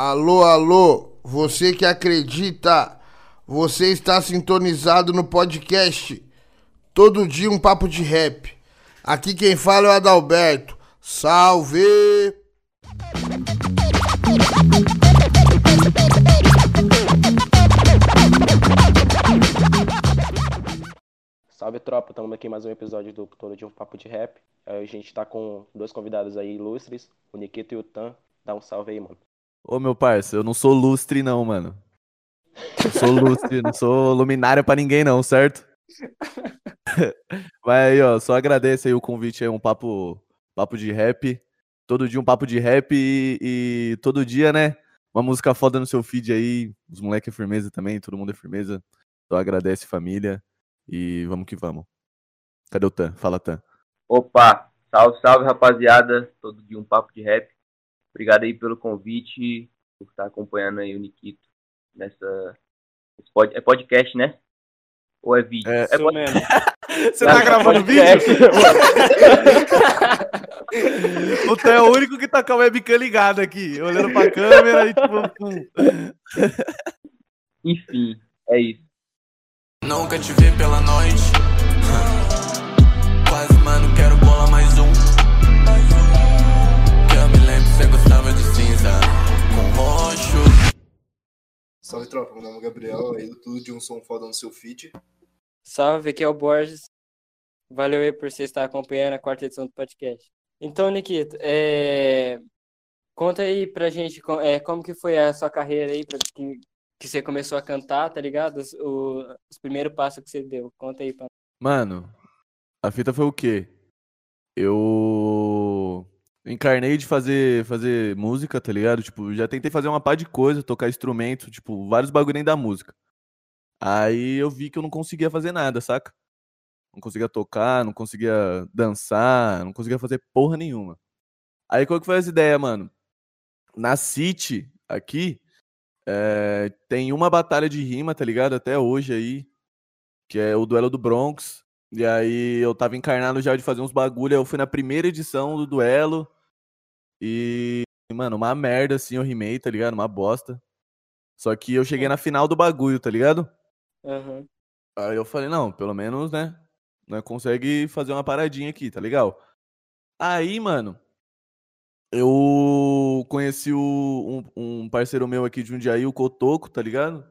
Alô, alô, você que acredita, você está sintonizado no podcast. Todo dia um papo de rap. Aqui quem fala é o Adalberto. Salve! Salve tropa, estamos aqui mais um episódio do Todo de um Papo de Rap. A gente tá com dois convidados aí ilustres, o Nikito e o Tan. Dá um salve aí, mano. Ô meu parça, eu não sou lustre não, mano. Não sou lustre, não sou luminária pra ninguém não, certo? Mas aí, ó, só agradeço aí o convite aí, um papo, papo de rap. Todo dia um papo de rap e, e todo dia, né? Uma música foda no seu feed aí. Os moleques é firmeza também, todo mundo é firmeza. Só agradece família. E vamos que vamos. Cadê o Tan? Fala, Tan. Opa, salve, salve rapaziada. Todo dia um papo de rap. Obrigado aí pelo convite, por estar acompanhando aí o Nikito nessa. Pod, é podcast, né? Ou é vídeo? É, é pod... mesmo. Você tá gravando vídeo? o Tan é o único que tá com a webcam ligada aqui, olhando pra câmera e tipo. Enfim, é isso. Nunca te vi pela noite. Quase, mano, quero Salve tropa, meu nome é Gabriel, aí do Tudo de um Som Foda no seu feed. Salve, aqui é o Borges. Valeu aí por você estar acompanhando a quarta edição do podcast. Então, Nikito, é... conta aí pra gente é, como que foi a sua carreira aí, pra que, que você começou a cantar, tá ligado? Os, o- os primeiros passos que você deu. Conta aí pra Mano, a fita foi o quê? Eu encarnei de fazer, fazer música, tá ligado? Tipo, já tentei fazer uma pá de coisa, tocar instrumento, tipo, vários bagulho da música. Aí eu vi que eu não conseguia fazer nada, saca? Não conseguia tocar, não conseguia dançar, não conseguia fazer porra nenhuma. Aí qual que foi as ideias, mano? Na City, aqui, é, tem uma batalha de rima, tá ligado? Até hoje aí, que é o duelo do Bronx. E aí eu tava encarnado já de fazer uns bagulho, aí eu fui na primeira edição do duelo. E, mano, uma merda assim, eu rimei, tá ligado? Uma bosta. Só que eu cheguei na final do bagulho, tá ligado? Aham. Aí eu falei, não, pelo menos, né? Nós consegue fazer uma paradinha aqui, tá legal? Aí, mano, eu conheci o- um, um parceiro meu aqui de Jundiaí, o Cotoco, tá ligado?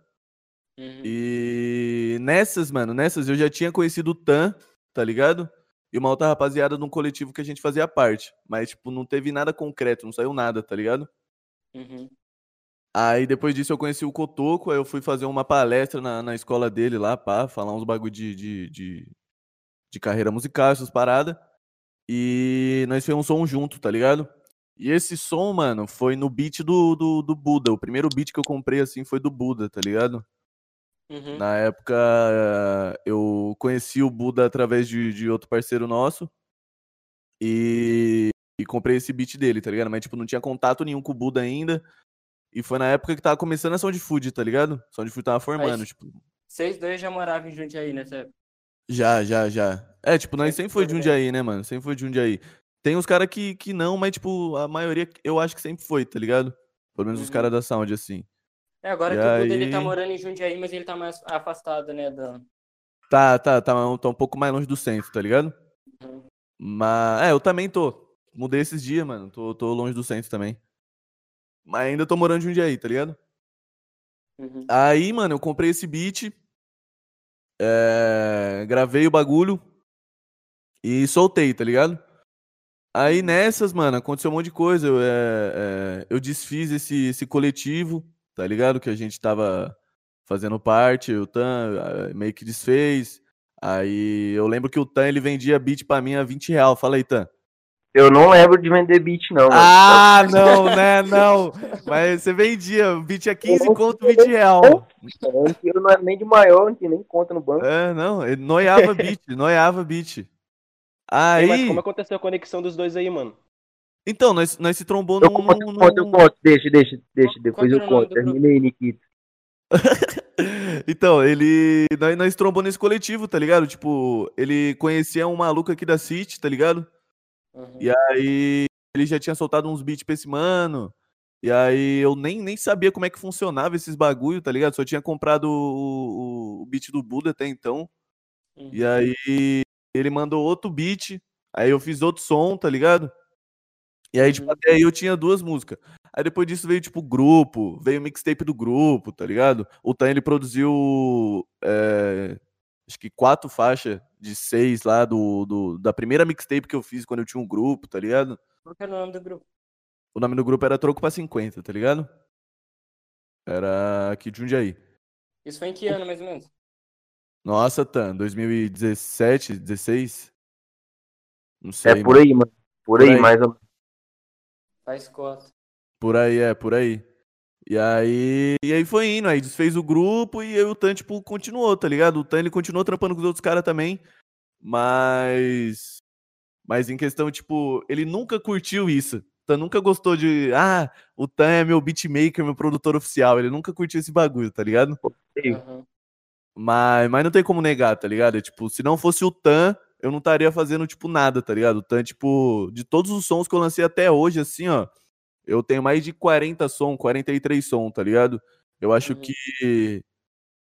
Uhum. E nessas, mano, nessas eu já tinha conhecido o Tan, tá ligado? E uma outra rapaziada de um coletivo que a gente fazia parte. Mas, tipo, não teve nada concreto, não saiu nada, tá ligado? Uhum. Aí depois disso eu conheci o Cotoco, aí eu fui fazer uma palestra na, na escola dele lá, pá, falar uns bagulho de, de, de, de carreira musical, essas paradas. E nós fizemos um som junto, tá ligado? E esse som, mano, foi no beat do, do, do Buda. O primeiro beat que eu comprei, assim, foi do Buda, tá ligado? Uhum. Na época, eh, eu conheci o Buda através de, de outro parceiro nosso. E, e comprei esse beat dele, tá ligado? Mas, tipo, não tinha contato nenhum com o Buda ainda. E foi na época que tava começando a Sound Food, tá ligado? Sound Food tava formando, Mas- tipo. Vocês dois já moravam em Jundiaí nessa época? Já, já, já. É, tipo, nós Sempre foi de? Jundiaí, né, mano? Sempre foi de Jundiaí. Tem uns caras que, que não, mas, tipo, a maioria eu acho que sempre foi, tá ligado? Pelo menos os Uhum. caras da Sound, assim. É, agora E que o Buda ele tá aí? morando em Jundiaí, mas ele tá mais afastado, né? Da... Tá, tá, tá, tá um pouco mais longe do centro, tá ligado? Uhum. Mas, é, eu também tô. Mudei esses dias, mano. Tô, tô longe do centro também. Mas ainda tô morando em Jundiaí, tá ligado? Uhum. Aí, mano, eu comprei esse beat. é, gravei o bagulho. E soltei, tá ligado? Aí nessas, mano, aconteceu um monte de coisa. Eu, é, é, eu desfiz esse, esse coletivo, tá ligado? Que a gente tava fazendo parte. O Tan meio que desfez. Aí eu lembro que o Tan ele vendia beat pra mim a 20 real. Fala aí, Tan. Eu não lembro de vender beat, não, mano. Ah, não, né? Não. Mas você vendia, o beat é 15 conto, 20 real. Dinheiro não era nem de maior, não tinha nem conta no banco. É, não, ele noiava beat, noiava beat. Ei, Aí, mas como aconteceu a conexão dos dois aí, mano? Então, nós, nós se trombou Eu num... conto, eu num- conto, eu conto. Deixa, deixa, deixa. Qual- Depois eu conto. aí, Nikito. então, ele. Nós, nós trombou nesse coletivo, tá ligado? Tipo, ele conhecia um maluco aqui da City, tá ligado? Uhum. E aí ele já tinha soltado uns beats pra esse mano. E aí eu nem, nem sabia como é que funcionava esses bagulho, tá ligado? Só tinha comprado o, o, o beat do Buda até então. Uhum. E aí ele mandou outro beat, aí eu fiz outro som, tá ligado? E aí, tipo, Uhum. até aí eu tinha duas músicas. Aí depois disso veio, tipo, grupo, veio o mixtape do grupo, tá ligado? O Tan, ele produziu, é, acho que quatro faixas de seis lá do, do- da primeira mixtape que eu fiz quando eu tinha um grupo, tá ligado? Qual que era o nome do grupo? O nome do grupo era Troco pra 50, tá ligado? Era aqui de Jundiaí. Isso foi em que ano, mais ou menos? Nossa, Tan, 2017, 16? Não sei. É por aí, mano. Por, Por aí, aí. mais ou menos. Faz cota. Por aí, é, por aí. E aí, e aí foi indo, aí desfez o grupo e aí o Tan, tipo, continuou, tá ligado? O Tan, ele continuou trampando com os outros caras também, mas... Mas em questão, tipo, ele nunca curtiu isso. O Tan nunca gostou de, ah, o Tan é meu beatmaker, meu produtor oficial. Ele nunca curtiu esse bagulho, tá ligado? Aham. Mas, mas não tem como negar, tá ligado? É, Tipo, se não fosse o Tan, eu não estaria fazendo, tipo, nada, tá ligado? O Tan, tipo, de todos os sons que eu lancei até hoje, assim, ó, eu tenho mais de 40 sons, 43 sons, tá ligado? Eu acho Uhum. que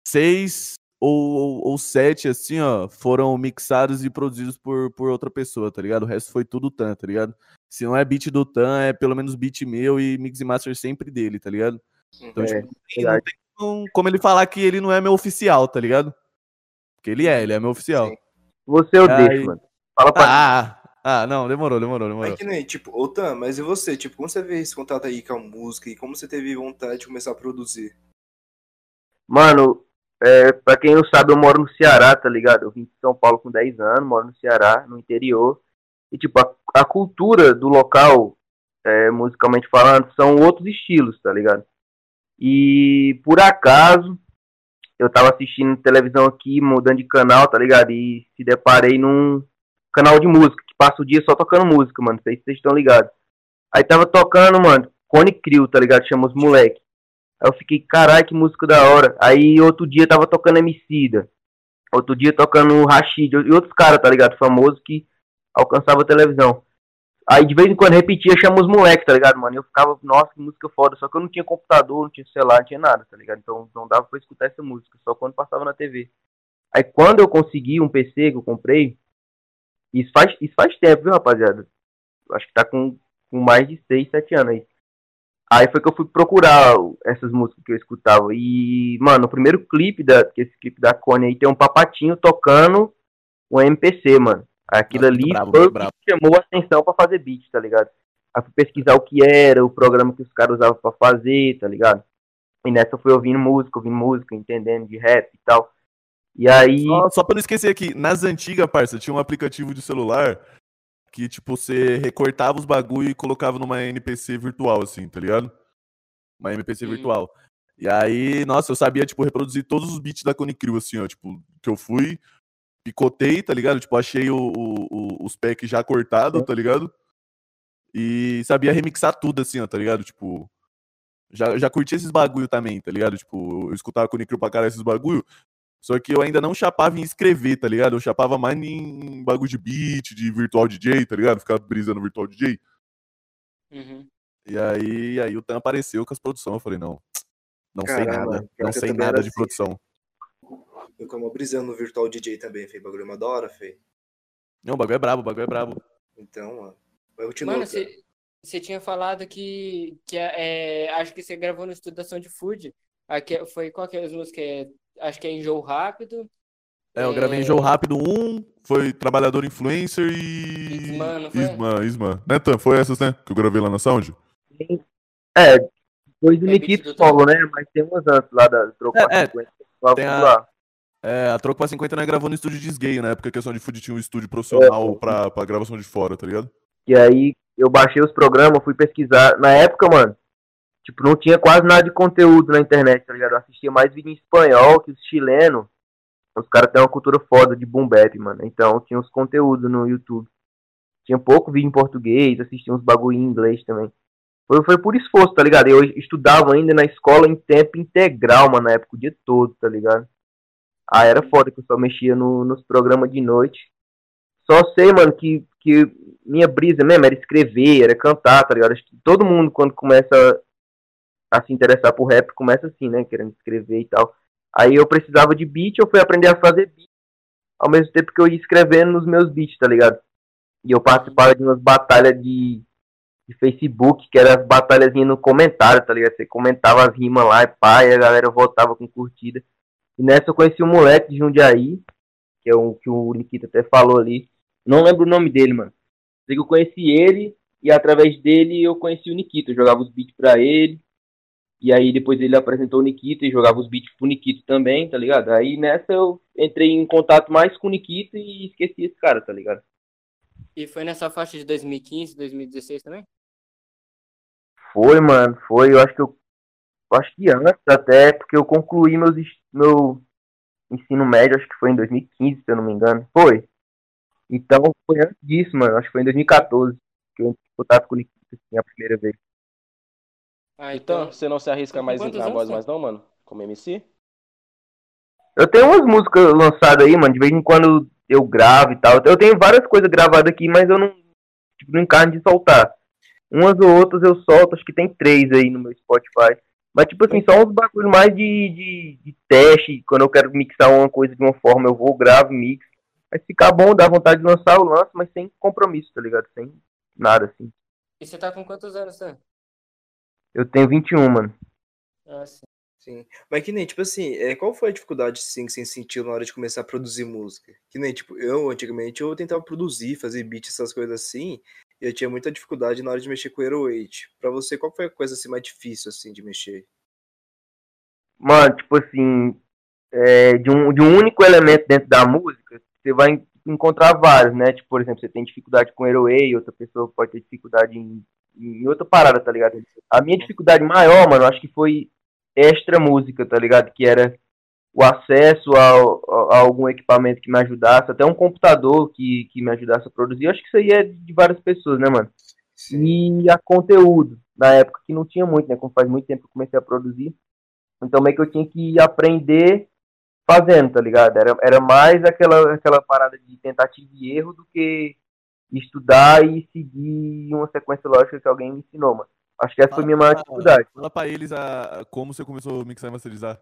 seis ou, ou, ou sete, assim, ó, foram mixados e produzidos por, por outra pessoa, tá ligado? O resto foi tudo Tan, tá ligado? Se não é beat do Tan, é pelo menos beat meu e mix e master sempre dele, tá ligado? Então, É, tipo, não tem, não como ele falar que ele não é meu oficial, tá ligado? Porque ele é, ele é meu oficial. Sim. Você eu Aí- deixo, mano. Fala pra Ah, ah, não, demorou, demorou, demorou. Mas que nem, tipo, ô Tan, mas e você? Tipo, como você vê esse contato aí com a música e como você teve vontade de começar a produzir? Mano, é, pra quem não sabe, eu moro no Ceará, tá ligado? Eu vim de São Paulo com 10 anos, moro no Ceará, no interior. E, tipo, a, a cultura do local, é, musicalmente falando, são outros estilos, tá ligado? E, por acaso, eu tava assistindo televisão aqui, mudando de canal, tá ligado? E se deparei num canal de música, que passa o dia só tocando música, mano. Não sei se vocês estão ligados. Aí tava tocando, mano, Cone Crew, tá ligado? Chama os moleque. Aí eu fiquei, caralho, que música da hora. Aí outro dia tava tocando Emicida. Outro dia tocando Rashid. E outros caras, tá ligado? Famosos que alcançava a televisão. Aí de vez em quando repetia, chama os moleques, tá ligado, mano? Eu ficava, nossa, que música foda. Só que eu não tinha computador, não tinha celular, não tinha nada, tá ligado? Então não dava pra escutar essa música, só quando passava na TV. Aí quando eu consegui um PC que eu comprei, isso faz, isso faz tempo, viu, rapaziada? Acho que tá com, com mais de 6, 7 anos aí. Aí foi que eu fui procurar essas músicas que eu escutava. E, mano, o primeiro clipe, da, que esse clipe da Cone aí tem um papatinho tocando um MPC, mano. Aquilo Nossa, ali brabo, foi muito o brabo. que chamou a atenção pra fazer beat, tá ligado? Aí fui pesquisar o que era, o programa que os caras usavam pra fazer, tá ligado? E nessa eu fui ouvindo música, ouvindo música, entendendo de rap e tal. E aí. Só, só pra não esquecer aqui, nas antigas, parça, tinha um aplicativo de celular que, tipo, você recortava os bagulho e colocava numa NPC virtual, assim, tá ligado? Uma NPC Hum. virtual. E aí, nossa, eu sabia, tipo, reproduzir todos os beats da Cone Crew, assim, ó, tipo, que eu fui, picotei, tá ligado? Tipo, achei o, o- o- os packs já cortados, tá ligado? E sabia remixar tudo, assim, ó, tá ligado? Tipo, já, já curti esses bagulho também, tá ligado? Tipo, eu escutava Cone Crew pra caralho esses bagulho, só que eu ainda não chapava em escrever, tá ligado? Eu chapava mais em bagulho de beat, de virtual DJ, tá ligado? Ficava brisando virtual DJ. Uhum. E aí, aí o Tan apareceu com as produções. Eu falei, não, não sei Caramba, nada. pior que Não sei nada de assim. produção. Eu como brisando no Virtual DJ também, fei bagulho é uma da hora, fei. Não, o bagulho é brabo, o bagulho é brabo. Então, mano. Vai continuar. Mano, você, tinha falado que, que é, é, acho que você gravou no estúdio da Sound Food. Aqui, foi qual que é as músicas? É, acho que é Enjoo Rápido. É, eu gravei em Jogo Rápido 1, foi Trabalhador Influencer e. Isman, não foi? Isman, Isman. Né, Tan? Foi essas, né? Que eu gravei lá na Sound? É, depois do É, Nikito solo, né? Mas tem umas antes lá da Tropa É, é, 50. lá tem a-. É, a Troco pra 50 nós gravou no estúdio de Sgay, na época que a Sound Food tinha um estúdio profissional É. pra, pra gravação de fora, tá ligado? E aí eu baixei os programas, fui pesquisar. Na época, mano, tipo, não tinha quase nada de conteúdo na internet, tá ligado? Eu assistia mais vídeo em espanhol que os chilenos. Os caras têm uma cultura foda de boom bap, mano. Então tinha uns conteúdos no YouTube. Tinha pouco vídeo em português, assistia uns bagulho em inglês também. Foi, foi por esforço, tá ligado? Eu estudava ainda na escola em tempo integral, mano, na época, o dia todo, tá ligado? Ah, era foda que eu só mexia no- nos programas de noite. Só sei, mano, que, que minha brisa mesmo era escrever, era cantar, tá ligado? Todo mundo, quando começa a se interessar por rap começa assim, né? Querendo escrever e tal. Aí eu precisava de beat, eu fui aprender a fazer beat, ao mesmo tempo que eu ia escrevendo nos meus beats, tá ligado? E eu participava de umas batalhas de, de Facebook, que eram as batalhas no comentário, tá ligado? Você comentava as rimas lá e pá, e a galera votava com curtida. E nessa eu conheci um moleque de Jundiaí, que é o que o Nikita até falou ali. Não lembro o nome dele, mano. Sei que eu conheci ele, e através dele eu conheci o Nikito. Eu jogava os beats pra ele. E aí depois ele apresentou o Nikito e jogava os beats pro Nikito também, tá ligado? Aí nessa eu entrei em contato mais com o Nikito e esqueci esse cara, tá ligado? E foi nessa faixa de 2015, 2016 também? Foi, mano, foi. Eu acho que eu. Eu acho que antes até, porque eu concluí meus, meu ensino médio, acho que foi em 2015, se eu não me engano. Foi. Então foi antes disso, mano. Acho que foi em 2014 que eu entrei em contato com o Nikito assim, a primeira vez. Ah, Então, então. você não se arrisca mais na voz mais não, mano? Como MC? Eu tenho umas músicas lançadas aí, mano. De vez em quando eu gravo e tal. Eu tenho várias coisas gravadas aqui, mas eu não, tipo, não encarno de soltar. Umas ou outras eu solto, acho que tem três aí no meu Spotify. Mas, tipo assim, só uns bagulho mais de, de, de teste. Quando eu quero mixar uma coisa de uma forma, eu vou, gravo, mix. Mas se ficar bom, dá vontade de lançar, eu lanço, mas sem compromisso, tá ligado? Sem nada, assim. E você tá com quantos anos, Sam? Eu tenho 21, mano. Ah, sim. Sim. Mas que nem, tipo assim, é, qual foi a dificuldade assim, que você sentiu na hora de começar a produzir música? Que nem, tipo, eu antigamente eu tentava produzir, fazer beat, essas coisas assim, e eu tinha muita dificuldade na hora de mexer com o Hero 8. Pra você, qual foi a coisa assim mais difícil assim de mexer? Mano, tipo assim, é, de, um, de um único elemento dentro da música, você vai en- encontrar vários, né? Tipo, por exemplo, você tem dificuldade com Airway, outra pessoa pode ter dificuldade em, em outra parada, tá ligado? A minha dificuldade maior, mano, acho que foi extra música, tá ligado? Que era o acesso a, a algum equipamento que me ajudasse, até um computador que, que me ajudasse a produzir. Eu acho que isso aí é de várias pessoas, né, mano? Sim. E a conteúdo, na época que não tinha muito, né? Como faz muito tempo que eu comecei a produzir. Então meio que eu tinha que aprender fazendo, tá ligado? Era, era mais aquela, aquela parada de tentativa e erro do que estudar e seguir uma sequência lógica que alguém me ensinou, mano. Acho que essa foi a minha maior dificuldade. Fala pra eles a- como você começou a mixar e masterizar.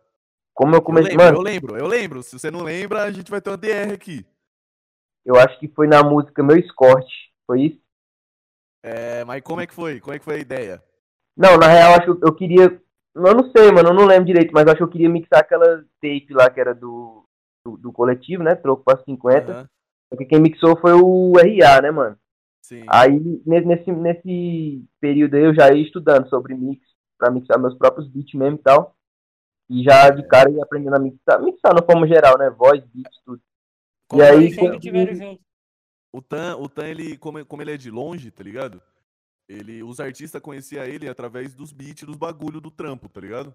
Como eu Eu comecei, lembro, eu mano, lembro, eu lembro. Se você não lembra, a gente vai ter uma DR aqui. eu acho que foi na música Meu Escorte, foi isso? É, mas como é que foi? Como é que foi a ideia? Não, na real, acho que eu, eu queria. Eu não sei, mano, eu não lembro direito, mas acho que eu queria mixar aquela tape lá que era do, do, do coletivo, né? Troco para 50. Aham, Porque quem mixou foi o RA, né, mano? sim. Aí, ne- nesse, nesse período aí, eu já ia estudando sobre mix, pra mixar meus próprios beats mesmo e tal. E já de cara ia aprendendo a mixar, mixar na forma geral, né? Voz, beats, tudo. Como e aí, quando- tiveram junto. O Tan, o Tan ele, como, como ele é de longe, tá ligado? Ele, os artistas conheciam ele através dos beats, dos bagulho do trampo, tá ligado?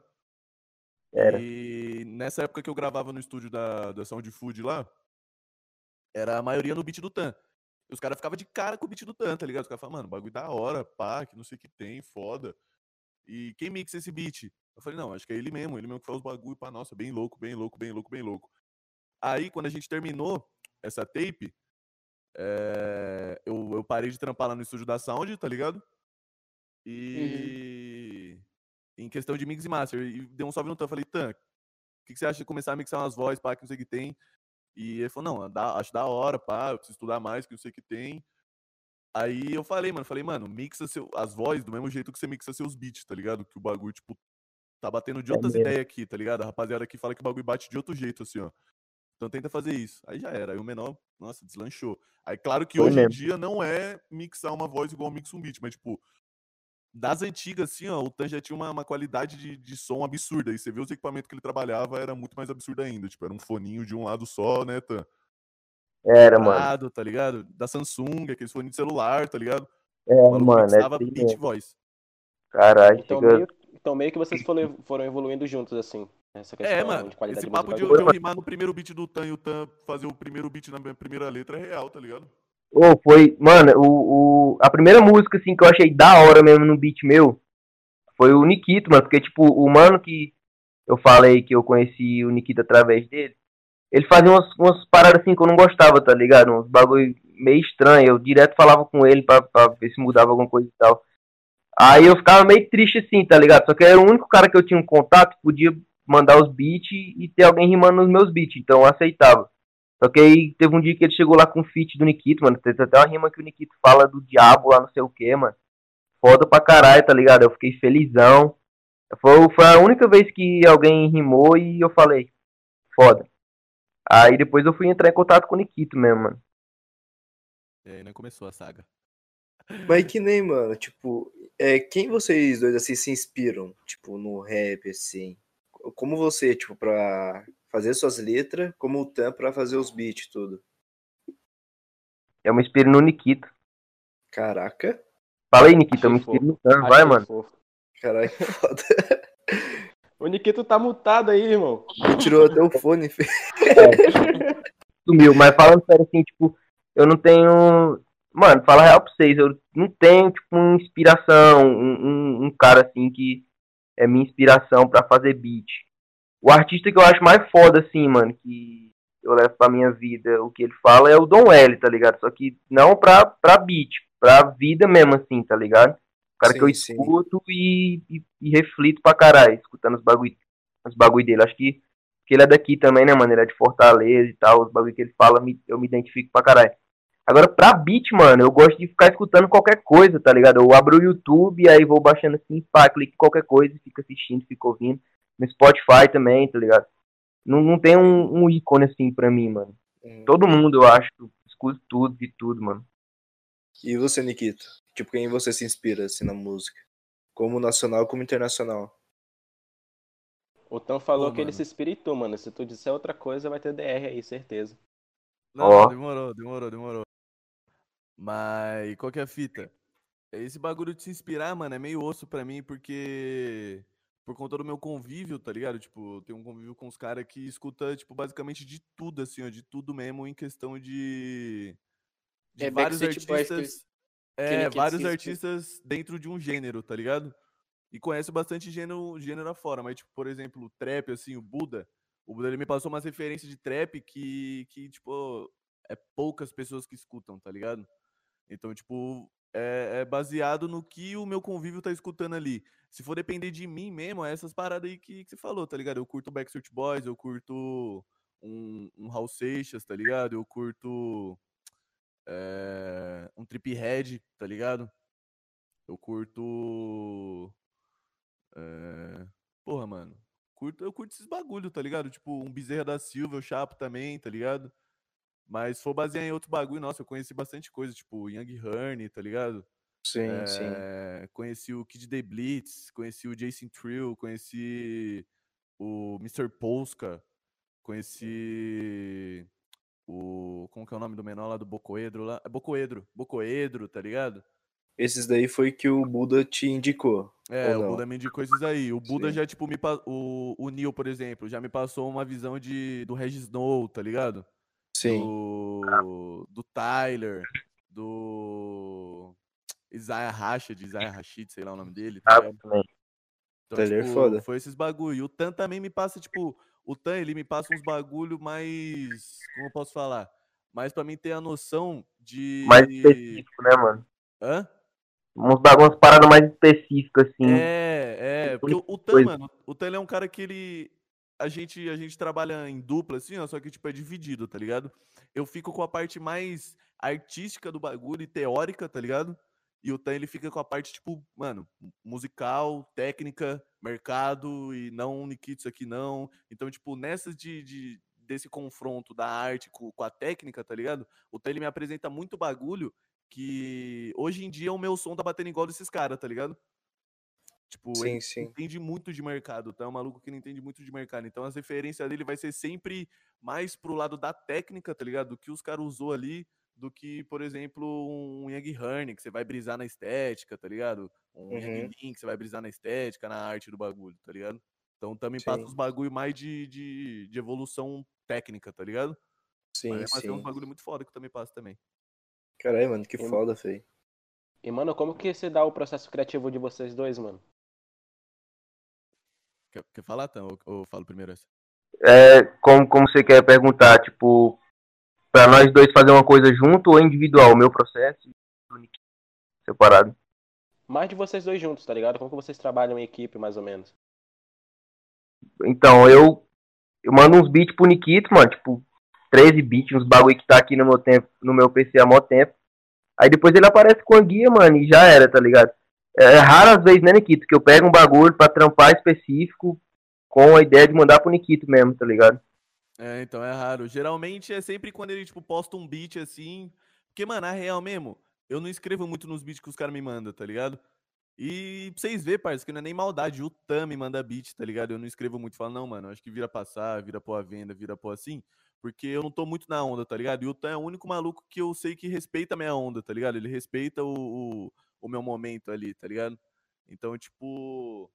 Era. E nessa época que eu gravava no estúdio da, da Sound Food lá, era a maioria no beat do Tan. E os caras ficavam de cara com o beat do Tan, tá ligado? Os caras falavam, mano, bagulho da hora, pá, que não sei o que tem, foda. E quem mixa esse beat? Eu falei, não, acho que é ele mesmo, ele mesmo que faz os bagulho, pá, nossa, bem louco, bem louco, bem louco, bem louco. Aí, quando a gente terminou essa tape, é, eu, eu parei de trampar lá no estúdio da Sound, tá ligado? E em questão de mix e master, e deu um salve no Tan, falei, Tan, o que, que você acha de começar a mixar umas vozes, pá, que não sei o que tem? E ele falou, não, dá- acho da hora, pá, eu preciso estudar mais, que não sei o que tem. Aí eu falei, mano, falei, mano, mixa seu, as vozes do mesmo jeito que você mixa seus beats, tá ligado? Que o bagulho, tipo, tá batendo de É outras mesmo. ideias aqui, tá ligado? A rapaziada aqui fala que o bagulho bate de outro jeito, assim, ó. Então tenta fazer isso. Aí já era. Aí o menor, nossa, deslanchou. Aí claro que Foi hoje em mesmo. dia não é mixar uma voz igual mixa um beat, mas tipo, das antigas, assim, ó, o Tan já tinha uma, uma qualidade de, de som absurda. E você vê os equipamentos que ele trabalhava, era muito mais absurdo ainda. Tipo, era um foninho de um lado só, né, Tan? Era, mano. Tá ligado? Da Samsung, aqueles fones de celular, tá ligado? É, O maluco mano, é mixava assim beat voice. Caralho, Então chega. meio, então meio que vocês foram, foram evoluindo juntos, assim. Essa questão É, mano, de qualidade esse papo de, Foi, de eu mano. rimar no primeiro beat do Tan e o Tan fazer o primeiro beat na minha primeira letra é real, tá ligado? Ô, foi, mano, o, o, a primeira música, assim, que eu achei da hora mesmo no beat meu foi o Nikito, mano, porque, tipo, o mano que eu falei que eu conheci o Nikito através dele, ele fazia umas, umas paradas assim que eu não gostava, tá ligado? Uns bagulho meio estranho, eu direto falava com ele pra, pra ver se mudava alguma coisa e tal. Aí eu ficava meio triste assim, tá ligado? Só que era o único cara que eu tinha um contato podia mandar os beats e ter alguém rimando nos meus beats, então eu aceitava. Só que aí teve um dia que ele chegou lá com o feat do Nikito, mano. Tem até uma rima que o Nikito fala do diabo lá, não sei o que, mano. Foda pra caralho, tá ligado? Eu fiquei felizão. Foi, foi a única vez que alguém rimou e eu falei, foda. Aí depois eu fui entrar em contato com o Nikito mesmo, mano. E aí, né, começou a saga. Mas que nem, mano, tipo, é, quem vocês dois assim se inspiram, tipo, no rap, assim? Como você, tipo, pra fazer suas letras, como o Tan pra fazer os beats, tudo. Eu me inspiro no Nikito. Caraca. Fala aí, Nikito, eu me inspiro no Tan, Achei vai, mano. fofo. Caralho, foda. O Nikito tá mutado aí, irmão. Tirou até o fone, filho. Sumiu, mas falando sério assim, tipo, eu não tenho. Mano, fala a real pra vocês, eu não tenho, tipo, uma inspiração, um, um, um cara assim que é minha inspiração pra fazer beat. O artista que eu acho mais foda, assim, mano, que eu levo pra minha vida, o que ele fala é o Dom L, tá ligado? Só que não pra, pra beat, pra vida mesmo, assim, tá ligado? O cara que eu Sim, sim. escuto e, e, e reflito pra caralho, escutando os bagulho, os bagulho dele. Acho que, que ele é daqui também, né, mano? Ele é de Fortaleza e tal, os bagulho que ele fala, me- eu me identifico pra caralho. Agora, pra beat, mano, eu gosto de ficar escutando qualquer coisa, tá ligado? Eu abro o YouTube, aí vou baixando assim, pá, clico em qualquer coisa, fico assistindo, fico ouvindo. No Spotify também, tá ligado? Não, não tem um, um ícone assim pra mim, mano. Hum. Todo mundo, eu acho, escuto tudo, de tudo, mano. E você, Nikito? Tipo, quem você se inspira, assim, na música? Como nacional, como internacional? O Tan falou Pô, que ele mano. se espiritou, mano. Se tu disser outra coisa, vai ter DR aí, certeza. Não, Ó. demorou, demorou, demorou. Mas qual que é a fita? Esse bagulho de se inspirar, mano, é meio osso pra mim, porque por conta do meu convívio, tá ligado? Tipo, eu tenho um convívio com os caras que escuta, tipo, basicamente de tudo, assim, ó, de tudo mesmo, em questão de. De É vários artistas. É, vários artistas dentro de um gênero, tá ligado? E conhece bastante gênero, gênero afora, mas, tipo, por exemplo, o trap, assim, o Buda. O Buda ele me passou umas referências de trap que, que, tipo, é poucas pessoas que escutam, tá ligado? Então, tipo, é, é baseado no que o meu convívio tá escutando ali. Se for depender de mim mesmo, é essas paradas aí que, que você falou, tá ligado? Eu curto Backstreet Boys, eu curto um, um Raul Seixas, tá ligado? Eu curto é, um Trip Head, tá ligado? Eu curto. é, porra, mano. Curto, eu curto esses bagulho, tá ligado? Tipo, um Bezerra da Silva, eu chapo também, tá ligado? Mas se for basear em outro bagulho, nossa, eu conheci bastante coisa, tipo Young Hurney, tá ligado? Sim, sim. É, conheci o Kid The Blitz, conheci o Jason Trill, conheci o Mr. Polska, conheci o. Como que é o nome do menor lá do Bocoedro lá? É Bocoedro, Bocoedro, tá ligado? Esses daí foi que o Buda te indicou. É, o não? Buda me indicou esses aí. O Buda Sim. já, tipo, me pa- o, o Neil, por exemplo, já me passou uma visão de, do Regis Snow, tá ligado? Sim. Do, do Tyler, do Isaiah Rashid, Isaiah Rashid, sei lá o nome dele, tá Ah. Então, Tyler é tipo, foda. foi esses bagulho. E o Tan também me passa, tipo, o Tan, ele me passa uns bagulho mais, como eu posso falar? Mais pra mim ter a noção de... Mais específico, né, mano? Hã? Uns bagulhos, paradas mais específicas, assim. É, é, porque o, o Tan, coisa. mano, o Tan é um cara que ele. A gente, a gente trabalha em dupla, assim, ó, só que, tipo, é dividido, tá ligado? Eu fico com a parte mais artística do bagulho e teórica, tá ligado? E o Tan, ele fica com a parte, tipo, mano, musical, técnica, mercado, e não Nikitsu aqui não. Então, tipo, nessas de, de- desse confronto da arte com, com a técnica, tá ligado? O Tan, ele me apresenta muito bagulho que hoje em dia o meu som tá batendo igual desses caras, tá ligado? Tipo, Sim, ele sim. entende muito de mercado, tá? É um maluco que não entende muito de mercado. Então as referências dele vai ser sempre mais pro lado da técnica, tá ligado? Do que os caras usou ali, do que, por exemplo, um Young Hurney, que você vai brisar na estética, tá ligado? Um Uhum. Link, que você vai brisar na estética, na arte do bagulho, tá ligado? Então também passa Sim. os bagulho mais de, de, de evolução técnica, tá ligado? Sim, Mas, mas tem uns sim. bagulho muito foda que também passa também. Caralho, mano, que foda, feio. E, mano, como que se dá o processo criativo de vocês dois, mano? Quer, quer falar, então? Ou, ou eu falo primeiro essa? É, como, como você quer perguntar, tipo, pra nós dois fazer uma coisa junto ou individual? O meu processo e o Nick separado. mais de vocês dois juntos, tá ligado? Como que vocês trabalham em equipe, mais ou menos? Então, eu, eu mando uns beats pro Nikito, mano, tipo, 13 beats, uns bagulho que tá aqui no meu tempo, no meu PC há mó tempo. Aí depois ele aparece com a guia, mano, e já era, tá ligado? É raro às vezes, né, Nikito, que eu pego um bagulho pra trampar específico com a ideia de mandar pro Nikito mesmo, tá ligado? É, então é raro. Geralmente é sempre quando ele, tipo, posta um beat assim. Porque, mano, a real mesmo, eu não escrevo muito nos beats que os caras me mandam, tá ligado? E pra vocês verem, parceiro, que não é nem maldade. O Tam me manda beat, tá ligado? Eu não escrevo muito. Falo, não, mano, acho que vira passar, vira pôr a venda, vira pôr assim. Porque eu não tô muito na onda, tá ligado? E o Tam é o único maluco que eu sei que respeita a minha onda, tá ligado? Ele respeita o, o, o meu momento ali, tá ligado? Então, tipo.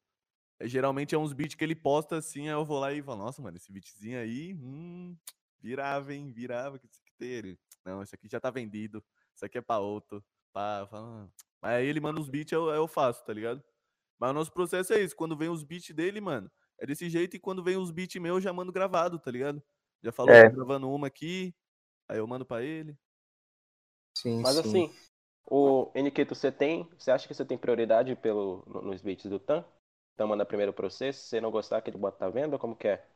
Geralmente é uns beats que ele posta assim, aí eu vou lá e falo, nossa, mano, esse beatzinho aí, hum, virava, hein? Virava, que isso aqui tem. Não, esse aqui já tá vendido. Isso aqui é pra outro. Pá, falo, "Ah." Mas aí ele manda os beats, eu, eu faço, tá ligado? Mas o nosso processo é esse. Quando vem os beats dele, mano, é desse jeito. E quando vem os beats meus, eu já mando gravado, tá ligado? Já falou, É. tô gravando uma aqui. Aí eu mando pra ele. Sim, Mas sim. assim, o Eniquito, você tem. Você acha que você tem prioridade pelo, no- nos beats do Tan? Tan manda primeiro pra você, se você não gostar, que ele bota à venda, como que é?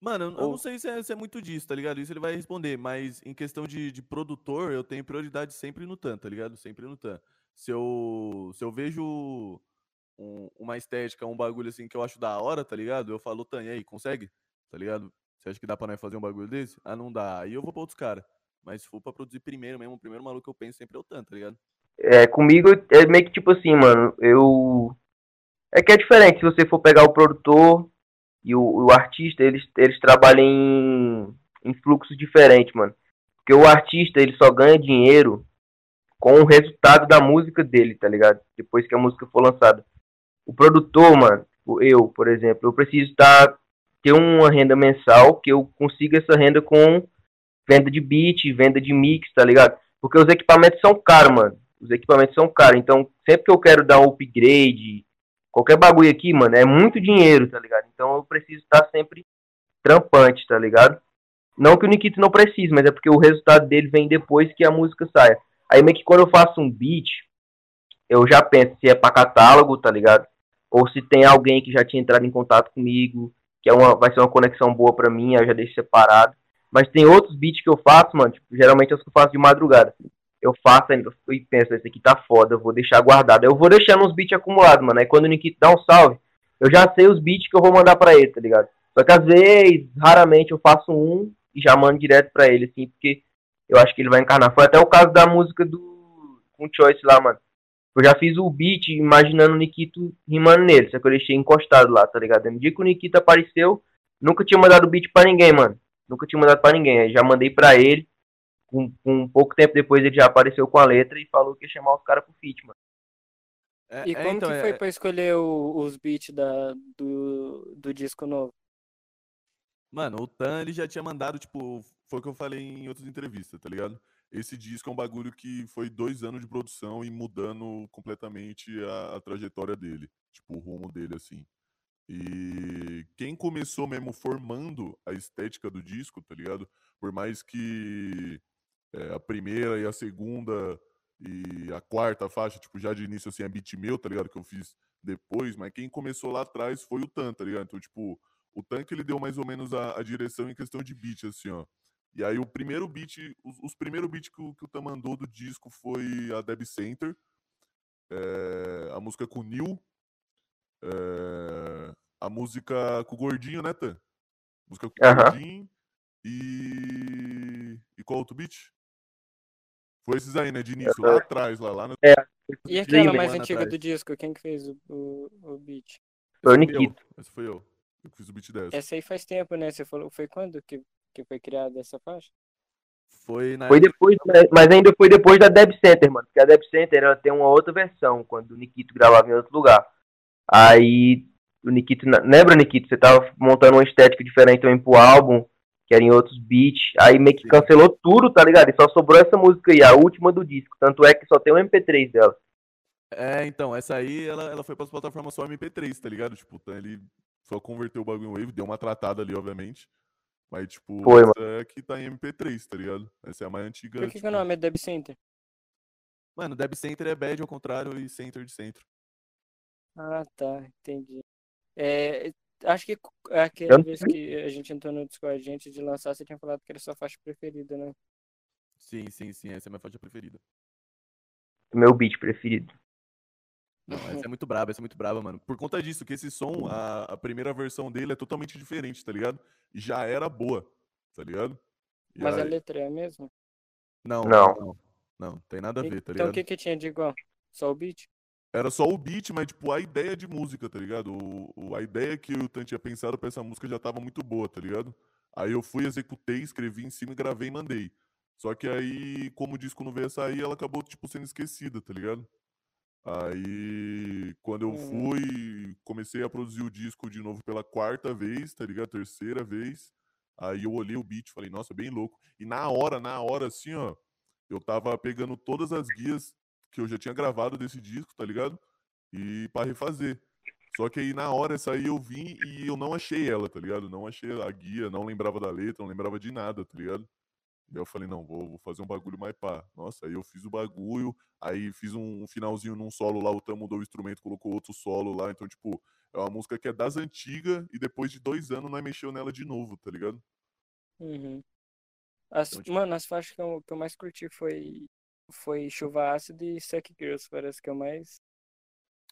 Mano, eu, eu Ou- não sei se é, se é muito disso, tá ligado? Isso ele vai responder. Mas em questão de, de produtor, eu tenho prioridade sempre no TAN, tá ligado? Sempre no TAN. Se eu, se eu vejo um- uma estética, um bagulho assim que eu acho da hora, tá ligado? Eu falo, TAN, e aí, consegue? Tá ligado? Você acha que dá pra nós fazer um bagulho desse? Ah, não dá. Aí eu vou pra outros caras. Mas se for pra produzir primeiro mesmo, o primeiro maluco que eu penso sempre é o TAN, tá ligado? É, comigo é meio que tipo assim, mano, eu. É que é diferente se você for pegar o produtor e o, o artista, eles, eles trabalham em, em fluxos diferentes, mano. Porque o artista, ele só ganha dinheiro com o resultado da música dele, tá ligado? Depois que a música for lançada. O produtor, mano, eu, por exemplo, eu preciso tá, ter uma renda mensal que eu consiga essa renda com venda de beat, venda de mix, tá ligado? Porque os equipamentos são caros, mano. Os equipamentos são caros. Então, sempre que eu quero dar um upgrade, qualquer bagulho aqui, mano, é muito dinheiro, tá ligado? Então eu preciso estar sempre trampante, tá ligado? Não que o Nikito não precise, mas é porque o resultado dele vem depois que a música saia. Aí meio que quando eu faço um beat, eu já penso se é pra catálogo, tá ligado? Ou se tem alguém que já tinha entrado em contato comigo, que é uma, vai ser uma conexão boa pra mim, aí eu já deixo separado. Mas tem outros beats que eu faço, mano, tipo, geralmente é os que eu faço de madrugada. Eu faço e penso, esse aqui tá foda, eu vou deixar guardado. Eu vou deixando uns beats acumulados, mano. Aí quando o Nikito dá um salve, eu já sei os beats que eu vou mandar pra ele, tá ligado? Só que às vezes, raramente, eu faço um e já mando direto pra ele, assim, porque eu acho que ele vai encarnar. Foi até o caso da música do com Choice lá, mano. Eu já fiz o beat imaginando o Nikito rimando nele, só que eu deixei encostado lá, tá ligado? No dia que o Nikito apareceu, nunca tinha mandado o beat pra ninguém, mano. Nunca tinha mandado pra ninguém. Aí já mandei pra ele. Com, com pouco tempo depois ele já apareceu com a letra e falou que ia chamar os caras pro feat, mano. É, E é, como então, que é- foi pra escolher o- os beats da, do, do disco novo? Mano, o Tan, ele já tinha mandado, tipo, foi o que eu falei em outras entrevistas, tá ligado? Esse disco é um bagulho que foi dois anos de produção e mudando completamente a, a trajetória dele, tipo, o rumo dele, assim. E quem começou mesmo formando a estética do disco, tá ligado? Por mais que é, a primeira e a segunda e a quarta faixa, tipo, já de início, assim, é beat meu, tá ligado? Que eu fiz depois, mas quem começou lá atrás foi o Tan, tá ligado? Então, tipo, o tanque ele deu mais ou menos a, a direção em questão de beat, assim, ó. E aí o primeiro beat, os, os primeiros beats que o, que o Tan mandou do disco foi a Deb Center, é, a música com o Neil, é, a música com o Gordinho, né, Tan? Música com o. Gordinho e... E qual outro beat? Foi esses aí, né, de início, lá atrás, lá, lá no... E Sim, aquela mesmo, mais antiga atrás. do disco, quem que fez o, o, o beat? Esse foi eu. Eu que fiz o beat dessa. Essa aí faz tempo, né? Você falou, foi quando que, que foi criada essa faixa? Foi na Foi depois, mas- ainda foi depois da Deb Center, mano. Porque a Deb Center ela tem uma outra versão, quando o Nikito gravava em outro lugar. Aí o Nikito. Lembra, Nikito? Você tava montando uma estética diferente também pro álbum, que era em outros beats. Aí meio que cancelou tudo, tá ligado? E só sobrou essa música aí, a última do disco. Tanto é que só tem o MP3 dela. É, então, essa aí, ela, ela foi pras plataformas só MP3, tá ligado? Tipo, tá, ele só converteu o bagulho em Wave, deu uma tratada ali, obviamente. Mas, tipo, Foi, essa é que tá em MP3, tá ligado? Essa é a mais antiga. Por que, que tipo, o nome é Dub Center? Mano, Deb Center é bad ao contrário e center de centro. Ah, tá, entendi. É, acho que aquela Eu- vez que a gente entrou no Discord antes de lançar, você tinha falado que era sua faixa preferida, né? Sim, sim, sim, essa é a minha faixa preferida. Meu beat preferido. Não, essa é muito braba, essa é muito braba, mano. Por conta disso, que esse som, a, a primeira versão dele é totalmente diferente, tá ligado? Já era boa, tá ligado? E Mas a aí- letra é a mesma? Não, Não. não, não, tem nada a ver, tá Então o ligado? que que tinha de igual? Só o beat? Era só o beat, mas, tipo, a ideia de música, tá ligado? O, o- a ideia que o Tan tinha pensado pra essa música já tava muito boa, tá ligado? Aí eu fui, executei, escrevi em cima, e gravei e mandei. Só que aí, como o disco não veio a sair, ela acabou, tipo, sendo esquecida, tá ligado? Aí, quando eu Uhum. fui, comecei a produzir o disco de novo pela quarta vez, tá ligado? Terceira vez. Aí eu olhei o beat, falei, nossa, bem louco. E na hora, na hora, assim, ó, eu tava pegando todas as guias que eu já tinha gravado desse disco, tá ligado? E pra refazer. Só que aí na hora essa aí eu vim e eu não achei ela, tá ligado? Não achei a guia, não lembrava da letra, não lembrava de nada, tá ligado? E aí eu falei, não, vou, vou fazer um bagulho mais pá. Nossa, aí eu fiz o bagulho, aí fiz um, um finalzinho num solo lá, o Tam mudou o instrumento, colocou outro solo lá. Então, tipo, é uma música que é das antigas e depois de dois anos nós mexeu nela de novo, tá ligado? Uhum. As, Então, tipo- Mano, as faixas que eu, que eu mais curti foi, foi Chuva Ácida e Suck Girls, parece que é o mais.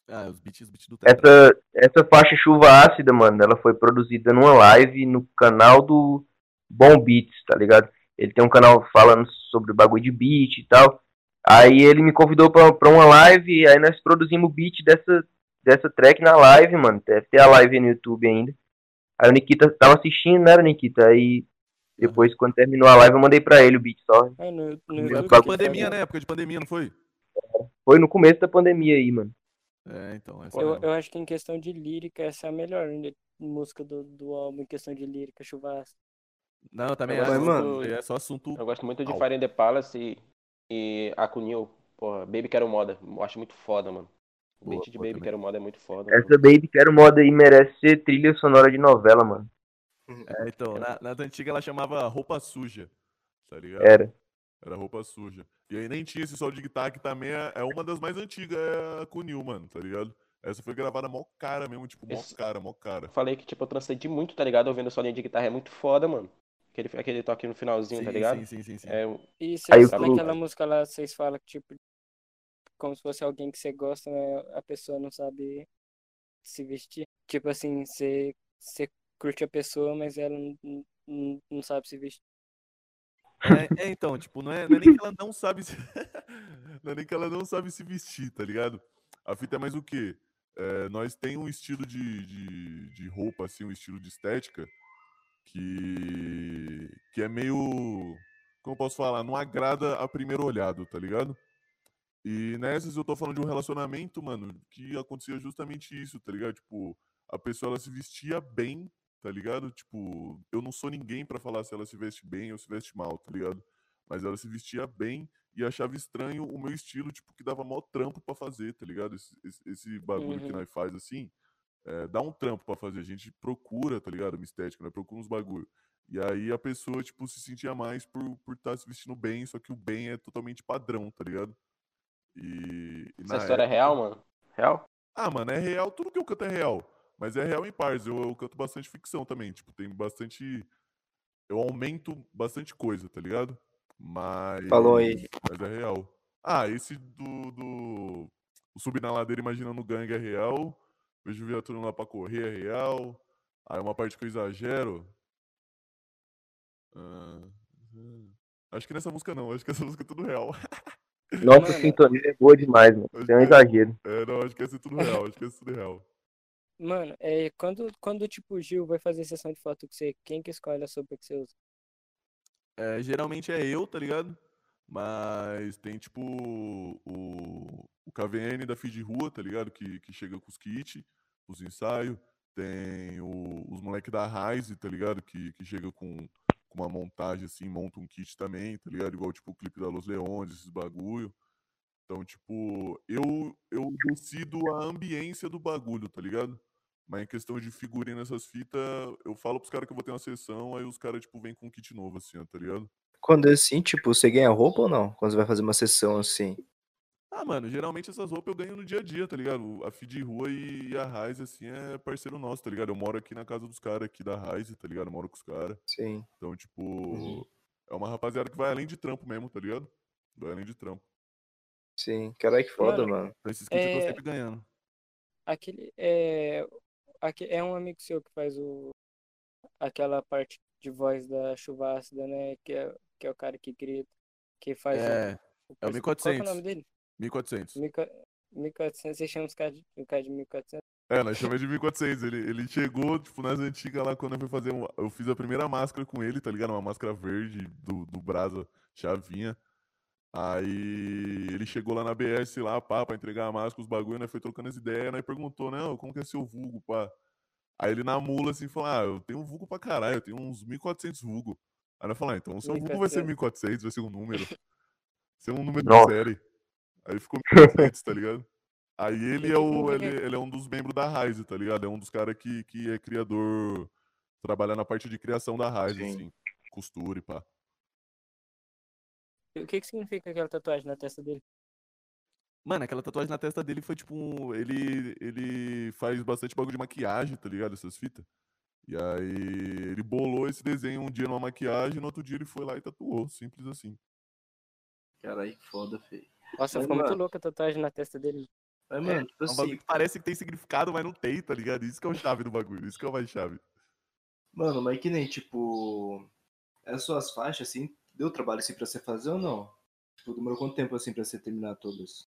Ah, os beats, os beats do. Essa, essa faixa chuva ácida, mano, ela foi produzida numa live no canal do Bom Beats, tá ligado? Ele tem um canal falando sobre bagulho de beat e tal. Aí ele me convidou pra, pra uma live, e aí nós produzimos o beat dessa, dessa track na live, mano. Deve ter a live no YouTube ainda. Aí o Nikita tava assistindo, né, Nikita? Aí depois, quando terminou a live, eu mandei pra ele o beat só. Ah, no, no YouTube Época de que pandemia, né? Época de pandemia, não foi? Foi no começo da pandemia aí, mano. É, então. Essa Eu, eu acho que em questão de lírica, essa é a melhor música do, do álbum, em questão de lírica, Chuva Ácida. Não, também Eu acho. gosto mano, É só assunto. Eu gosto muito de Au. Fire in the Palace e, e Akunil. Porra, Baby Quero Moda. Eu acho muito foda, mano. O Boa, beat de boa Baby também. Quero Moda é muito foda. mano. Essa Baby Quero Moda aí merece ser trilha sonora de novela, mano. É, então, na, nas antigas ela chamava roupa suja. Tá ligado? Era. Era roupa suja. E aí nem tinha esse solo de guitarra, que também é, é uma das mais antigas, é a Kunil, mano, tá ligado? Essa foi gravada mó cara mesmo, tipo, mó Esse- cara, mó cara. Eu falei que, tipo, eu transcendi muito, tá ligado? Ouvindo o solinho de guitarra é muito foda, mano. Aquele, aquele toque no finalzinho, tá Sim, ligado? sim, sim, sim, sim. É, E Aí vocês, o- naquela música lá, vocês falam que, tipo, como se fosse alguém que você gosta, né? A pessoa não sabe se vestir. Tipo assim, você, você curte a pessoa, mas ela não, não, não sabe se vestir. É, é, então, tipo, não é, não é nem que ela não sabe se... não é nem que ela não sabe se vestir, tá ligado? A fita é mais o quê? É, nós tem um estilo de, de, de roupa, assim, um estilo de estética que, que é meio, como posso falar, não agrada a primeiro olhado, tá ligado? E nessas eu tô falando de um relacionamento, mano, que acontecia justamente isso, tá ligado? Tipo, a pessoa ela se vestia bem, tá ligado? Tipo, eu não sou ninguém pra falar se ela se veste bem ou se veste mal, tá ligado? Mas ela se vestia bem e achava estranho o meu estilo, tipo, que dava mó trampo pra fazer, tá ligado? Esse, esse, esse bagulho que Uhum. nós faz assim, é, dá um trampo pra fazer. A gente procura, tá ligado? Uma estética, né? Procura uns bagulho. E aí a pessoa, tipo, se sentia mais por estar por tá se vestindo bem, só que o bem é totalmente padrão, tá ligado? E, e essa história é época- real, mano? Real? ah, mano, é real, tudo que eu canto é real. Mas é real em partes. Eu, eu canto bastante ficção também. Tipo, tem bastante. Eu aumento bastante coisa, tá ligado? Mas. Falou aí. Mas é real. Ah, esse do. do... O subir na ladeira imaginando gangue é real. Vejo viatura lá pra correr é real. Aí uma parte que eu exagero. Ah. Acho que nessa música não. Acho que essa música é tudo real. Nossa Mano. sintonia é boa demais, mano. Tem um exagero. É, não, acho que essa é tudo real. Acho que essa é tudo real. Mano, é, quando, quando tipo, o Gil vai fazer sessão de foto com você, quem que escolhe a sopa que você usa? É, geralmente é eu, tá ligado? Mas tem tipo o, o KVN da Feed Rua, tá ligado? Que, que chega com os kits, os ensaios. Tem o- os moleques da Rise, tá ligado? Que, que chega com, com uma montagem assim, monta um kit também, tá ligado? Igual tipo o clipe da Los Leones, esses bagulho. Então, tipo, eu, eu decido a ambiência do bagulho, tá ligado? Mas em questão de figurino nessas fitas, eu falo pros caras que eu vou ter uma sessão, aí os caras, tipo, vêm com um kit novo, assim, ó, tá ligado? Quando é assim, tipo, você ganha roupa ou não? Quando você vai fazer uma sessão assim? Ah, mano, geralmente essas roupas eu ganho no dia a dia, tá ligado? A Feed Rua e a Raiz, assim, é parceiro nosso, tá ligado? Eu moro aqui na casa dos caras aqui da Raiz, tá ligado? Eu moro com os caras. Sim. Então, tipo, Uhum. é uma rapaziada que vai além de trampo mesmo, tá ligado? Vai além de trampo. Sim. Caralho, que foda, Mano, mano. Então esses kits eu tô É- sempre ganhando. Aquele é, é um amigo seu que faz o aquela parte de voz da chuva ácida, né? Que é, que é o cara que grita, que faz o- É, o, é o perso- Qual que é o 1400. nome dele? 1400. 1400, você chama os caras de, o cara de 1400. É, nós chamamos de 1400. Ele, ele chegou, tipo, nas antigas lá, quando eu fui fazer. um- eu fiz a primeira máscara com ele, tá ligado? Uma máscara verde do, do Brasa Chavinha. Aí ele chegou lá na BS, lá, pá, pra entregar a máscara, os bagulho, né? Foi trocando as ideias, né? Perguntou, né? "Ô, Como que é seu vulgo, pá? Aí ele na mula, assim, falou: Ah, eu tenho um vulgo pra caralho, eu tenho uns 1400 vulgo. Aí nós falamos: ah, então o seu vulgo vai ser 1400, vai ser um número. Vai ser um número de Nossa. série. Aí ficou 1400, tá ligado? Aí ele é, que o, ele, é? ele é um dos membros da Rise, tá ligado? É um dos caras que, que é criador, trabalha na parte de criação da Rise, Sim. assim. Costura e pá. O que que significa aquela tatuagem na testa dele? Mano, aquela tatuagem na testa dele foi tipo um. Ele, ele faz bastante bagulho de maquiagem, tá ligado? Essas fitas. E aí ele bolou esse desenho um dia numa maquiagem, no outro dia ele foi lá e tatuou. Simples assim. Caralho, que foda, feio. Nossa, Mas, ficou muito mano- louca a tatuagem na testa dele. Mas, mano, tipo É um assim, bagulho que parece que tem significado, mas não tem, tá ligado? Isso que é o chave do bagulho. Isso que é o mais chave. mano, mas que nem, tipo, as suas faixas, assim, deu trabalho, assim, pra você fazer ou não? Tipo, demorou quanto tempo, assim, pra você terminar todas?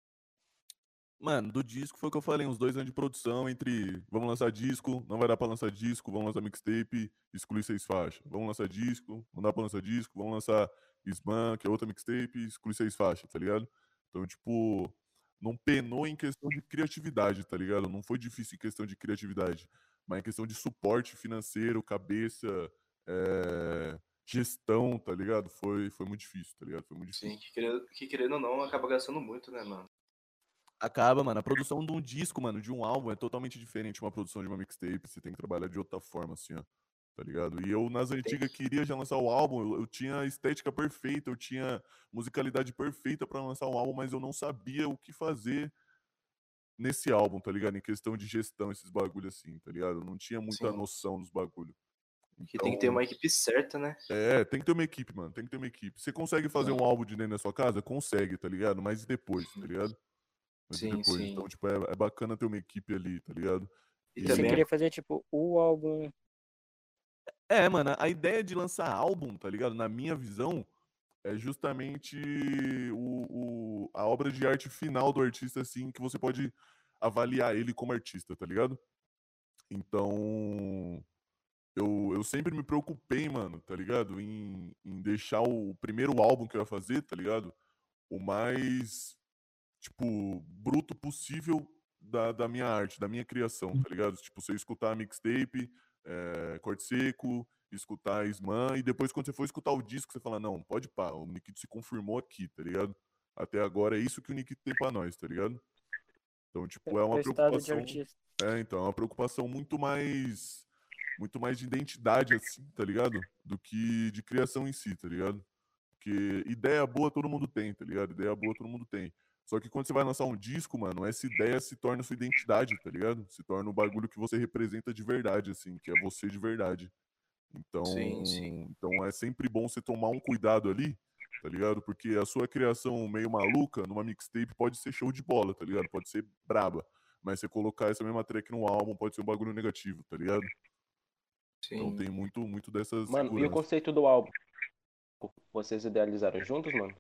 Mano, do disco foi o que eu falei, uns dois anos de produção entre vamos lançar disco, não vai dar pra lançar disco, vamos lançar mixtape, excluir seis faixas. Vamos lançar disco, não dá pra lançar disco, vamos lançar Sman, que é outra mixtape, excluir seis faixas, tá ligado? Então, tipo, não penou em questão de criatividade, tá ligado? Não foi difícil em questão de criatividade, mas em questão de suporte financeiro, cabeça, eh, gestão, tá ligado? Foi, foi muito difícil, tá ligado? Foi muito difícil. Sim, que querendo, que querendo ou não, acaba gastando muito, né, mano? Acaba, mano. A produção de um disco, mano, de um álbum é totalmente diferente de uma produção de uma mixtape. Você tem que trabalhar de outra forma, assim, ó. Tá ligado? E eu, nas antigas, queria já lançar o álbum. Eu, eu tinha a estética perfeita, eu tinha musicalidade perfeita pra lançar um álbum, mas eu não sabia o que fazer nesse álbum, tá ligado? Em questão de gestão, esses bagulho assim, tá ligado? Eu não tinha muita Sim. noção dos bagulho. Que tem que ter Então, uma equipe certa, né? É, tem que ter uma equipe, mano. Tem que ter uma equipe. Você consegue fazer um álbum de dentro da sua casa? Consegue, tá ligado? Mas e depois, tá ligado? Mas Sim, depois. sim. Então, tipo, é, é bacana ter uma equipe ali, tá ligado? E E- Você também, queria fazer, tipo, o álbum. É, mano, a ideia de lançar álbum, tá ligado? Na minha visão, é justamente o, o- a obra de arte final do artista, assim, que você pode avaliar ele como artista, tá ligado? Então, eu, eu sempre me preocupei, mano, tá ligado? Em, em deixar o primeiro álbum que eu ia fazer, tá ligado? O mais, tipo, bruto possível da, da minha arte, da minha criação, tá ligado? Tipo, você escutar mixtape, é, corte seco, escutar Sman, e depois quando você for escutar o disco, você fala, não, pode pá, o Nikito se confirmou aqui, tá ligado? Até agora é isso que o Nikito tem pra nós, tá ligado? Então, tipo, é uma o estado de preocupação. É, então, é uma preocupação muito mais. Muito mais de identidade, assim, tá ligado? Do que de criação em si, tá ligado? Porque ideia boa todo mundo tem, tá ligado? Ideia boa todo mundo tem. Só que quando você vai lançar um disco, mano, essa ideia se torna sua identidade, tá ligado? Se torna o bagulho que você representa de verdade, assim, que é você de verdade. Então, Sim, sim. então é sempre bom você tomar um cuidado ali, tá ligado? Porque a sua criação meio maluca numa mixtape pode ser show de bola, tá ligado? Pode ser braba. Mas você colocar essa mesma track num álbum pode ser um bagulho negativo, tá ligado? Então sim. tem muito, muito dessas Mano, e o conceito do álbum? Vocês idealizaram juntos, mano?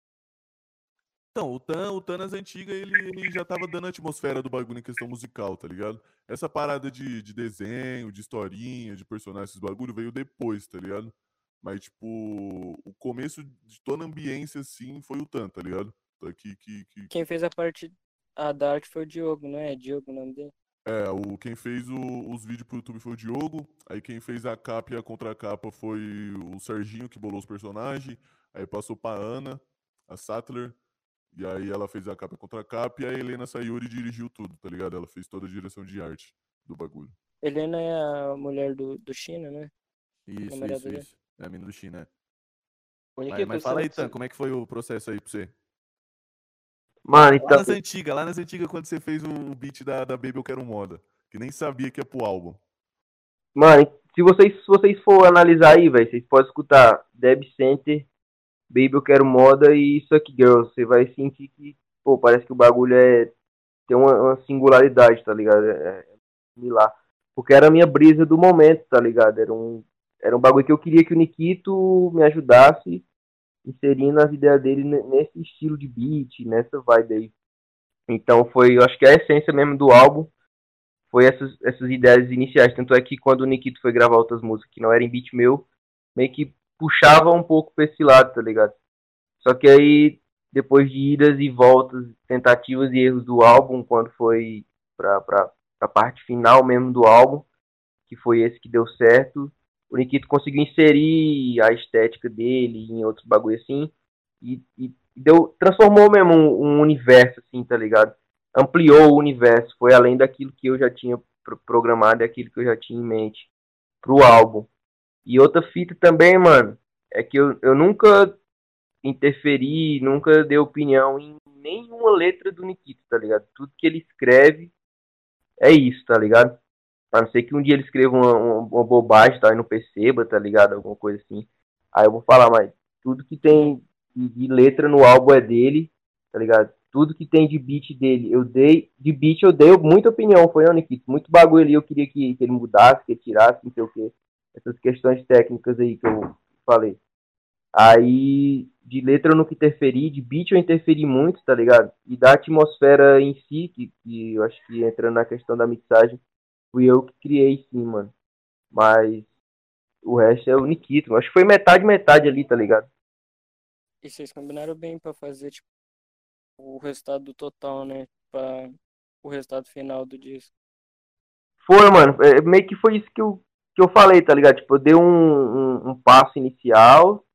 Então, o Tan, o Tan nas antigas, ele, ele já tava dando a atmosfera do bagulho em questão musical, tá ligado? Essa parada de, de desenho, de historinha, de personagens, esses bagulho veio depois, tá ligado? Mas, tipo, o começo de toda a ambiência, assim, foi o Tan, tá ligado? Tá Que, que, que, Quem fez a parte a da arte foi o Diogo, não é? Diogo o nome dele? É, o, quem fez o- os vídeos pro YouTube foi o Diogo. Aí quem fez a capa e a contracapa foi o Serginho, que bolou os personagens. Aí passou pra Ana, a Sattler. E aí ela fez a capa e a contracapa. E a Helena Sayuri dirigiu tudo, tá ligado? Ela fez toda a direção de arte do bagulho. Helena é a mulher do, do China, né? Isso, isso, isso. É a mina do China, né? Mas, mas fala aí, Tan, como é que foi o processo aí pra você? Mano, Lá então. nas antigas, lá nas antigas, quando você fez o beat da, da Baby Eu Quero Moda. Que nem sabia que ia pro álbum. Mano, se vocês, se vocês for analisar aí, velho, vocês podem escutar Deb Center, Baby Eu Quero Moda e Suck Girls. Você vai sentir que, pô, parece que o bagulho é. tem uma, uma singularidade, tá ligado? É, é similar. Porque era a minha brisa do momento, tá ligado? Era um, era um bagulho que eu queria que o Nikito me ajudasse inserindo as ideias dele ne- nesse estilo de beat, nessa vibe aí. Então foi, eu acho que a essência mesmo do álbum foi essas, essas ideias iniciais. Tanto é que quando o Nikito foi gravar outras músicas que não eram beat meu, meio que puxava um pouco pra esse lado, tá ligado? Só que aí, depois de idas e voltas, tentativas e erros do álbum, quando foi pra, pra, pra parte final mesmo do álbum, que foi esse que deu certo, o Nikito conseguiu inserir a estética dele em outros bagulho assim, e, e deu, transformou mesmo um, um universo, assim, tá ligado? Ampliou o universo, foi além daquilo que eu já tinha pro- programado e aquilo que eu já tinha em mente pro álbum. E outra fita também, mano, é que eu, eu nunca interferi, nunca dei opinião em nenhuma letra do Nikito, tá ligado? Tudo que ele escreve é isso, tá ligado? A não ser que um dia ele escreva uma, uma, uma bobagem, tá? E não perceba, tá ligado? Alguma coisa assim. Aí eu vou falar, mas tudo que tem de, letra no álbum é dele, tá ligado? Tudo que tem de beat dele, eu dei. De beat eu dei muita opinião, foi o Nikito. Muito bagulho ali eu queria que, que ele mudasse, que ele tirasse, não sei o quê. Essas questões técnicas aí que eu falei. Aí, de letra eu nunca interferi, de beat eu interferi muito, tá ligado? E da atmosfera em si, que, que eu acho que entrando na questão da mixagem, fui eu que criei sim, mano. Mas o resto é o Nikito. Acho que foi metade, metade ali, tá ligado? E vocês combinaram bem pra fazer, tipo, o resultado do total, né? Pra o resultado final do disco. Foi, mano. É, meio que foi isso que eu, que eu falei, tá ligado? Tipo, eu dei um, um, um passo inicial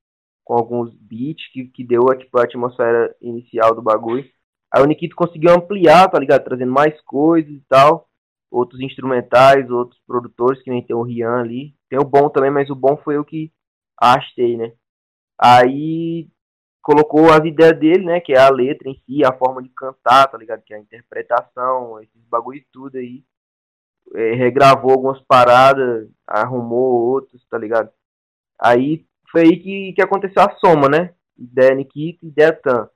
com alguns beats que, que deu tipo, a atmosfera inicial do bagulho. Aí o Nikito conseguiu ampliar, tá ligado? Trazendo mais coisas e tal. Outros instrumentais, outros produtores, que nem tem o Rian ali. Tem o bom também, mas o bom foi eu que arrastei, né? Aí colocou as ideias dele, né? Que é a letra em si, a forma de cantar, tá ligado? Que é a interpretação, esses bagulho tudo aí é, regravou algumas paradas, arrumou outros, tá ligado? Aí foi aí que, que aconteceu a soma, né? Ideia Nikita, ideia Tan.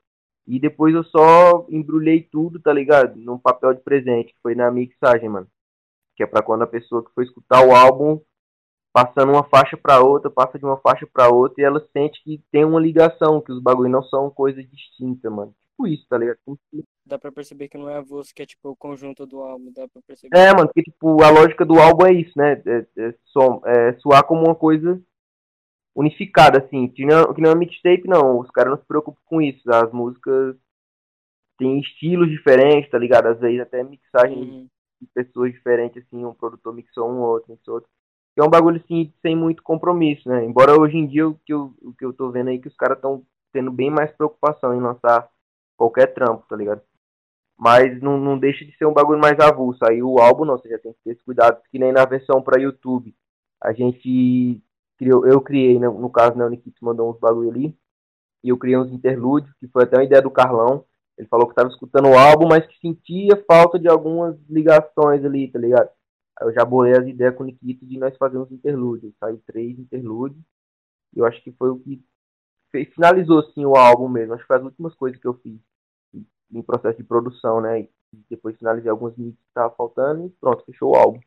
E depois eu só embrulhei tudo, tá ligado? Num papel de presente, que foi na mixagem, mano. Que é pra quando a pessoa que for escutar o álbum, passando uma faixa pra outra, passa de uma faixa pra outra, e ela sente que tem uma ligação, que os bagulhos não são coisas distintas, mano. Tipo isso, tá ligado? Dá pra perceber que não é a voz que é, tipo, o conjunto do álbum. Dá pra perceber. É, mano, porque tipo, a lógica do álbum é isso, né? É, é, som, é soar como uma coisa unificada, assim. Que não, que não é mixtape, não. Os caras não se preocupam com isso. As músicas têm estilos diferentes, tá ligado? Às vezes até mixagem Uhum. de pessoas diferentes, assim. Um produtor mixou um, outro mixou outro. Que é um bagulho, assim, sem muito compromisso, né? Embora hoje em dia o que eu, o que eu tô vendo aí é que os caras estão tendo bem mais preocupação em lançar qualquer trampo, tá ligado? Mas não, não deixa de ser um bagulho mais avulso. Aí o álbum, não, você já tem que ter esse cuidado, que nem na versão pra YouTube. A gente criou, eu criei, né, no caso, né, o Nikito mandou uns bagulho ali, e eu criei uns interlúdios, que foi até uma ideia do Carlão. Ele falou que tava escutando o álbum, mas que sentia falta de algumas ligações ali, tá ligado? Aí eu já bolei as ideias com o Nikito de nós fazermos interlúdios. Saiu três interlúdios, e eu acho que foi o que fez, finalizou, assim, o álbum mesmo. Acho que foi as últimas coisas que eu fiz em processo de produção, né? E depois finalizei alguns mix que tava faltando e pronto, fechou o álbum.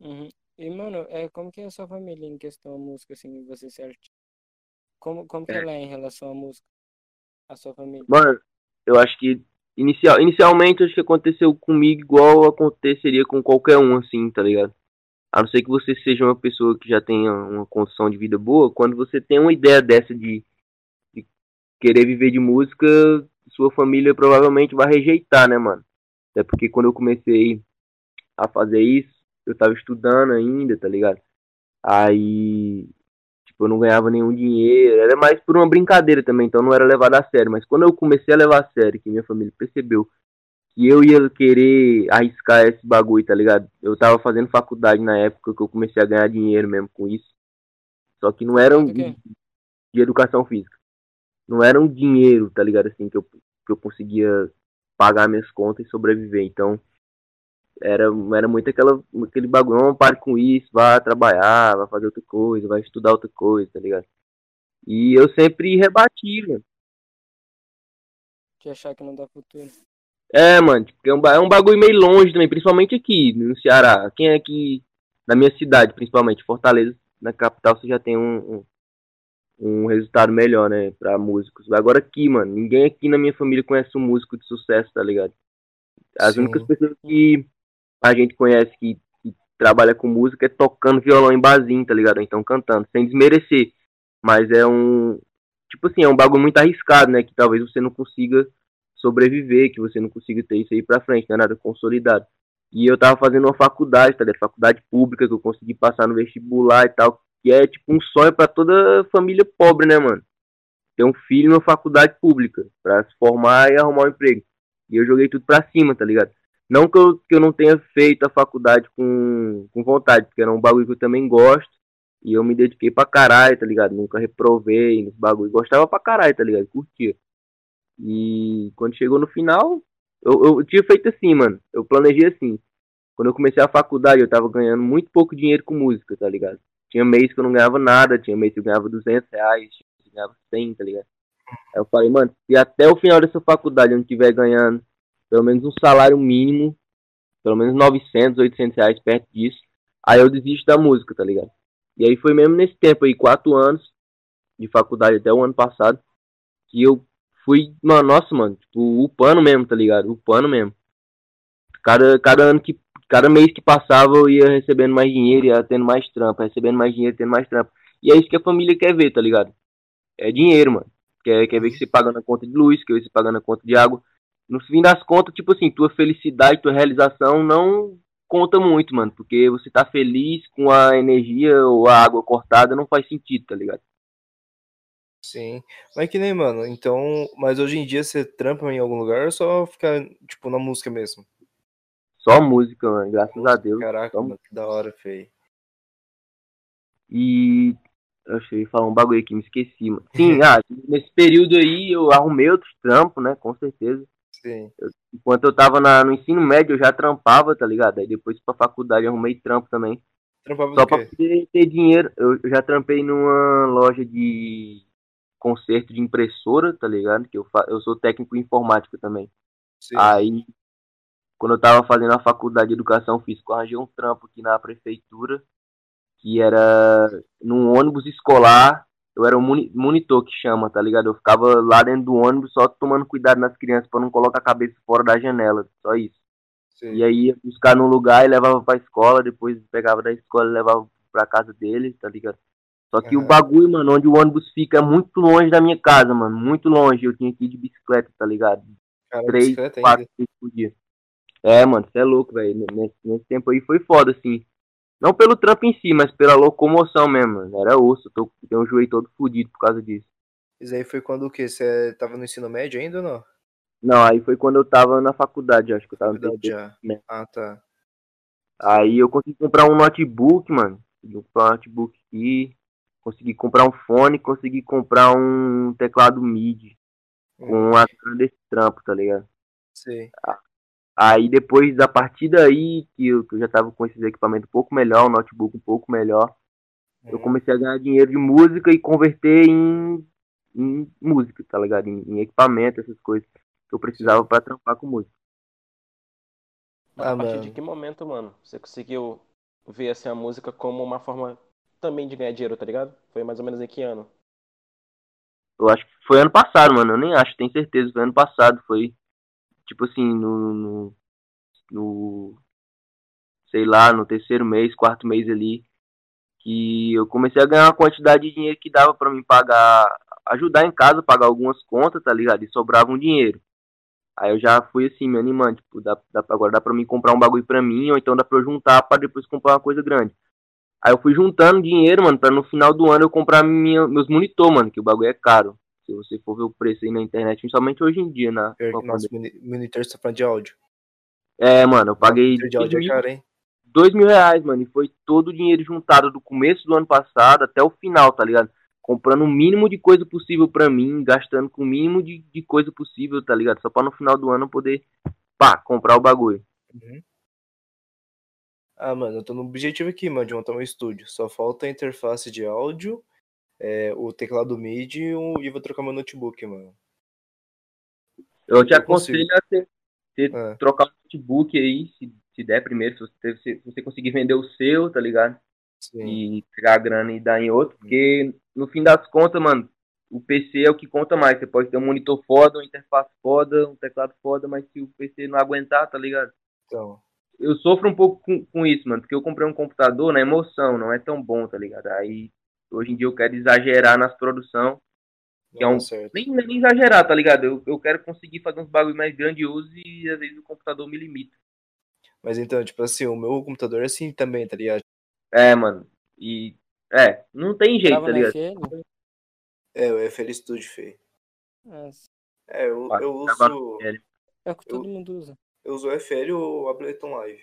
Uhum. E, mano, é, como que é a sua família em questão à música, assim, você ser artista? Como, como que É. ela é em relação à música? A sua família? Mano, eu acho que inicial, inicialmente acho que aconteceu comigo igual aconteceria com qualquer um, assim, tá ligado? A não ser que você seja uma pessoa que já tenha uma condição de vida boa, quando você tem uma ideia dessa de, de querer viver de música, sua família provavelmente vai rejeitar, né, mano? Até porque quando eu comecei a fazer isso, eu tava estudando ainda, tá ligado? Aí, tipo, eu não ganhava nenhum dinheiro, era mais por uma brincadeira também, então não era levado a sério. Mas quando eu comecei a levar a sério, que minha família percebeu que eu ia querer arriscar esse bagulho, tá ligado? Eu tava fazendo faculdade na época que eu comecei a ganhar dinheiro mesmo com isso. Só que não era um quê? de educação física. Não era um dinheiro, tá ligado? Assim, que eu que eu conseguia pagar minhas contas e sobreviver. Então, era, era muito aquela, aquele bagulho, não pare com isso, vá trabalhar, vai fazer outra coisa, vai estudar outra coisa, tá ligado? E eu sempre rebati, mano. De achar que não dá futuro. É, mano, tipo, é um, é um bagulho meio longe também, principalmente aqui no Ceará. Quem é aqui, na minha cidade, principalmente, Fortaleza, na capital, você já tem um, um, um resultado melhor, né, pra músicos. Agora aqui, mano, ninguém aqui na minha família conhece um músico de sucesso, tá ligado? As Sim. únicas pessoas que a gente conhece que, que trabalha com música é tocando violão em barzinho, tá ligado? Então cantando, sem desmerecer. Mas é um. Tipo assim, é um bagulho muito arriscado, né? Que talvez você não consiga sobreviver, que você não consiga ter isso aí pra frente, não é nada consolidado. E eu tava fazendo uma faculdade, tá ligado? Faculdade pública, que eu consegui passar no vestibular e tal, que é tipo um sonho pra toda família pobre, né, mano? Ter um filho numa faculdade pública, pra se formar e arrumar um emprego. E eu joguei tudo pra cima, tá ligado? Não que eu, que eu não tenha feito a faculdade com, com vontade, porque era um bagulho que eu também gosto. E eu me dediquei pra caralho, tá ligado? Nunca reprovei nesse bagulho. Gostava pra caralho, tá ligado? Curtia. E quando chegou no final, eu, eu tinha feito assim, mano. Eu planejei assim. Quando eu comecei a faculdade, eu tava ganhando muito pouco dinheiro com música, tá ligado? Tinha mês que eu não ganhava nada, tinha mês que eu ganhava 200 reais, tinha mês que eu ganhava 100, tá ligado? Aí eu falei, mano, se até o final dessa faculdade eu não estiver ganhando pelo menos um salário mínimo, pelo menos 900, 800 reais perto disso, aí eu desisto da música, tá ligado? E aí foi mesmo nesse tempo aí, quatro anos de faculdade até o ano passado, que eu fui, mano, nossa, mano, tipo, upando mesmo, tá ligado? Upando mesmo. Cada, cada ano que, cada mês que passava eu ia recebendo mais dinheiro, ia tendo mais trampa, recebendo mais dinheiro, tendo mais trampa. E é isso que a família quer ver, tá ligado? É dinheiro, mano. Quer, quer ver que você pagando a conta de luz, quer ver você pagando a conta de água. No fim das contas, tipo assim, tua felicidade, tua realização não conta muito, mano. Porque você tá feliz com a energia ou a água cortada, não faz sentido, tá ligado? Sim. Mas que nem, mano, então. Mas hoje em dia você trampa em algum lugar ou só fica, tipo, na música mesmo? Só música, mano, graças a Deus. Caraca, mano, que da hora, feio. E. Eu achei falar um bagulho aqui, me esqueci, mano. Sim, ah, nesse período aí eu arrumei outros trampos, né? Com certeza. Sim. Enquanto eu tava na, no ensino médio, eu já trampava, tá ligado? Aí depois pra faculdade eu arrumei trampo também. Trampava Só pra poder ter dinheiro. Eu, eu já trampei numa loja de conserto de impressora, tá ligado? Que eu, fa... eu sou técnico em informática também. Sim. Aí, quando eu tava fazendo a faculdade de educação física, eu arranjei um trampo aqui na prefeitura, que era num ônibus escolar. Eu era um moni- monitor que chama, tá ligado? Eu ficava lá dentro do ônibus só tomando cuidado nas crianças pra não colocar a cabeça fora da janela, só isso. Sim. E aí ia buscar num lugar e levava pra escola, depois pegava da escola e levava pra casa deles, tá ligado? Só que o Aham. bagulho, mano, onde o ônibus fica é muito longe da minha casa, mano. Muito longe. Eu tinha que ir de bicicleta, tá ligado? Cara, Três, bicicleta quatro vezes por dia. É, mano, você é louco, velho. Nesse, nesse tempo aí foi foda, assim. Não pelo trampo em si, mas pela locomoção mesmo, mano. Era osso. Tô, tenho um joelho todo fudido por causa disso. Isso aí foi quando o quê? Você tava no ensino médio ainda ou não? Não, aí foi quando eu tava na faculdade, acho que eu tava no Faculdade terceiro né? Ah, tá. Aí eu consegui comprar um notebook, mano. Consegui comprar um notebook aqui. Consegui comprar um fone, consegui comprar um teclado MIDI Hum, com a cara desse trampo, tá ligado? sei. Aí depois, a partir daí, que eu, que eu já tava com esses equipamentos um pouco melhor, um notebook um pouco melhor, eu Hum, comecei a ganhar dinheiro de música e converter em, em música, tá ligado? Em, em equipamento, essas coisas que eu precisava pra trampar com música. Mas Ah, a partir mano. de que momento, mano, você conseguiu ver assim, a música como uma forma também de ganhar dinheiro, tá ligado? Foi mais ou menos em que ano? Eu acho que foi ano passado, mano. Eu nem acho, tenho certeza. Foi ano passado. Foi, tipo assim, no, no, no- sei lá, no terceiro mês, quarto mês ali, que eu comecei a ganhar uma quantidade de dinheiro que dava pra mim pagar, ajudar em casa, pagar algumas contas, tá ligado? E sobrava um dinheiro. Aí eu já fui assim, me animando, tipo, dá, dá, agora dá pra mim comprar um bagulho pra mim, ou então dá pra eu juntar pra depois comprar uma coisa grande. Aí eu fui juntando dinheiro, mano, pra no final do ano eu comprar minha, meus monitor, mano, que o bagulho é caro. Se você for ver o preço aí na internet, principalmente hoje em dia, na Pior com a que nosso pandemia. moni- monitor você tá falando de áudio. É, mano, eu paguei de áudio é caro, hein? dois mil reais, mano, e foi todo o dinheiro juntado do começo do ano passado até o final, tá ligado? comprando o mínimo de coisa possível pra mim, gastando com o mínimo de, de coisa possível, tá ligado? Só pra no final do ano eu poder, pá, comprar o bagulho. Uhum. Ah, mano, eu tô no objetivo aqui, mano, de montar um estúdio. Só falta a interface de áudio, é, o teclado MIDI e um- e vou trocar meu notebook, mano. Eu te Eu consigo. aconselho a ter- É. trocar o notebook aí, se, se der primeiro, se você, se você conseguir vender o seu, tá ligado? Sim. e pegar a grana e dar em outro, porque no fim das contas, mano, o PC é o que conta mais. Você pode ter um monitor foda, uma interface foda, um teclado foda, mas se o PC não aguentar, tá ligado? Então, Eu sofro um pouco com, com isso, mano, porque eu comprei um computador na emoção, não é tão bom, tá ligado? Aí hoje em dia eu quero exagerar nas produção, não Que é um- dá certo. nem, nem exagerar, tá ligado? Eu, eu quero conseguir fazer uns bagulho mais grandiosos e às vezes o computador me limita. Mas então, tipo assim, o meu computador é assim também, tá ligado? É, mano, e. É, não tem jeito, Grava tá ligado? FL? É, o FL Studio feio. É, eu, eu gravar uso. É o que Eu- todo mundo usa. Eu uso o FL ou o Ableton Live.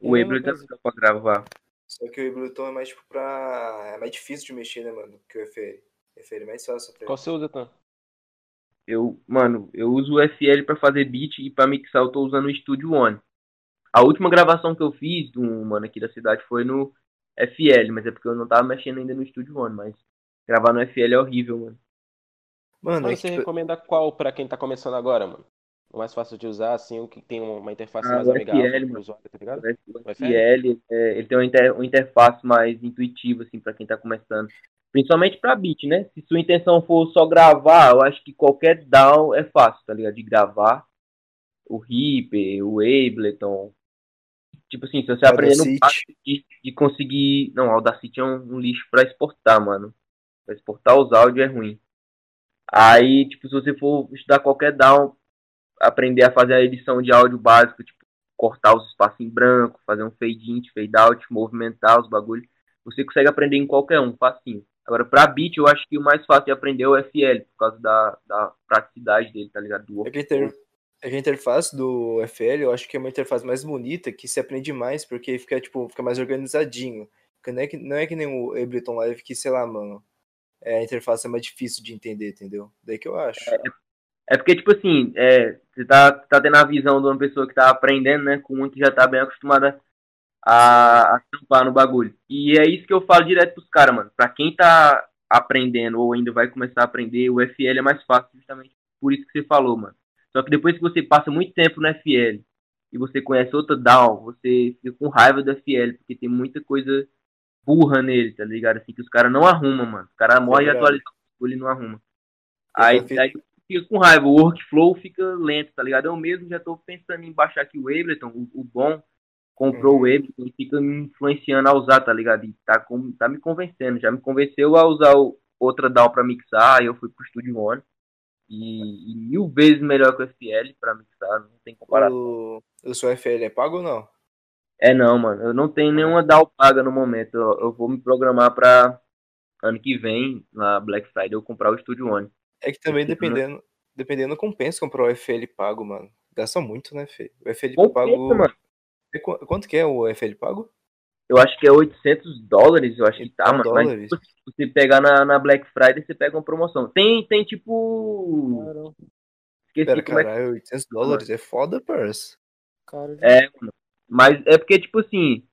O É Ableton dá pra gravar. Só que o Ableton é mais tipo pra. É mais difícil de mexer, né, mano? Que o FL. FL é mais fácil até. Qual você usa, Tan? Eu, mano, eu uso o FL pra fazer beat e pra mixar eu tô usando o Studio One. A última gravação que eu fiz do mano aqui da cidade foi no FL, mas é porque eu não tava mexendo ainda no Studio One, mas gravar no FL é horrível, mano. Mano, é Mas que, você tipo, recomenda qual pra quem tá começando agora, mano? O mais fácil de usar, assim, o que tem uma interface Ah, mais o amigável FL, pro mano. usuário, tá ligado? O O FL, é, ele tem uma, inter- uma interface mais intuitiva, assim, pra quem tá começando. Principalmente pra beat, né? Se sua intenção for só gravar, eu acho que qualquer DAW é fácil, tá ligado? De gravar. O Reaper, o Ableton. Tipo assim, se você aprender no de, de conseguir... Não, o Audacity é um, um lixo pra exportar, mano. Pra exportar os áudios é ruim. Aí, tipo, se você for estudar qualquer DAW, aprender a fazer a edição de áudio básico, tipo, cortar os espaços em branco, fazer um fade in, fade out, movimentar os bagulhos. Você consegue aprender em qualquer um, facinho. Agora, pra beat, eu acho que o mais fácil de aprender é o FL, por causa da, da praticidade dele, tá ligado? Do É é que a interface do FL eu acho que é uma interface mais bonita, que se aprende mais, porque fica, tipo, fica mais organizadinho. Porque Não é, que, não é que nem o Ableton Live que, sei lá, mano, é, a interface é mais difícil de entender, entendeu? Daí que eu acho. É porque, tipo assim, é, você tá, tá tendo a visão de uma pessoa que tá aprendendo, né? Com uma que já tá bem acostumada a, a tampar no bagulho. E é isso que eu falo direto pros caras, mano. Pra quem tá aprendendo ou ainda vai começar a aprender, o FL é mais fácil justamente por isso que você falou, mano. Só que depois que você passa muito tempo no FL e você conhece outra DAW, você fica com raiva do FL, porque tem muita coisa burra nele, tá ligado? Assim, que os caras não arrumam, mano. Os caras morrem de verdade. atualizar o bagulho e não arruma. Eu Aí, aí fica com raiva, o workflow fica lento, tá ligado? Eu mesmo já tô pensando em baixar aqui o Ableton, o, o bom comprou Uhum. o Ableton e fica me influenciando a usar, tá ligado? E tá, com, tá me convencendo, já me convenceu a usar o, outra DAW pra mixar, aí eu fui pro Studio One. E, e mil vezes melhor que o FL pra mixar, não tem comparação. O, o seu FL é pago ou não? É não, mano, eu não tenho nenhuma DAW paga no momento, eu, eu vou me programar pra ano que vem, na Black Friday, eu comprar o Studio One. É que também dependendo, dependendo compensa comprar o FL pago, mano. Gasta muito, né, Fê? O FL Compensa, pago. mano. É qu- Quanto que é o FL pago? Eu acho que é 800 dólares, eu acho que tá, 800 mano. Mas dólares? se você pegar na, na Black Friday, você pega uma promoção. Tem, tem tipo. Caramba, Esqueci Pera, como é que. caralho, 800 dólares é foda, parça. cara. É, mano. Mas é porque, tipo assim,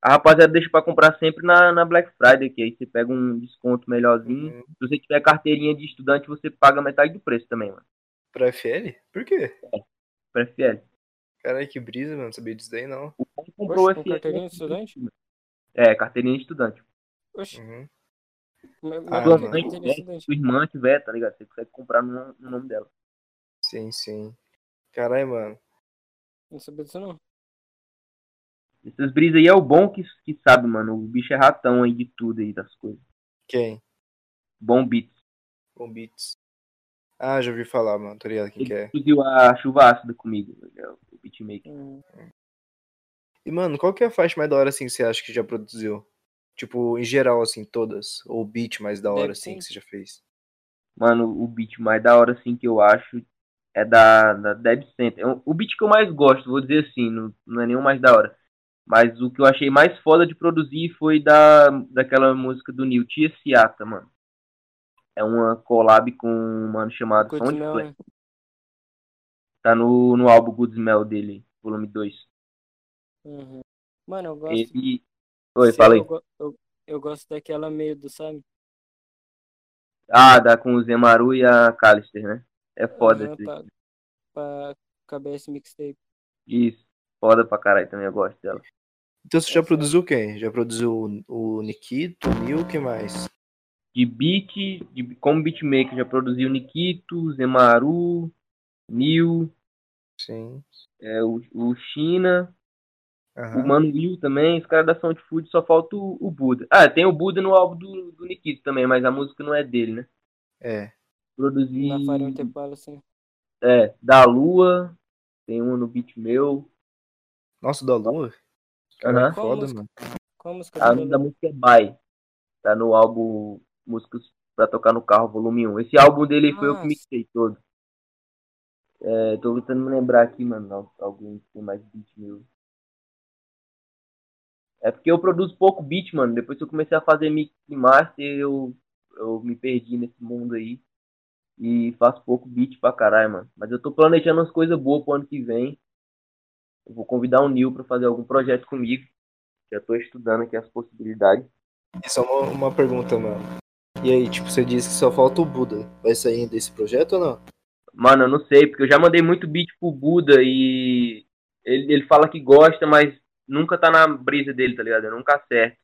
a rapaziada deixa pra comprar sempre na, na Black Friday, que aí você pega um desconto melhorzinho. Uhum. Se você tiver carteirinha de estudante, você paga metade do preço também, mano. Pra FL? Por quê? Pra FL. Caralho, que brisa, mano. Não sabia disso daí, não. O bom comprou Oxe, com FL. carteirinha de estudante? É, carteirinha de estudante. Oxe, Uhum. mas, Ah, mas estudante? Sua irmã tiver, tá ligado? Você consegue comprar no, no nome dela. Sim, sim. Caralho, mano. Não sabia disso não. Essas brisas aí é o bom que, que sabe, mano. O bicho é ratão aí de tudo aí das coisas. Quem? Bom beats. Bom Beats. Ah, já ouvi falar, mano. Tô ligado quem que Ele é. produziu a chuva ácida comigo. É o beatmaker. Hum, E, mano, qual que é a faixa mais da hora, assim, que você acha que já produziu? Tipo, em geral, assim, todas. Ou o beat mais da hora, Deve assim, ser. que você já fez. Mano, o beat mais da hora, assim, que eu acho é da, da Deb Center. É o- O beat que eu mais gosto, vou dizer assim, não, não é nenhum mais da hora. Mas o que eu achei mais foda de produzir foi da, daquela música do Nil, Tia Ciata, mano. É uma collab com um mano chamado Good né? Tá no, no álbum Good Smell dele, volume 2. Uhum. Mano, eu gosto. Ele. Oi, aí. Eu, eu, eu gosto daquela meio do, sabe? Ah, dá com o Zemaru e a Callister, né? É foda Aham, esse. pra, pra esse mixtape. Isso. Foda pra caralho também, eu gosto dela. Então você já produziu quem? Já produziu o, o Nikito, o Nil, quem mais? De beat, de, como beatmaker, já produziu Nikito, Zemaru, Nil, Sim. é, o, o China, o Aham. Mano Will também, os caras da Sound Food, só falta o, o Buda. Ah, tem o Buda no álbum do, do Nikito também, mas a música não é dele, né? É. Produzi. Na Farinha Tepala, assim. É, da Lua, tem uma no beat meu. Nossa, da Lua? Caraca, Qual foda, música? mano. Qual a música A nome da música é Bye. Tá no álbum Músicas pra Tocar no Carro, volume 1. Esse álbum dele foi eu que Nossa. mixei todo. É, tô tentando me lembrar aqui, mano. al- Alguém que tem mais beat meu. É porque eu produzo pouco beat, mano. Depois que eu comecei a fazer mix e master, eu, eu me perdi nesse mundo aí. E faço pouco beat pra caralho, mano. Mas eu tô planejando umas coisas boas pro ano que vem. Eu vou convidar o Nil pra fazer algum projeto comigo. Já tô estudando aqui as possibilidades. Isso é uma, uma pergunta, mano. E aí, tipo, você disse que só falta o Buda. Vai sair desse projeto ou não? Mano, eu não sei, porque eu já mandei muito beat pro Buda e ele, ele fala que gosta, mas nunca tá na brisa dele, tá ligado? Eu nunca acerto.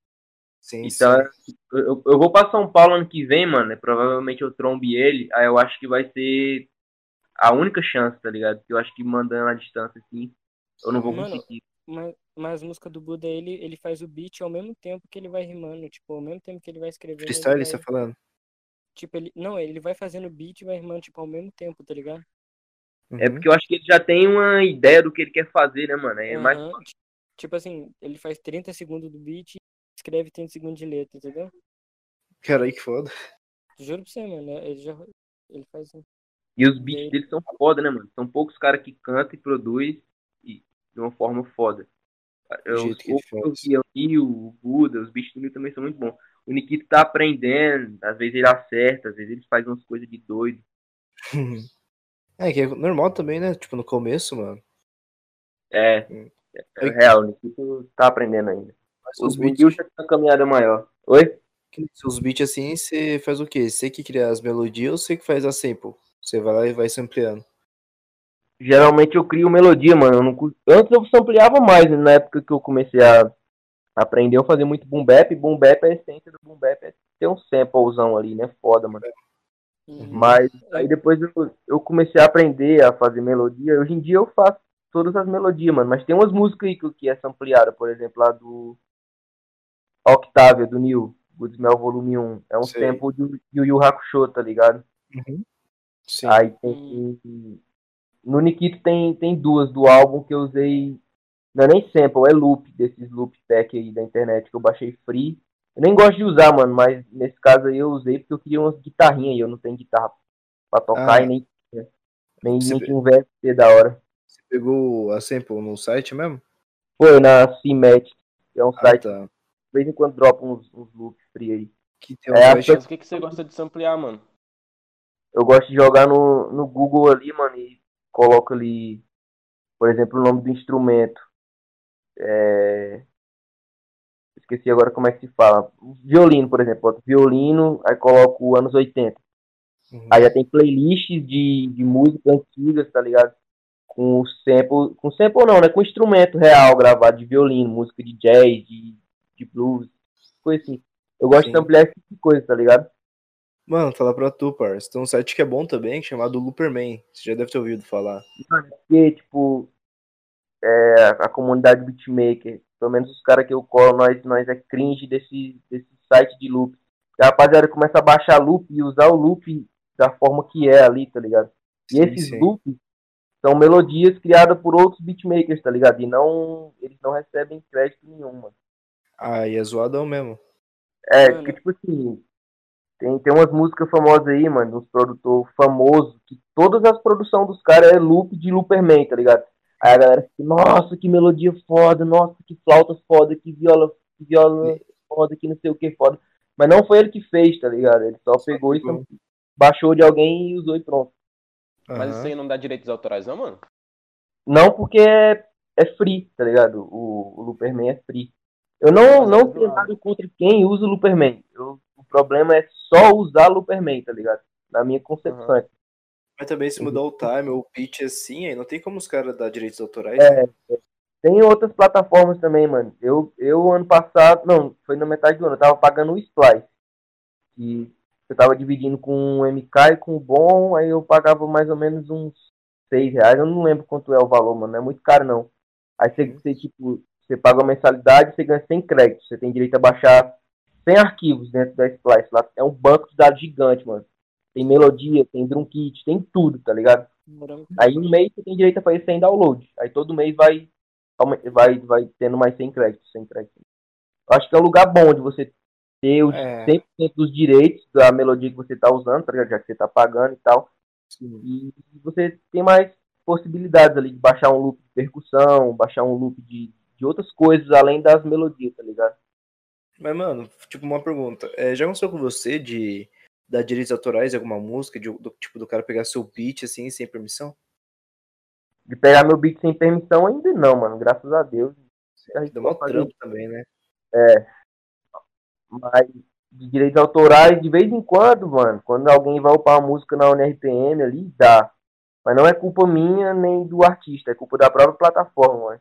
Sim, Então, sim. eu, eu vou pra São Paulo ano que vem, mano. e Provavelmente eu trombe ele. Aí eu acho que vai ser a única chance, tá ligado? Porque eu acho que mandando a distância assim, eu não vou Mano, conseguir. Mas, mas a música do Buda, ele, ele faz o beat ao mesmo tempo que ele vai rimando. Tipo, ao mesmo tempo que ele vai escrevendo. ele Freestyle, vai- você tá falando? Tipo, ele. Não, ele vai fazendo beat e vai rimando, tipo, ao mesmo tempo, tá ligado? É Uhum. porque eu acho que ele já tem uma ideia do que ele quer fazer, né, mano? É mais Aham, ti- Tipo assim, ele faz 30 segundos do beat e escreve 30 segundos de letra, entendeu? Caralho, que foda. Juro pra você, mano. Ele já. Ele faz. E os beats Dele. são foda, né, mano? São poucos caras que cantam e produzem de uma forma foda. Eu, que ele o Buda, os beats do também são muito bons. O Nikito tá aprendendo, às vezes ele acerta, às vezes ele faz umas coisas de doido. É, que é normal também, né? Tipo, no começo, mano. É, Hum. é real, o Nikito tá aprendendo ainda. Mas os o beats, já uma caminhada maior. Oi? os beats assim, você faz o quê? Você que cria as melodias ou você que faz a sample? Você vai lá e vai sampleando. Geralmente eu crio melodia, mano. Eu não Antes eu sampleava mais, né? na época que eu comecei a aprender, eu fazia muito boom bap. Boom bap, a essência do boom bap é ter um samplezão ali, né? Foda, mano. Uhum. Mas aí depois eu, eu comecei a aprender a fazer melodia. Hoje em dia eu faço todas as melodias, mano. Mas tem umas músicas aí que, que é sampleada, por exemplo, lá do Octavia, do Neil, Good Smell Volume 1. É um Sei. sample do Yu Yu Hakusho, tá ligado? Sim. Aí tem. No Nikito tem, tem duas do álbum que eu usei. Não é nem sample, é loop desses loop pack aí da internet que eu baixei free. Eu nem gosto de usar, mano, mas nesse caso aí eu usei porque eu queria umas guitarrinhas e eu não tenho guitarra pra tocar Ah. e nem, nem, nem tinha um VST da hora. Você pegou a sample no site mesmo? Foi na CMAT, que é um Ah, site tá. de vez em quando dropa uns, uns loops free aí. Que tem um É. Mas o que, que você gosta de samplear, mano? Eu gosto de jogar no, no Google ali, mano, e coloco ali, por exemplo, o nome do instrumento. É... Esqueci agora como é que se fala. Violino, por exemplo. Violino, aí coloco anos 80. Uhum. Aí já tem playlists de, de música antigas, tá ligado? Com sample. Com sample não, né? Com instrumento real gravado de violino, música de jazz, de, de blues, coisa assim. Eu gosto Sim. de ampliar esse tipo de coisa, tá ligado? Mano, falar pra tu, parça. Tem um site que é bom também, chamado Looperman. Você já deve ter ouvido falar. Porque, tipo, é, a comunidade beatmaker, pelo menos os caras que eu colo, nós, nós é cringe desse, desse site de loop. A rapaziada começa a baixar loop e usar o loop da forma que é ali, tá ligado? E Sim, esses sim. loops são melodias criadas por outros beatmakers, tá ligado? E não, eles não recebem crédito nenhum, mano. Ah, e é zoadão mesmo. É, Mano. porque, tipo assim, tem, tem umas músicas famosas aí, mano, uns produtores famosos, que todas as produções dos caras é loop de Looperman, tá ligado? Aí a galera fica, nossa, que melodia foda, nossa, que flauta foda, que viola, que viola foda, que não sei o que foda. Mas não foi ele que fez, tá ligado? Ele só pegou e baixou de alguém e usou e pronto. Mas Aham. isso aí não dá direitos autorais, não, mano? Não porque é, é free, tá ligado? O, o Looperman é free. Eu não, Mas não é tenho nada contra quem usa o Looperman. Eu, o problema é só usar Looperman, tá ligado? Na minha concepção. Mas também se mudar o time ou o pitch assim, aí não tem como os caras dar direitos autorais. É, Tem outras plataformas também, mano. Eu, eu ano passado, não, foi na metade do ano, eu tava pagando o Splice. Que eu tava dividindo com o MK e com o Bom, aí eu pagava mais ou menos uns 6 reais. Eu não lembro quanto é o valor, mano. Não é muito caro, não. Aí você, você, tipo, você paga uma mensalidade você ganha 100 créditos. Você tem direito a baixar 100 arquivos dentro da Splice. Lá é um banco de dados gigante, mano. Tem melodia, tem drum kit, tem tudo, tá ligado? Aí um mês você tem direito a fazer 100 downloads. Aí todo mês vai, vai, vai tendo mais 100 créditos, 100 créditos. Eu acho que é um lugar bom de você ter os É. 100% dos direitos da melodia que você tá usando, tá ligado? Já que você tá pagando e tal. Sim. E você tem mais possibilidades ali de baixar um loop de percussão, baixar um loop de, de outras coisas além das melodias, tá ligado? Mas, mano, tipo, uma pergunta. É, já aconteceu com você de dar direitos autorais em alguma música, de, do, tipo, do cara pegar seu beat assim, sem permissão? De pegar meu beat sem permissão ainda não, mano. Graças a Deus. A gente Deu fazer trampo também, né? Mas de direitos autorais, de vez em quando, mano, quando alguém vai upar uma música na UNRPM ali, dá. Mas não é culpa minha nem do artista, é culpa da própria plataforma, mano.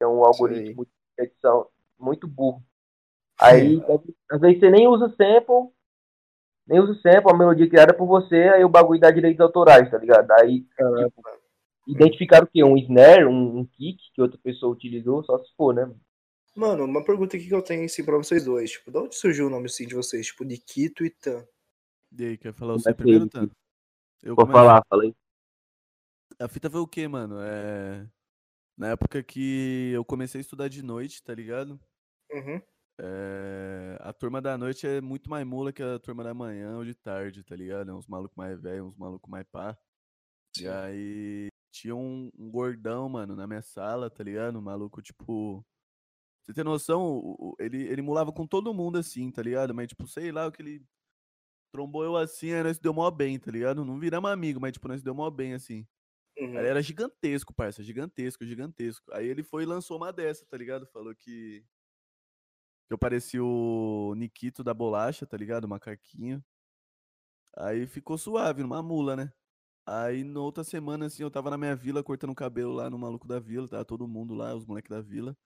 É um algoritmo de edição muito burro. Aí, às vezes você nem usa sample, nem usa sample, a melodia criada por você, aí o bagulho dá direitos autorais, tá ligado? Aí, tipo, identificar o quê? Um snare, um, um kick que outra pessoa utilizou, só se for, né? mano? Uma pergunta aqui que eu tenho assim pra vocês dois. Tipo, de onde surgiu o nome assim de vocês? Tipo, Nikito e Tan. E aí, quer falar Começa você aí, primeiro, Nico. Tan? Eu Vou falar, falei. A fita foi o quê, mano? É... Na época que eu comecei a estudar de noite, tá ligado? Uhum. É, A turma da noite é muito mais mula que a turma da manhã ou de tarde, tá ligado? É uns malucos mais velhos, uns malucos mais pá. E aí tinha um, um gordão, mano, na minha sala, tá ligado? Um maluco, tipo. Você tem noção? Ele, ele mulava com todo mundo assim, tá ligado? Mas, tipo, sei lá, o que ele trombou eu assim, aí nós deu mó bem, tá ligado? Não viramos amigo, mas, tipo, nós deu mó bem assim. Uhum. Ele era gigantesco, parça, gigantesco, gigantesco. Aí ele foi e lançou uma dessa, tá ligado? Falou que. Que eu parecia o Nikito da bolacha, tá ligado? O macaquinho. Aí ficou suave, numa mula, né? Aí na outra semana, assim, eu tava na minha vila cortando o cabelo lá no maluco da vila, tava todo mundo lá, os moleques da vila.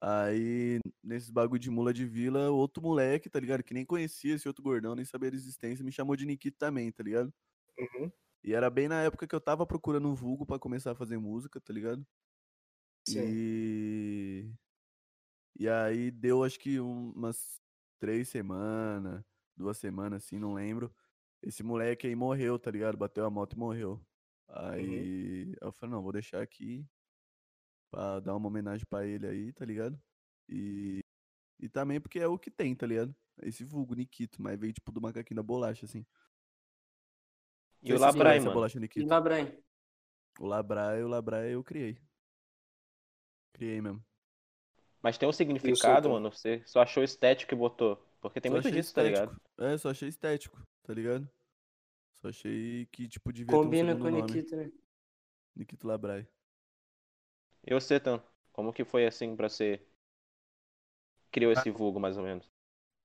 Aí, nesses bagulho de mula de vila, outro moleque, tá ligado? Que nem conhecia esse outro gordão, nem sabia da existência, me chamou de Nikito também, tá ligado? Uhum. E era bem na época que eu tava procurando um vulgo pra começar a fazer música, tá ligado? Sim. E. E aí deu acho que um- umas três semanas, duas semanas, assim, não lembro. Esse moleque aí morreu, tá ligado? Bateu a moto e morreu. Aí eu falei, não, vou deixar aqui pra dar uma homenagem pra ele aí, tá ligado? E. E também porque é o que tem, tá ligado? Esse vulgo, Nikito, mas veio tipo do macaquinho da bolacha, assim. E o Labrai, mano? bolacha E Nikito. Labran? O Labraia, o Labraia eu criei. Criei mesmo. Mas tem um significado, mano. Você só achou estético e botou. Porque tem Só muito disso, tá ligado? estético. É, só achei estético, tá ligado? Só achei que, tipo, devia Combina ter um com o. Nikito, né? Nikito Labrai. E você, Tan? Como que foi assim pra você criou esse vulgo, mais ou menos?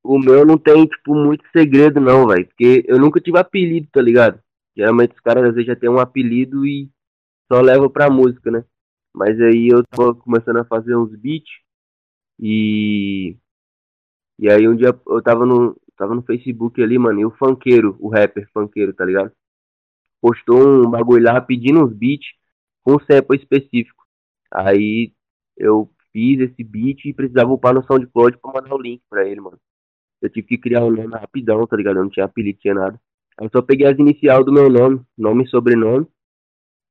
O meu não tem, tipo, muito segredo, não, velho. Porque eu nunca tive apelido, tá ligado? Geralmente os caras às vezes já tem um apelido e só levam pra música, né? Mas aí eu tô começando a fazer uns beats e. E aí um dia eu tava no, tava no Facebook ali, mano, e o funkeiro, o rapper funkeiro, tá ligado? Postou um bagulho lá pedindo uns beats com um sample específico. Aí eu fiz esse beat e precisava upar no SoundCloud pra mandar o link pra ele, mano. Eu tive que criar um nome rapidão, tá ligado? Eu não tinha apelido, tinha nada. Aí eu só peguei as iniciais do meu nome, nome e sobrenome.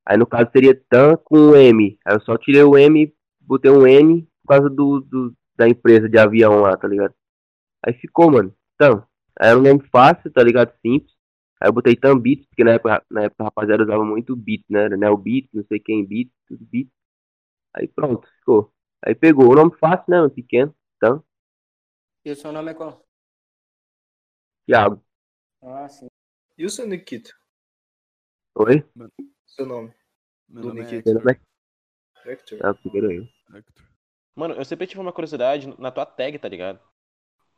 Aí no caso seria Tan com um M. Aí eu só tirei o M, botei um N por causa do, do- da empresa de avião lá, tá ligado? Aí ficou, mano. Aí era um nome fácil, tá ligado? Simples. Aí eu botei Tan Beats, porque na época, na época a rapaziada usava muito beat, né? Era Neo Beat, não sei quem beat, tudo beat. Aí pronto, ficou. Aí pegou. O nome fácil, né, mano? Pequeno. Então, E o seu nome é qual? Thiago. Ah, sim. E o seu Nikito? Oi? Seu nome? Meu Do nome é Nikita. Meu nome Hector. é... Ah, primeiro eu. Hector. Mano, eu sempre tive uma curiosidade na tua tag, tá ligado?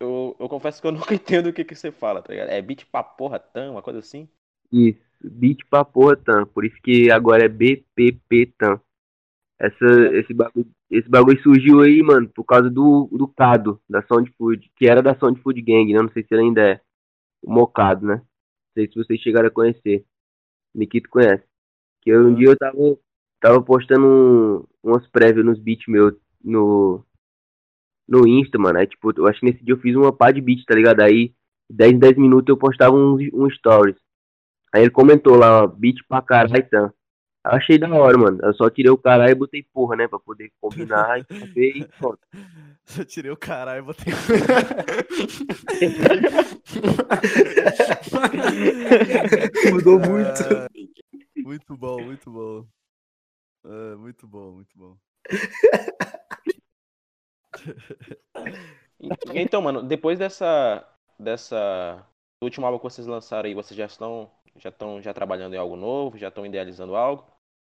Eu, eu confesso que eu nunca entendo o que, que você fala, tá ligado? É beat pra porra, tam, uma coisa assim? Isso. Beat pra porra, Tan. Por isso que agora é BPP Tan. Essa, esse, bagulho, esse bagulho surgiu aí, mano, por causa do, do Cado, da Sound Food, que era da Sound Food Gang, né? Não sei se ele ainda é. O Mocado, né? Não sei se vocês chegaram a conhecer. Nikito conhece. Que eu, um dia eu tava, tava postando um, umas prévias nos beats meus no, no Insta, mano. Aí, tipo, eu acho que nesse dia eu fiz uma pá de beat, tá ligado? Aí, 10 em 10 minutos eu postava um, um stories. Aí ele comentou lá, ó, beat pra caralho, tá? Eu achei da hora, mano. Eu só tirei o caralho e botei porra, né? Pra poder combinar e saber e pronto. Eu tirei o caralho e botei. Mudou muito. Ah, muito bom, muito bom. Ah, muito bom, muito bom. Então, mano, depois dessa. dessa. do último álbum que vocês lançaram aí, vocês já estão. Já estão já trabalhando em algo novo, já estão idealizando algo?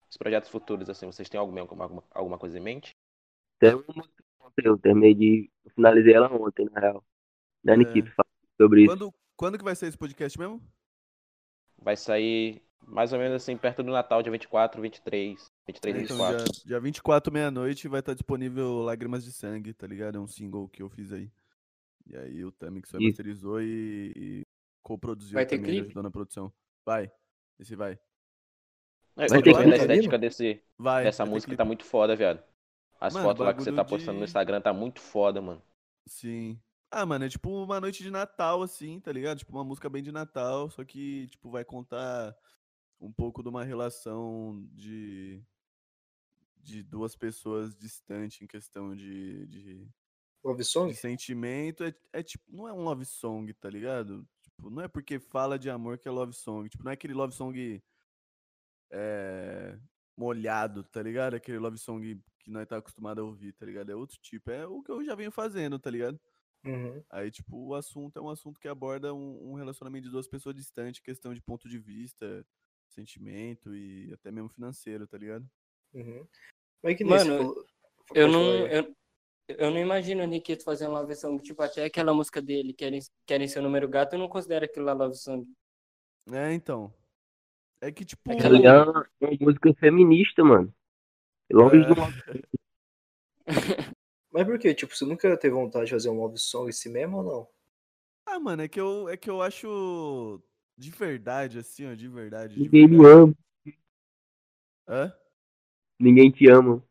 Os projetos futuros, assim, vocês têm alguma, alguma, alguma coisa em mente? Tem uma música ontem, eu terminei de. Eu finalizei ela ontem, na real. Da É. Sobre isso. Quando, quando que vai ser esse podcast mesmo? Vai sair mais ou menos assim, perto do Natal, dia 24, 23, 23 e Então, 24. dia, dia 24, meia-noite, vai estar disponível Lágrimas de Sangue, tá ligado? É um single que eu fiz aí. E aí o Tamix só Isso. masterizou e, e co-produziu Vai ter também, clipe? ajudou na produção. Vai, esse vai. Eu Vai tô ter vendo a clipe, estética desse, Vai, dessa vai música clipe. tá muito foda, viado. As Mano, fotos lá que você tá postando no de- Instagram tá muito foda, mano. Sim. Ah, mano, é tipo uma noite de Natal, assim, tá ligado? Tipo uma música bem de Natal, só que, tipo, vai contar um pouco de uma relação de, de duas pessoas distantes em questão de, de, Love de Song? sentimento. É, é tipo, não é um love song, tá ligado? Tipo, não é porque fala de amor que é love song. Tipo, não é aquele love song é, molhado, tá ligado? Aquele love song que nós tá acostumado a ouvir, tá ligado? É outro tipo. É o que eu já venho fazendo, tá ligado? Uhum. Aí, tipo, o assunto é um assunto que aborda um, um relacionamento de duas pessoas distantes, questão de ponto de vista, sentimento e até mesmo financeiro, tá ligado? Uhum. Mas que Mano, falou- Eu não, eu, eu não imagino o Nikito fazendo uma versão, tipo, até aquela música dele, Querem, Querem Ser o Número Gato, eu não considero aquilo lá love song. É, então. É que, tipo. Aquela- Ali é uma, uma música feminista, mano. Longe É. do Mas por quê? Tipo, você nunca teve vontade de fazer um love song em si mesmo ou não? Ah, mano, é que eu, é que eu acho de verdade, assim, ó, de verdade. De Ninguém me verdade. ama, Hã? ninguém te ama.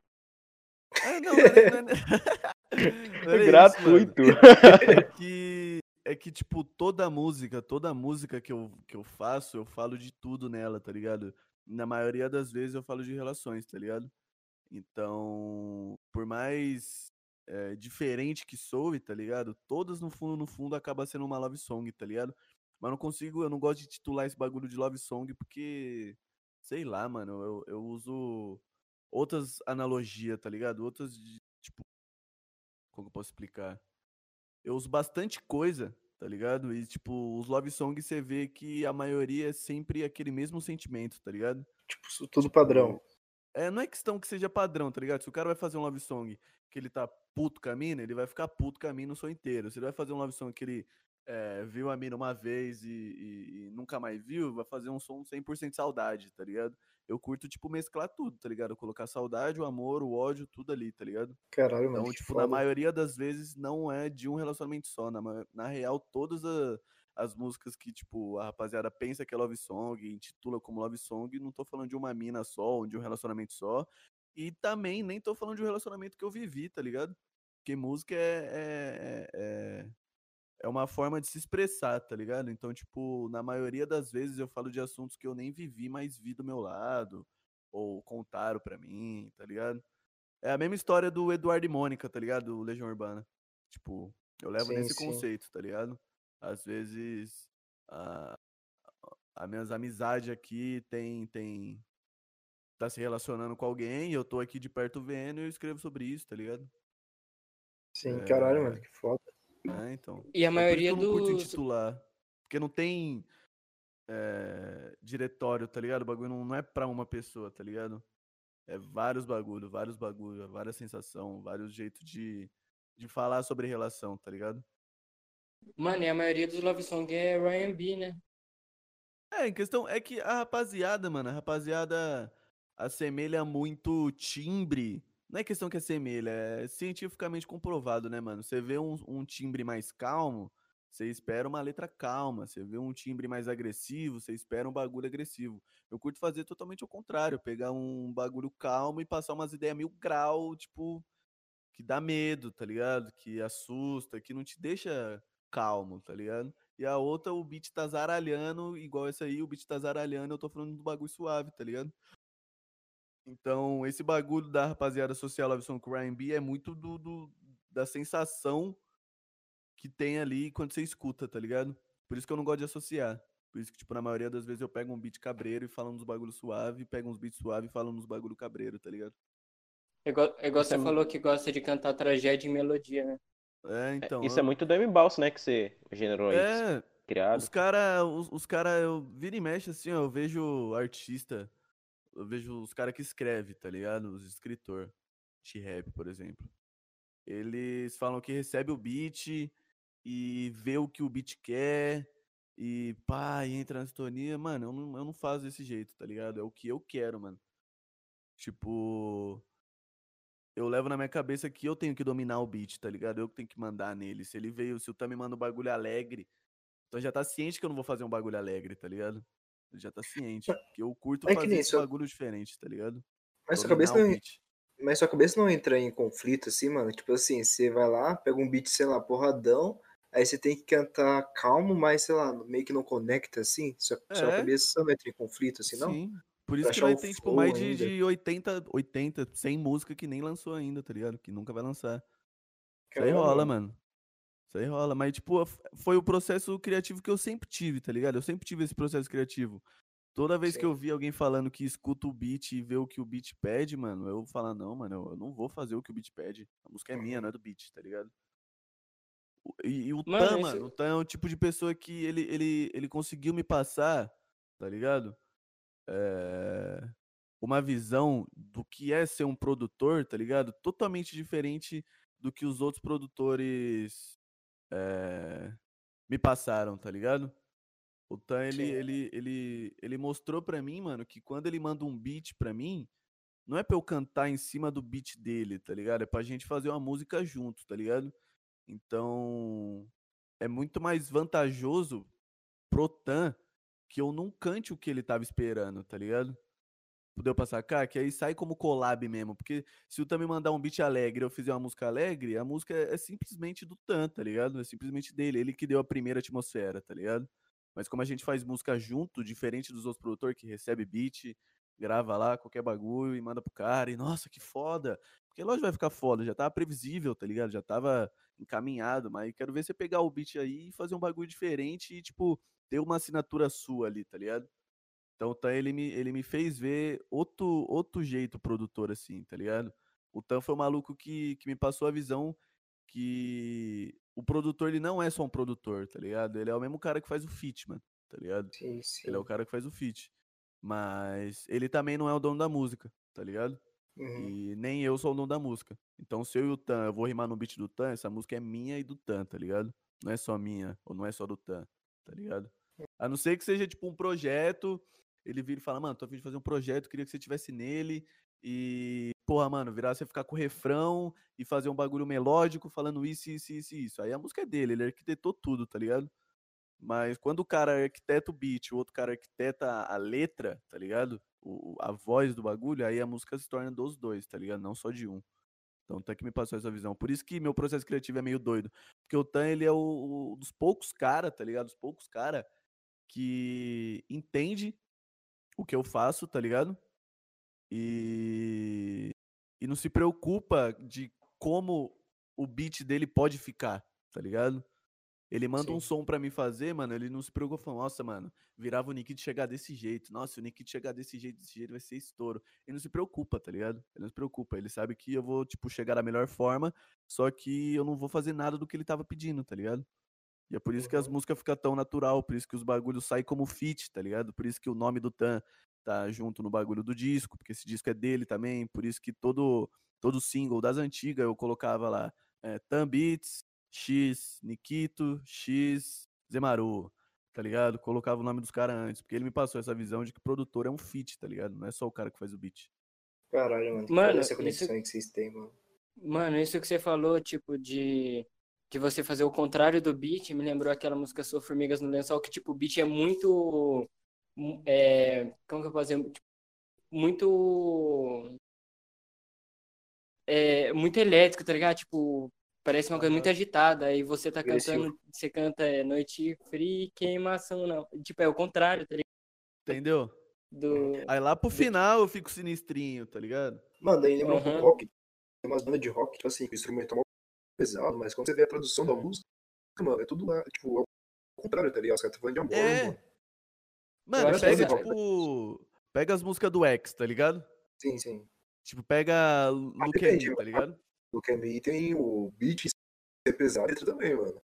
É, não, não é, é, é nem Gratuito. É que é que tipo toda música, toda música que eu, que eu faço, eu falo de tudo nela, tá ligado? Na maioria das vezes eu falo de relações, tá ligado? Então, por mais é, diferente que soe, tá ligado? Todas no fundo, no fundo, acaba sendo uma love song, tá ligado? Mas não consigo, eu não gosto de titular esse bagulho de love song porque, sei lá, mano, eu, eu uso outras analogias, tá ligado? Outras, de, tipo, como que eu posso explicar? Eu uso bastante coisa, tá ligado? E, tipo, os love songs você vê que a maioria é sempre aquele mesmo sentimento, tá ligado? Tipo, tudo padrão. É, não é questão que seja padrão, tá ligado? Se o cara vai fazer um love song que ele tá puto com a mina, ele vai ficar puto com a mina o som inteiro. Se ele vai fazer um love song que ele é, viu a mina uma vez e, e- e nunca mais viu, vai fazer um som 100% saudade, tá ligado? Eu curto, tipo, mesclar tudo, tá ligado? Colocar saudade, o amor, o ódio, tudo ali, tá ligado? Caralho, mano. Então, tipo, na foda. maioria das vezes não é de um relacionamento só. Na, na real, todas a- as músicas que, tipo, a rapaziada pensa que é love song, intitula como love song, não tô falando de uma mina só, ou de um relacionamento só. E também nem tô falando de um relacionamento que eu vivi, tá ligado? Porque música é, é, é, é uma forma de se expressar, tá ligado? Então, tipo, na maioria das vezes eu falo de assuntos que eu nem vivi, mas vi do meu lado, ou contaram pra mim, tá ligado? É a mesma história do Eduardo e Mônica, tá ligado? Do Legião Urbana. Tipo, eu levo Sim, nesse sim. conceito, tá ligado? Às vezes, a, a minhas amizades aqui tem, tem, tá se relacionando com alguém, eu tô aqui de perto vendo e eu escrevo sobre isso, tá ligado? Sim, É. caralho, mano, que foda. É, então. E a por isso maioria eu não curto intitular. Porque não tem é, diretório, tá ligado? O bagulho não, não é pra uma pessoa, tá ligado? É vários bagulho, vários bagulho, várias sensação, vários jeitos de, de falar sobre relação, tá ligado? Mano, e a maioria dos love song é R&B, né? É, em questão é que a rapaziada, mano, a rapaziada assemelha muito timbre. Não é questão que assemelha, é cientificamente comprovado, né, mano? Você vê um, um timbre mais calmo, você espera uma letra calma. Você vê um timbre mais agressivo, você espera um bagulho agressivo. Eu curto fazer totalmente ao contrário, pegar um bagulho calmo e passar umas ideias mil grau, tipo, que dá medo, tá ligado? Que assusta, que não te deixa calmo, tá ligado? E a outra, o beat tá zaralhando, igual essa aí, o beat tá zaralhando, eu tô falando do bagulho suave, tá ligado? Então, esse bagulho da rapaziada social Love Song com R&B é muito do, do- da sensação que tem ali quando você escuta, tá ligado? Por isso que eu não gosto de associar. Por isso que, tipo, na maioria das vezes eu pego um beat cabreiro e falo uns bagulho suave, pego uns beats suave e falo uns bagulho cabreiro, tá ligado? É igual, é igual Isso você é falou que gosta de cantar tragédia e melodia, né? É, então. Isso é eu- muito do M-Balso, né? Que você generou aí, É, criado. Os cara, os, os cara, eu vira e mexe assim, ó, eu vejo artista, eu vejo os cara que escreve, tá ligado? Os escritor de rap, por exemplo. Eles falam que recebe o beat e vê o que o beat quer e pá, e entra na sintonia. Mano, eu não, eu não faço desse jeito, tá ligado? É o que eu quero, mano. Tipo, eu levo na minha cabeça que eu tenho que dominar o beat, tá ligado? Eu que tenho que mandar nele. Se ele veio, se o Tam me manda um bagulho alegre, então já tá ciente que eu não vou fazer um bagulho alegre, tá ligado? Ele já tá ciente. Que eu curto É que fazer esse bagulho diferente, tá ligado? Mas sua cabeça não, mas sua cabeça não entra em conflito assim, mano? Tipo assim, você vai lá, pega um beat, sei lá, porradão, aí você tem que cantar calmo, mas sei lá, meio que não conecta assim. Sua, sua É. cabeça não entra em conflito assim, não? Sim. Por isso Pra que vai ter, tipo, mais de, de 80, 80, 100 música que nem lançou ainda, tá ligado? Que nunca vai lançar. Isso aí rola, mano. Isso aí rola. Mas, tipo, foi o processo criativo que eu sempre tive, tá ligado? Eu sempre tive esse processo criativo. Toda vez que Sim. eu vi alguém falando que escuta o beat e vê o que o beat pede, mano, eu vou falar, não, mano, eu- não vou fazer o que o beat pede. A música é minha, não é do beat, tá ligado? E, e o Mano, Tan, mano, o Tan é o tipo de pessoa que ele, ele, ele conseguiu me passar, tá ligado? É, Uma visão do que é ser um produtor, tá ligado? Totalmente diferente do que os outros produtores é, me passaram, tá ligado? O Tan, ele, Sim. ele, ele, ele mostrou pra mim, mano, que quando ele manda um beat pra mim, não é pra eu cantar em cima do beat dele, tá ligado? É pra gente fazer uma música junto, tá ligado? Então, é muito mais vantajoso pro Tan que eu não cante o que ele tava esperando, tá ligado? Deu pra sacar? Que aí sai como collab mesmo. Porque se o Tan mandar um beat alegre eu fizer uma música alegre, a música é simplesmente do Tan, tá ligado? É simplesmente dele. Ele que deu a primeira atmosfera, tá ligado? Mas como a gente faz música junto, diferente dos outros produtores que recebe beat, grava lá qualquer bagulho e manda pro cara, e nossa, que foda. Porque lógico vai ficar foda, já tava previsível, tá ligado? Já tava encaminhado, mas quero ver você pegar o beat aí e fazer um bagulho diferente e, tipo, ter uma assinatura sua ali, tá ligado? Então o Tan, ele me, ele me fez ver outro, outro jeito produtor, assim, tá ligado? O Tan foi um maluco que, que me passou a visão que o produtor, ele não é só um produtor, tá ligado? Ele é o mesmo cara que faz o feat, mano, tá ligado? Sim, sim. Ele é o cara que faz o feat. Mas ele também não é o dono da música, tá ligado? Uhum. E nem eu sou o dono da música. Então, se eu e o Tan, eu vou rimar no beat do Tan, essa música é minha e do Tan, tá ligado? Não é só minha, ou não é só do Tan, tá ligado? A não ser que seja tipo um projeto, ele vira e fala, mano, tô a fim de fazer um projeto, queria que você tivesse nele. E, porra, mano, virar você ficar com refrão e fazer um bagulho melódico falando isso, isso, isso, isso. Aí a música é dele, ele arquitetou tudo, tá ligado? Mas quando o cara arquiteta o beat, o outro cara arquiteta a letra, tá ligado? O, a voz do bagulho, aí a música se torna dos dois, tá ligado? Não só de um. Então, tá que me passou essa visão. Por isso que meu processo criativo é meio doido. Porque o Tan, ele é o, o dos poucos cara, tá ligado? Dos poucos cara que entende o que eu faço, tá ligado? E, e não se preocupa de como o beat dele pode ficar, tá ligado? Ele manda um Sim. som pra mim fazer, mano, ele não se preocupa, falando, nossa, mano, virava o Nikito chegar desse jeito. Nossa, o Nikito chegar desse jeito, desse jeito vai ser estouro. Ele não se preocupa, tá ligado? Ele não se preocupa. Ele sabe que eu vou, tipo, chegar da melhor forma, só que eu não vou fazer nada do que ele tava pedindo, tá ligado? E é por isso que as Uhum. músicas ficam tão natural, por isso que os bagulhos saem como feat, tá ligado? Por isso que o nome do Tan tá junto no bagulho do disco, porque esse disco é dele também, por isso que todo todo single das antigas eu colocava lá é, Tan Beats, X Nikito, X Zemaru, tá ligado? Colocava o nome dos caras antes, porque ele me passou essa visão de que produtor é um feat, tá ligado? Não é só o cara que faz o beat. Caralho, mano. Mano, essa isso- conexão aí que vocês têm, mano. Mano, isso que você falou, tipo, de, de você fazer o contrário do beat, me lembrou aquela música Sou Formigas no Lençol, que, tipo, o beat é muito. mu- É, como que eu posso dizer? Tipo, Muito. É, muito elétrico, tá ligado? Tipo, parece uma coisa muito agitada. Aí você tá cantando, você canta é, Noite Fria, e Queimação, não. Tipo, é o contrário, tá ligado? Entendeu? Do. Aí lá pro final eu fico sinistrinho, tá ligado? Mano, aí lembra um Uhum. rock. Tem umas bandas de rock, tipo assim, que o instrumento é mó pesado, mas quando você vê a produção da música, mano, é tudo lá, tipo, ao contrário, tá ligado? Os caras estão falando de amor, É. mano. Mano, pega, legal. tipo. Pega as músicas do X, tá ligado? Sim, sim. Tipo, pega Look at Me, tá ligado? No Kemi tem o beat ser pesado letra também, mano.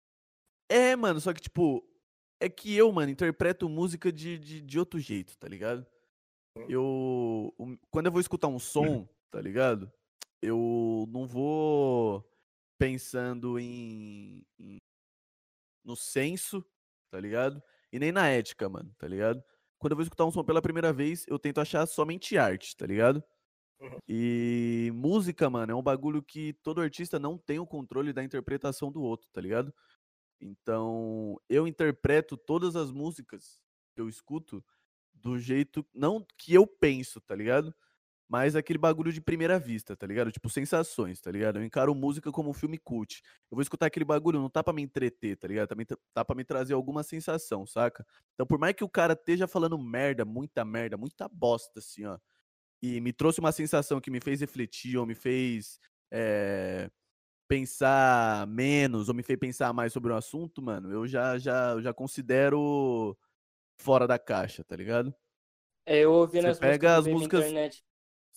É, mano, só que, tipo, é que eu, mano, interpreto música de, de, de outro jeito, tá ligado? Eu. Quando eu vou escutar um som, tá ligado? Eu não vou pensando em, em- no senso, tá ligado? E nem na ética, mano, tá ligado? Quando eu vou escutar um som pela primeira vez, eu tento achar somente arte, tá ligado? Uhum. E música, mano, é um bagulho que todo artista não tem o controle da interpretação do outro, tá ligado? Então, eu interpreto todas as músicas que eu escuto do jeito, não que eu penso, tá ligado? Mas aquele bagulho de primeira vista, tá ligado? Tipo, sensações, tá ligado? Eu encaro música como um filme cult. Eu vou escutar aquele bagulho, não tá pra me entreter, tá ligado? Também tá pra me trazer alguma sensação, saca? Então, por mais que o cara esteja falando merda, muita merda, muita bosta, assim, ó, e me trouxe uma sensação que me fez refletir, ou me fez é, pensar menos, ou me fez pensar mais sobre o assunto, mano, eu já, já, eu já considero fora da caixa, tá ligado? É, eu ouvi Você nas pega músicas as músicas- internet.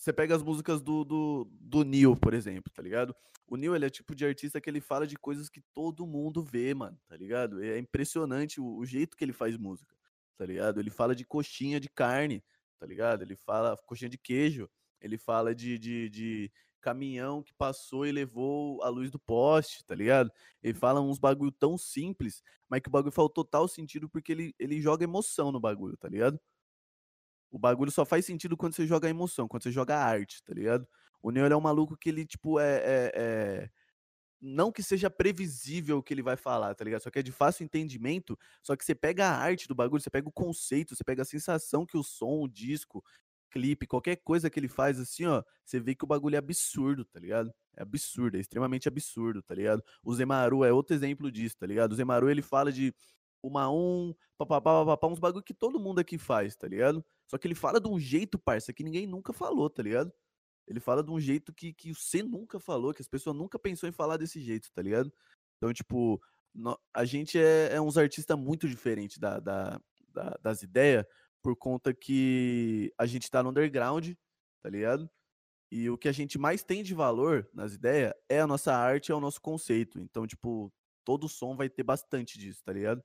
Você pega as músicas do, do, do Neil, por exemplo, tá ligado? O Neil, ele é tipo de artista que ele fala de coisas que todo mundo vê, mano, tá ligado? É impressionante o, o jeito que ele faz música, tá ligado? Ele fala de coxinha de carne, tá ligado? Ele fala coxinha de queijo, ele fala de, de, de caminhão que passou e levou a luz do poste, tá ligado? Ele fala uns bagulho tão simples, mas que o bagulho faz total sentido porque ele, ele joga emoção no bagulho, tá ligado? O bagulho só faz sentido quando você joga emoção, quando você joga arte, tá ligado? O Neo é um maluco que ele, tipo, é, é- é- Não que seja previsível o que ele vai falar, tá ligado? Só que é de fácil entendimento. Só que você pega a arte do bagulho, você pega o conceito, você pega a sensação que o som, o disco, clipe, qualquer coisa que ele faz assim, ó, você vê que o bagulho é absurdo, tá ligado? É absurdo, é extremamente absurdo, tá ligado? O Zemaru é outro exemplo disso, tá ligado? O Zemaru ele fala de uma um, papapá, papapá, uns bagulho que todo mundo aqui faz, tá ligado? Só que ele fala de um jeito, parça, que ninguém nunca falou, tá ligado? Ele fala de um jeito que, que você nunca falou, que as pessoas nunca pensou em falar desse jeito, tá ligado? Então, tipo, a gente é, é uns artistas muito diferentes da, da- da- das ideias, por conta que a gente tá no underground, tá ligado? E o que a gente mais tem de valor nas ideias é a nossa arte, é o nosso conceito. Então, tipo, todo som vai ter bastante disso, tá ligado?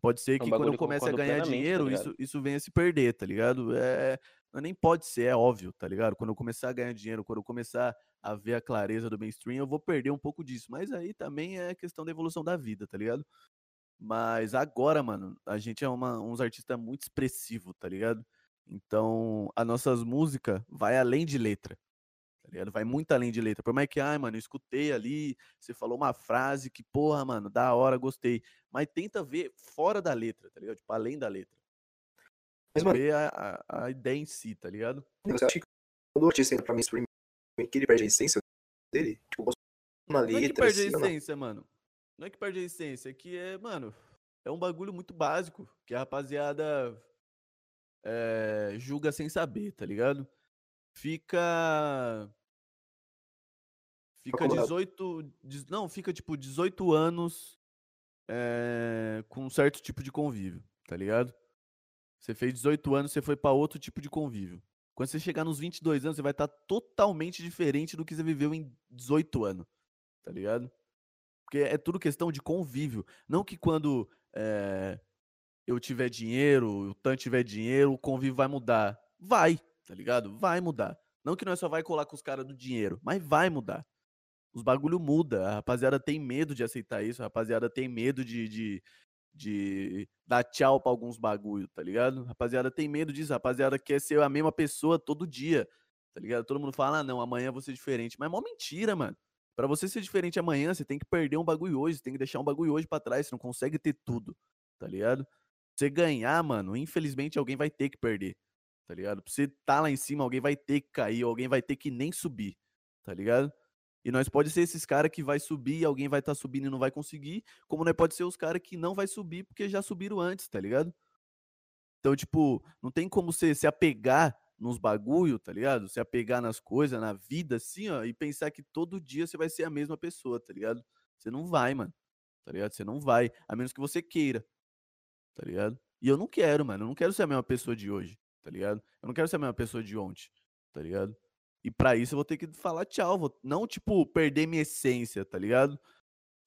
Pode ser É um que quando eu que comece a ganhar tá dinheiro, ligado? isso, isso venha se perder, tá ligado? É, não, nem pode ser, é óbvio, tá ligado? Quando eu começar a ganhar dinheiro, quando eu começar a ver a clareza do mainstream, eu vou perder um pouco disso. Mas aí também é questão da evolução da vida, tá ligado? Mas agora, mano, a gente é uma- uns artistas muito expressivos, tá ligado? Então, as nossas músicas vai além de letra, tá ligado? Vai muito além de letra. Por mais que, ai, mano, eu escutei ali, você falou uma frase que, porra, mano, da hora, gostei. Mas tenta ver fora da letra, tá ligado? Tipo, além da letra. Mas, mano, Ver a, a, a ideia em si, tá ligado? você acha que quando o artista entra pra mainstream, que ele perde a essência dele? Tipo, gosto na Não é que letra, perde a assim, não? essência, mano. Não é que perde a essência, é que é, mano, é um bagulho muito básico, que a rapaziada é, julga sem saber, tá ligado? Fica. Fica Acomodado. 18. dez- Não, fica tipo 18 anos é, com um certo tipo de convívio, tá ligado? Você fez 18 anos, você foi pra outro tipo de convívio. Quando você chegar nos 22 anos, você vai estar totalmente diferente do que você viveu em 18 anos, tá ligado? Porque é tudo questão de convívio. Não que quando é, eu tiver dinheiro, o Tan tiver dinheiro, o convívio vai mudar. Vai, tá ligado? Vai mudar. Não que nós só vai colar com os caras do dinheiro, mas vai mudar. Os bagulho muda. A rapaziada tem medo de aceitar isso. A rapaziada tem medo de, de, de dar tchau pra alguns bagulho, tá ligado? A rapaziada tem medo disso. A rapaziada quer ser a mesma pessoa todo dia, tá ligado? Todo mundo fala, ah, não, amanhã vou ser diferente. Mas é mó mentira, mano. Pra você ser diferente amanhã, você tem que perder um bagulho hoje, você tem que deixar um bagulho hoje pra trás, você não consegue ter tudo, tá ligado? Você ganhar, mano, infelizmente alguém vai ter que perder, tá ligado? Pra você tá lá em cima, alguém vai ter que cair, alguém vai ter que nem subir, tá ligado? E nós pode ser esses caras que vai subir alguém vai estar tá subindo e não vai conseguir, como nós pode ser os caras que não vai subir porque já subiram antes, tá ligado? Então, tipo, não tem como você se apegar nos bagulho, tá ligado? Se apegar nas coisas, na vida, assim, ó, e pensar que todo dia você vai ser a mesma pessoa, tá ligado? Você não vai, mano. Tá ligado? Você não vai, a menos que você queira. Tá ligado? E eu não quero, mano. Eu não quero ser a mesma pessoa de hoje, tá ligado? Eu não quero ser a mesma pessoa de ontem, tá ligado? E para isso eu vou ter que falar tchau, vou não tipo perder minha essência, tá ligado?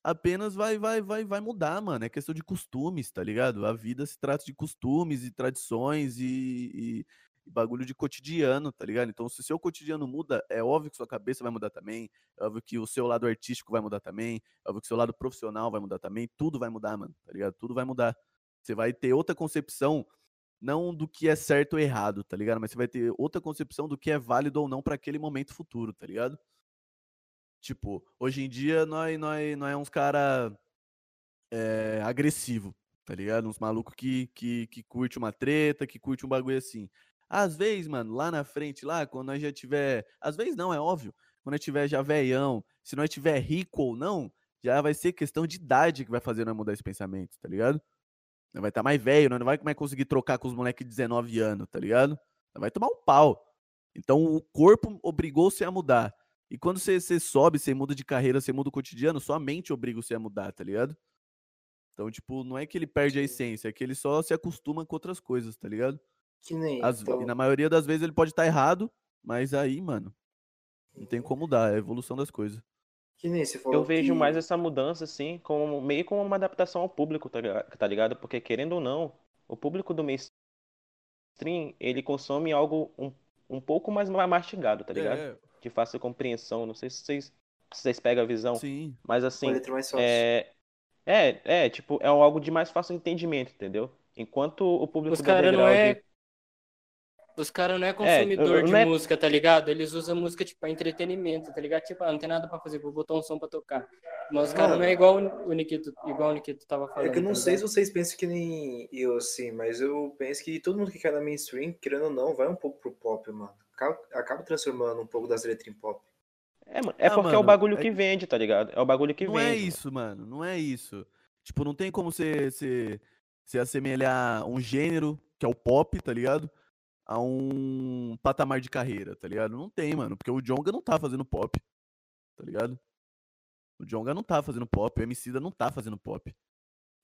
Apenas vai vai vai vai mudar, mano. É questão de costumes, tá ligado? A vida se trata de costumes e tradições e, e bagulho de cotidiano, tá ligado? Então, se o seu cotidiano muda, é óbvio que sua cabeça vai mudar também, é óbvio que o seu lado artístico vai mudar também, é óbvio que o seu lado profissional vai mudar também, tudo vai mudar, mano, tá ligado? Tudo vai mudar. Você vai ter outra concepção, não do que é certo ou errado, tá ligado? Mas você vai ter outra concepção do que é válido ou não para aquele momento futuro, tá ligado? Tipo, hoje em dia nós, nós, nós é uns cara é, agressivo, tá ligado? Uns malucos que, que, que curte uma treta, que curte um bagulho assim. Às vezes, mano, lá na frente, lá, quando nós já tiver. Às vezes não, é óbvio. Quando nós tiver já veião, se nós tiver rico ou não, já vai ser questão de idade que vai fazer nós mudar esse pensamento, tá ligado? Vai estar tá mais velho, nós não vai mais conseguir trocar com os moleques de 19 anos, tá ligado? Vai tomar um pau. Então o corpo obrigou você a mudar. E quando você, você sobe, você muda de carreira, você muda o cotidiano, sua mente obriga você a mudar, tá ligado? Então, tipo, não é que ele perde a essência, é que ele só se acostuma com outras coisas, tá ligado? Que nem. As- então, E na maioria das vezes ele pode estar errado, mas aí, mano, não tem como dar, é a evolução das coisas. Que nem você falou Eu vejo que- mais essa mudança, assim, como meio como uma adaptação ao público, tá liga- tá ligado? Porque, querendo ou não, o público do mainstream, ele consome algo um, um pouco mais ma- mastigado, tá ligado? É, De fácil compreensão. Não sei se vocês, se vocês pegam a visão, sim. mas assim, letra mais fácil. é, é, é, tipo, é algo de mais fácil entendimento, entendeu? Enquanto o público Os do caras não underground- é. Os caras não é consumidor eu- de não é- música, tá ligado? Eles usam música, tipo, pra entretenimento, tá ligado? Tipo, ah, não tem nada pra fazer, vou botar um som pra tocar. Mas os caras não é igual o Nikito, igual o Nikito tava falando. É que eu não tá sei se vocês pensam que nem eu, assim, mas eu penso que todo mundo que cai na mainstream, querendo ou não, vai um pouco pro pop, mano. Acaba, acaba transformando um pouco das letras em pop. É, mano, é Ah, porque é mano, o bagulho é que vende, tá ligado? É o bagulho que não vende. é mano. isso, mano. Não é isso. Tipo, não tem como você, você, você assemelhar um gênero, que é o pop, tá ligado? A um patamar de carreira, tá ligado? Não tem, mano. Porque o Jonga não tá fazendo pop, tá ligado? O Jonga não tá fazendo pop, o Emicida não tá fazendo pop.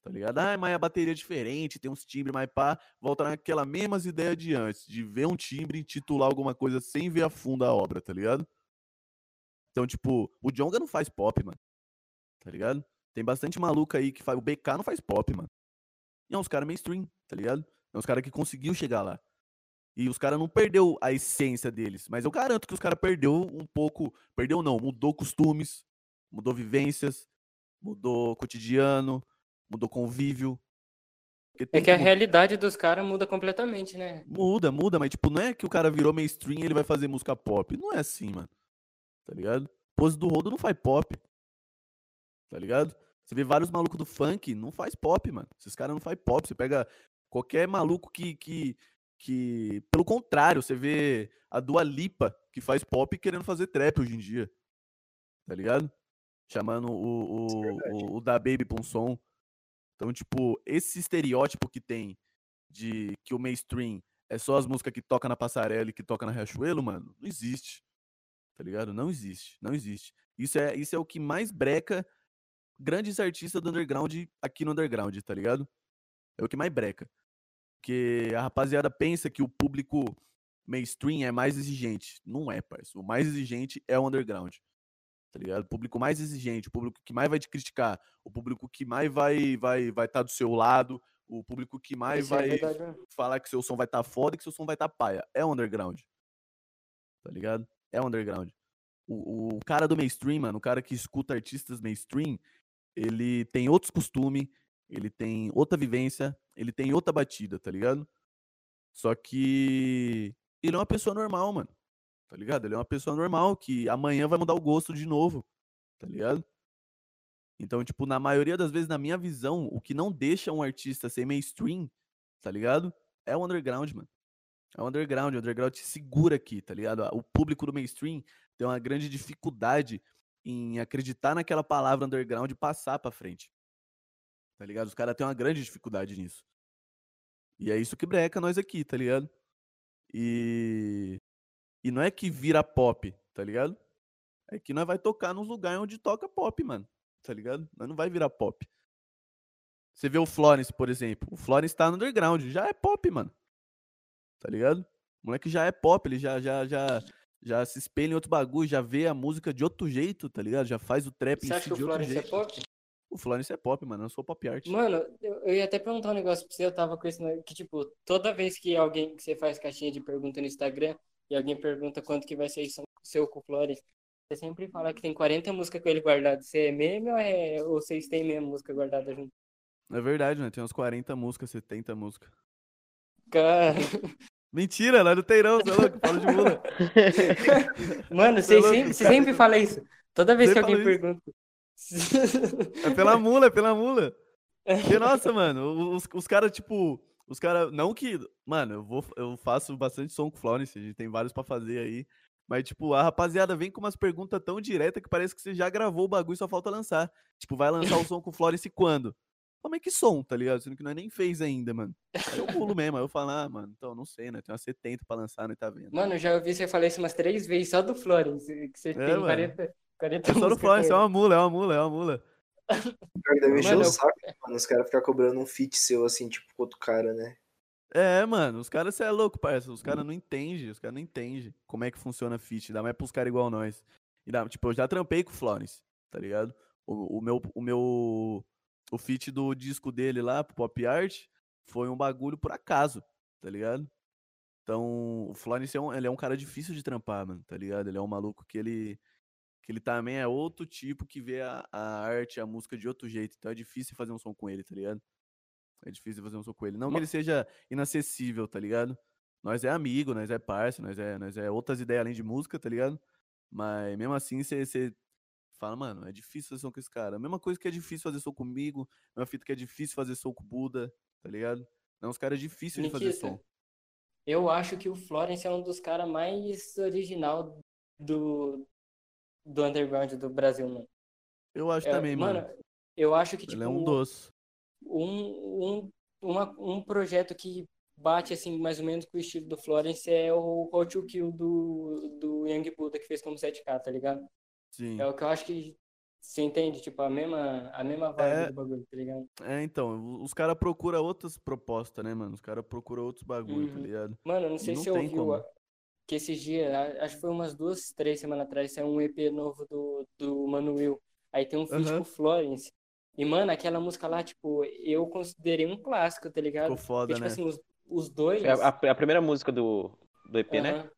Tá ligado? Ah, mas a bateria é diferente, tem uns timbres mais pá. Volta naquela mesmas ideias de antes, de ver um timbre e titular alguma coisa sem ver a fundo a obra, tá ligado? Então, tipo, o Jonga não faz pop, mano. Tá ligado? Tem bastante maluco aí que faz. O BK não faz pop, mano. E é uns caras mainstream, tá ligado? É uns caras que conseguiu chegar lá. E os caras não perdeu a essência deles. Mas eu garanto que os caras perdeu um pouco. Perdeu não, mudou costumes, mudou vivências, mudou cotidiano, mudou convívio. É que a realidade dos caras muda completamente, né? Muda, muda, mas tipo, não é que o cara virou mainstream e ele vai fazer música pop. Não é assim, mano. Tá ligado? Pose do Rodo não faz pop. Tá ligado? Você vê vários malucos do funk, não faz pop, mano. Esses caras não faz pop. Você pega qualquer maluco que, que, que. Pelo contrário, você vê a Dua Lipa, que faz pop querendo fazer trap hoje em dia. Tá ligado? Chamando o, o, o, o da Baby pra um som. Então, tipo, esse estereótipo que tem de que o mainstream é só as músicas que toca na passarela e que toca na Riachuelo, mano, não existe. Tá ligado? Não existe, não existe. Isso é, isso é o que mais breca grandes artistas do underground aqui no underground, tá ligado? É o que mais breca. Porque a rapaziada pensa que o público mainstream é mais exigente. Não é, parceiro. O mais exigente é o underground. Tá ligado? O público mais exigente, o público que mais vai te criticar, o público que mais vai vai vai estar do seu lado, o público que mais Isso é vai mesmo. falar que seu som vai estar foda e que seu som vai estar paia. É o underground. Tá ligado? É o underground. O, o cara do mainstream, mano, o cara que escuta artistas mainstream, ele tem outros costumes, ele tem outra vivência, ele tem outra batida, tá ligado? Só que ele é uma pessoa normal, mano. Tá ligado? Ele é uma pessoa normal que amanhã vai mudar o gosto de novo, tá ligado? Então, tipo, na maioria das vezes, na minha visão, o que não deixa um artista ser mainstream, tá ligado? É o underground, mano. É o underground, o underground te segura aqui, tá ligado? O público do mainstream tem uma grande dificuldade em acreditar naquela palavra underground e passar pra frente. Tá ligado? Os caras têm uma grande dificuldade nisso. E é isso que breca nós aqui, tá ligado? E. E não é que vira pop, tá ligado? É que nós vai tocar nos lugares onde toca pop, mano. Tá ligado? Nós não vai virar pop. Você vê o Florence, por exemplo. O Florence tá no underground, já é pop, mano. Tá ligado? O moleque já é pop, ele já, já, já, já se espelha em outro bagulho, já vê a música de outro jeito, tá ligado? Já faz o trap Você em acha si que o Florence é pop? O Florence é pop, mano. Eu sou pop art. Mano, eu, eu ia até perguntar um negócio pra você, eu tava com isso, que tipo, toda vez que alguém, que você faz caixinha de pergunta no Instagram, e alguém pergunta quanto que vai ser isso- seu com o Flores, você sempre fala que tem 40 músicas com ele guardado. Você é meme ou, é, ou vocês têm mesmo música guardada junto? É verdade, né? Tem uns 40 músicas, 70 músicas. Cara, Mentira, nós não tem não, você é louco, fala de mula. mano, Você é sempre, você sempre fala isso. Toda vez que alguém falo isso. Pergunta. É pela mula, é pela mula. Porque, nossa, mano, os, os caras, tipo, os caras, não que, mano, eu vou, eu faço bastante som com Florence, a gente tem vários pra fazer aí, mas, tipo, a rapaziada vem com umas perguntas tão diretas que parece que você já gravou o bagulho e só falta lançar. Tipo, vai lançar o som com Florence quando? Como é que som, tá ligado? Sendo que nós nem fez ainda, mano. Aí eu pulo mesmo, aí eu falo, ah, mano, então, não sei, né, tem umas 70 pra lançar, né, tá vendo? Mano, eu já ouvi você falar isso umas três vezes só do Florence, que você tem mano. 40, 40 É só no músicas com Florence, é uma mula, é uma mula, é uma mula. Deve encher o eu- saco, mano, os caras ficam cobrando um feat seu, assim, tipo, com outro cara, né? É, mano, os caras, cê é louco, parça. Os caras não entendem, os caras não entendem como é que funciona fit. Dá mais pros caras igual nós. E dá, tipo, eu já trampei com o Florence, tá ligado? O, o meu, o meu, o feat do disco dele lá, pro Pop Art, foi um bagulho por acaso, tá ligado? Então, o Florence é um, ele é um cara difícil de trampar, mano, tá ligado? Ele é um maluco que ele, que ele também é outro tipo que vê a, a arte, a música de outro jeito. Então é difícil fazer um som com ele, tá ligado? É difícil fazer um som com ele. Não que Ma- ele seja inacessível, tá ligado? Nós é amigo, nós é parça, nós é, nós é outras ideias além de música, tá ligado? Mas mesmo assim, você fala, mano, é difícil fazer som com esse cara. A mesma coisa que é difícil fazer som comigo, a mesma fita que é difícil fazer som com o Buda, tá ligado? Não, os caras é difícil de fazer som. Eu acho que o Florence é um dos caras mais original do, do underground do Brasil, mano. Eu acho É, também, mano. eu acho que, tipo, Ele é um doce. um, um, uma- um projeto que bate, assim, mais ou menos com o estilo do Florence é o How to Kill do, do Young Buddha, que fez como 7K, tá ligado? Sim. É o que eu acho que você entende, tipo, a mesma, a mesma vibe É. do bagulho, tá ligado? É, então, os caras procuram outras propostas, né, mano? Os caras procuram outros bagulho, tá Uhum. ligado? Mano, eu não sei Não se você ouviu a- que esses dias, a- acho que foi umas duas, três semanas atrás, saiu um EP novo do, do Manuel. Aí tem um feat Aham. com o Florence. E, mano, aquela música lá, tipo, eu considerei um clássico, tá ligado? Ficou foda, Porque, tipo né? assim, os, os dois. É a, a primeira música do, do EP, né? Aham,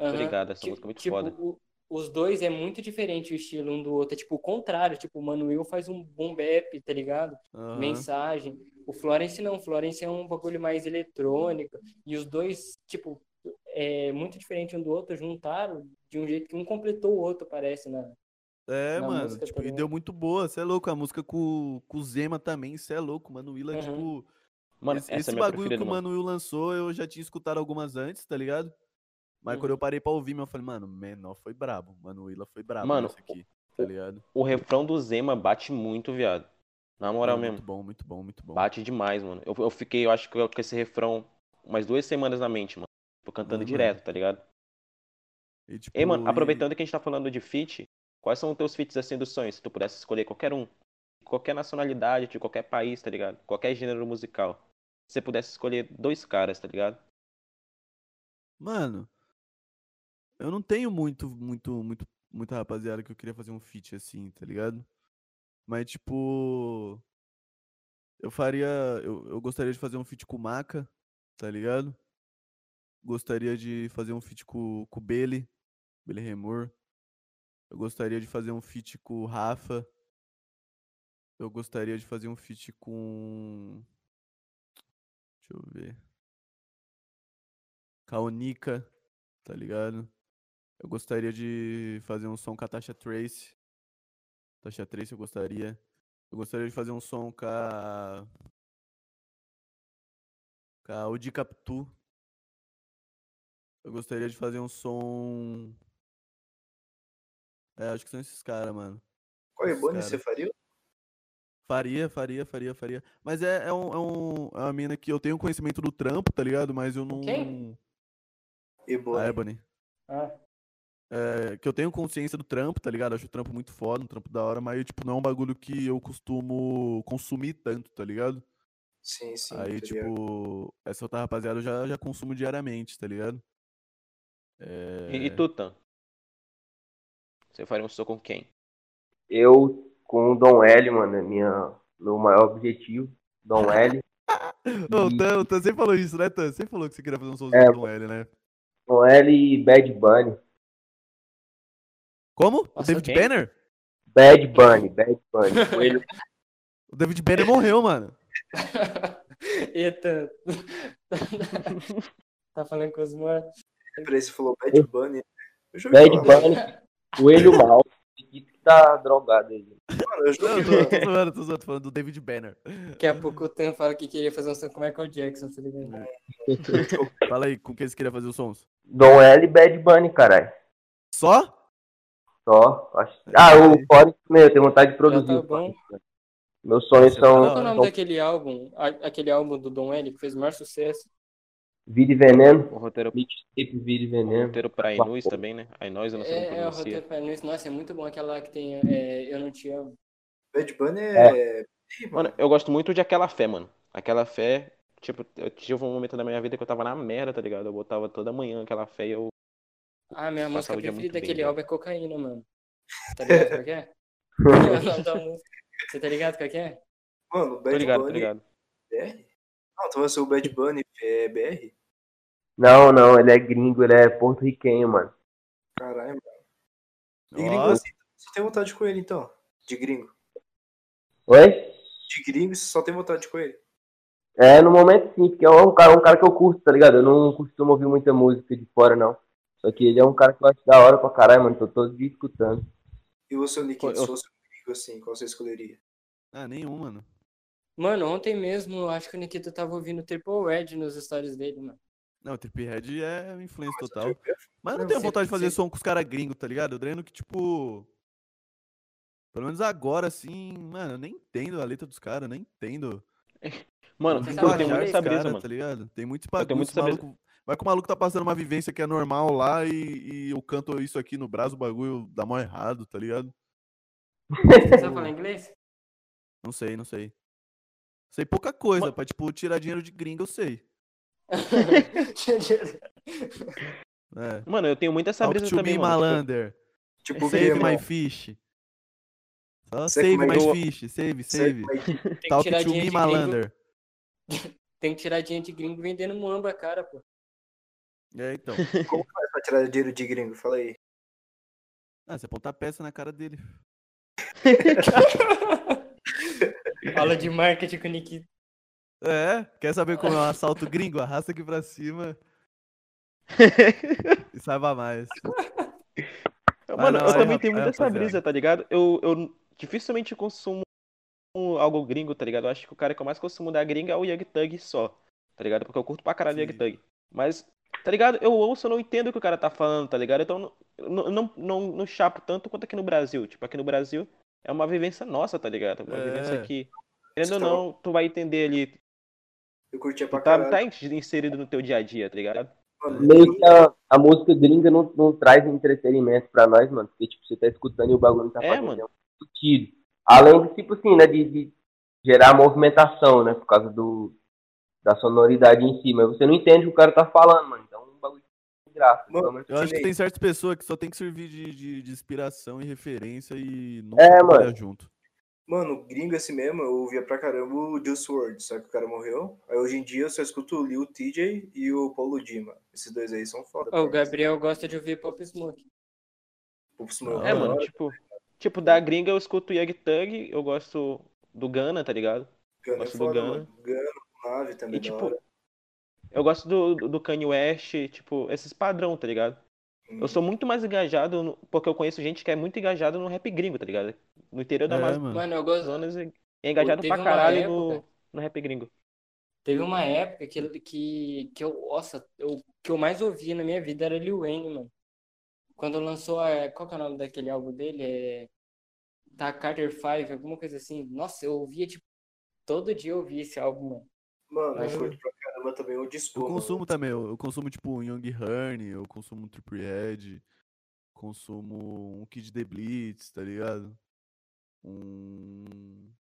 aham. Obrigado, essa música é muito tipo, foda. o- os dois é muito diferente o estilo um do outro. É tipo o contrário. Tipo, o Manuel faz um boom bap, tá ligado? Aham. Mensagem. O Florence não. O Florence é um bagulho mais eletrônico. E os dois, tipo, é muito diferente um do outro. Juntaram de um jeito que um completou o outro, parece, né? É, na mano, tipo, e deu muito boa, você é louco, a música com, com o Zema também, você é louco, mano, Willa, Uhum. tipo, Mano, esse, essa esse é bagulho que o mano. Will lançou, eu já tinha escutado algumas antes, tá ligado? Mas quando Uhum. eu parei pra ouvir, eu falei, mano, menor foi brabo, Mano Willa foi brabo Mano, nesse aqui, tá ligado? O refrão do Zema bate muito, viado. Na moral Mano, mesmo. muito bom, muito bom, muito bom. Bate demais, mano. Eu, eu fiquei, eu acho que com esse refrão umas duas semanas na mente, mano. Tô cantando Uhum. direto, tá ligado? E, tipo, Ei, mano, e- aproveitando que a gente tá falando de feat, quais são os teus feats assim dos sonhos? Se tu pudesse escolher qualquer um, qualquer nacionalidade, de qualquer país, tá ligado? Qualquer gênero musical. Se você pudesse escolher dois caras, tá ligado? Mano, eu não tenho muito, muito, muito, muita rapaziada que eu queria fazer um feat assim, tá ligado? Mas, tipo. Eu faria. Eu, eu gostaria de fazer um feat com o Maca, tá ligado? Gostaria de fazer um feat com, com o Bele, Bele Remor. Eu gostaria de fazer um feat com o Rafa. Eu gostaria de fazer um feat com. Deixa eu ver. Kaonika, tá ligado? Eu gostaria de fazer um som com a Tasha Trace. Tasha Trace eu gostaria. Eu gostaria de fazer um som com a. Com a Odi Capitu. Eu gostaria de fazer um som. É, acho que são esses caras, mano. Qual é você faria? Faria, faria, faria, faria. Mas é, é, um, é, um, é uma mina que eu tenho conhecimento do trampo, tá ligado? Mas eu não. Quem? E A Bonnie. Ebony. Ah, É, que eu tenho consciência do trampo, tá ligado? Acho o trampo muito foda, um trampo da hora, mas tipo, não é um bagulho que eu costumo consumir tanto, tá ligado? Sim, sim. Aí, tá ligado? tipo, essa outra rapaziada eu já, já consumo diariamente, tá ligado? E, e É... tu, Tan? Você faria um som com quem? Eu, com o Dom L, mano, é minha, meu maior objetivo. Dom L. Ô, o Tan, o Tan sempre falou isso, né, Tan? Sempre falou que você queria fazer um somzinho É, com o L, né? Dom L e Bad Bunny. Como? o Nossa, David quem? Banner? Bad Bunny, Bad Bunny. Ele, O David Banner morreu, mano. Eita. tá falando com os mortos. Peraí, você falou Bad Bunny. Bad Bunny, Coelho Mal. Tá drogado aí. Mano, eu tô, zoando, tô zoando, tô falando do David Banner. Daqui a pouco o Tan fala que queria fazer um som com o Michael Jackson, tá ligado? Fala aí, com quem você queria fazer os sons? Dom L e Bad Bunny, caralho. Só? Só. Acho... Ah, o isso mesmo, eu tenho vontade de produzir. tá. Meus sonhos são, Qual é o nome são daquele álbum? Aquele álbum do Dom L que fez o maior sucesso? Vida e Veneno. O roteiro, Mixtape Vida e o Veneno. roteiro pra Inus também, né? A Inus eu não sei como É, é o pronuncia. roteiro pra nós. Nossa, é muito bom aquela que tem é, Eu Não Te Amo. Bad Bunny é. Ih, Mano, eu gosto muito de Aquela Fé, mano. Aquela Fé, tipo, eu tive um momento da minha vida que eu tava na merda, tá ligado? Eu botava toda manhã Aquela Fé e eu... Ah, minha Passava música o dia muito preferida bem, daquele velho. álbum é Cocaína, mano. Tá ligado qual que é? É o nome da música. Você tá ligado qual que é? Mano, Tô Bad ligado, tô Bunny ligado. BR? Não, então vai ser o Bad Bunny é BR? Não, não, ele é gringo, ele é porto-riquenho, mano. Caralho, mano. E gringo assim, você tem vontade com ele então? De gringo. Oi? De gringo, você só tem vontade com ele. É, no momento sim, porque é um cara, um cara que eu curto, tá ligado? Eu não costumo ouvir muita música de fora, não. Só que ele é um cara que eu acho da hora pra caralho, mano. Tô todo dia escutando. E você, Nick, se fosse um gringo assim, qual você escolheria? Ah, nenhum, mano. Mano, ontem mesmo eu acho que o Nikita tava ouvindo Triple Red nos stories dele, mano. Não, o Trip Head é influência total. é Mas eu não Não, tenho vontade de fazer som com os caras gringos, tá ligado? Eu treino que, tipo. Pelo menos agora, assim, mano, eu nem entendo a letra dos caras, nem entendo. Mano, inglês, muito essa brisa, mano. Tá ligado? Tem muito brisa. Maluco... Vai que o maluco tá passando uma vivência que é normal lá e, e eu canto isso aqui no braço, o bagulho dá mó errado, tá ligado? Você sabe falar inglês? Não sei, não sei. Sei pouca coisa, pra, tipo, tirar dinheiro de gringo eu sei. É. Mano, eu tenho muito essa brisa também, me, mano. Tipo, malander. Tipo, Save que, my mano? fish. Só save my eu- fish, save, save. Talk tirar to dinheiro me, de gringo. malander. Tem que tirar dinheiro de gringo vendendo muamba, cara, pô. É, então. Como faz pra tirar dinheiro de gringo? Fala aí. Ah, você apontar peça na cara dele. Aula de marketing com o Nikita. É, quer saber como é um assalto gringo? Arrasta aqui pra cima e saiba mais. Mano, não, eu aí, também rap- tenho aí, muito essa brisa, tá ligado? Eu, eu dificilmente consumo algo gringo, tá ligado? Eu acho que o cara que eu mais consumo da gringa é o Young Thug só, tá ligado? Porque eu curto pra caralho o Young. Thug. Mas, tá ligado? Eu ouço, eu não entendo o que o cara tá falando, tá ligado? Então, eu não, não, não, não chapo tanto quanto aqui no Brasil. Tipo, aqui no Brasil é uma vivência nossa, tá ligado? Uma É. vivência que, querendo ou não, tu vai entender ali. Eu curtia Tu pra tá, tá inserido no teu dia a dia, tá ligado? Meio que a, a música gringa não, não traz entretenimento pra nós, mano. Porque, tipo, você tá escutando e o bagulho não tá É, fazendo mano. sentido. Além de, tipo assim, né, de, de gerar movimentação, né, por causa do, da sonoridade em si, mas você não entende o que o cara tá falando, mano. Gráfico. Mano, Eu acho que tem certas pessoas que só tem que servir de, de, de inspiração e referência e não É, trabalhar mano. junto. Mano, gringo assim mesmo, eu ouvia pra caramba o Juice WRLD, só que o cara morreu. Aí hoje em dia eu só escuto o Lil TJ e o Paulo Dima. Esses dois aí são foda. Ó, o. Gabriel gosta de ouvir Pop Smoke. Pop Smoke Ah, É, da mano, tipo, tipo, da gringa eu escuto Young Thug, eu gosto do Gana, tá ligado? Gunna é gosto do foda, Gunna. mano. Gunna, Nave também E, tipo, hora. Eu gosto do, do Kanye West, tipo, esses padrão, tá ligado? Eu sou muito mais engajado, no- porque eu conheço gente que é muito engajado no rap gringo, tá ligado? No interior da É, mano. Mano, eu gosto. E é engajado teve pra caralho no, época- no rap gringo. Teve uma época que, que, que eu, nossa, eu, que eu mais ouvia na minha vida era Lil Wayne, mano. Quando lançou a, qual que é o nome daquele álbum dele? É tá Carter 5, alguma coisa assim. Nossa, eu ouvia, tipo, todo dia eu ouvia esse álbum, mano. Mano, eu curto pra caramba também o disco. Eu mano. consumo também, eu, eu consumo tipo um Young Horn, eu consumo um Triple Red, consumo um Kid The Blitz, tá ligado? Um.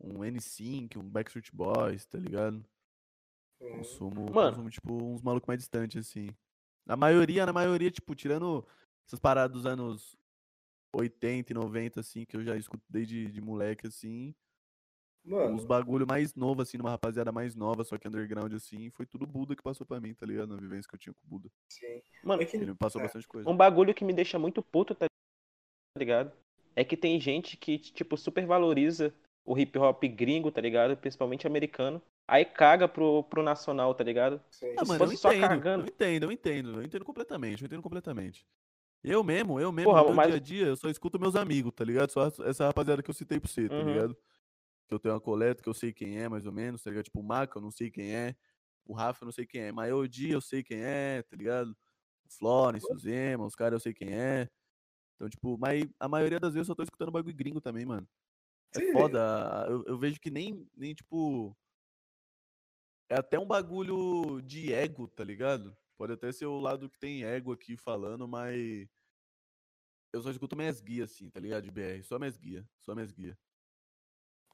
Um N5, um Backstreet Boys, tá ligado? Uhum. Consumo, Mano. consumo tipo uns malucos mais distantes, assim. Na maioria, na maioria, tipo, tirando essas paradas dos anos 80 e 90, assim, que eu já escuto desde de moleque, assim. Mano, Os bagulho mais novo, assim, numa rapaziada mais nova, só que underground, assim, foi tudo Buda que passou pra mim, tá ligado? Na vivência que eu tinha com o Buda. sim. Mano, É que- Ele me passou é. bastante coisa. um bagulho que me deixa muito puto, tá ligado? É que tem gente que, tipo, super valoriza o hip hop gringo, tá ligado? Principalmente americano. Aí caga pro, pro nacional, tá ligado? sim. Ah, mano, eu entendo, cagando. eu entendo, eu entendo, eu entendo completamente, eu entendo completamente. Eu mesmo, eu mesmo, Porra, no meu mas- dia a dia, eu só escuto meus amigos, tá ligado? Só essa- rapaziada que eu citei pra você, tá Uhum. ligado? Que eu tenho uma coleta, que eu sei quem é, mais ou menos, tá ligado? Tipo, o Maca, eu não sei quem é. O Rafa, eu não sei quem é. Dia, eu sei quem é, tá ligado? O Florence, o Zema, os caras, eu sei quem é. Então, tipo, mas a maioria das vezes eu só tô escutando bagulho gringo também, mano. É Sim. foda. a- Eu, eu vejo que nem, nem, tipo. É até um bagulho de ego, tá ligado? Pode até ser o lado que tem ego aqui falando, mas. Eu só escuto minhas guias, assim, tá ligado? De BR. Só minhas guias. Só minhas guias.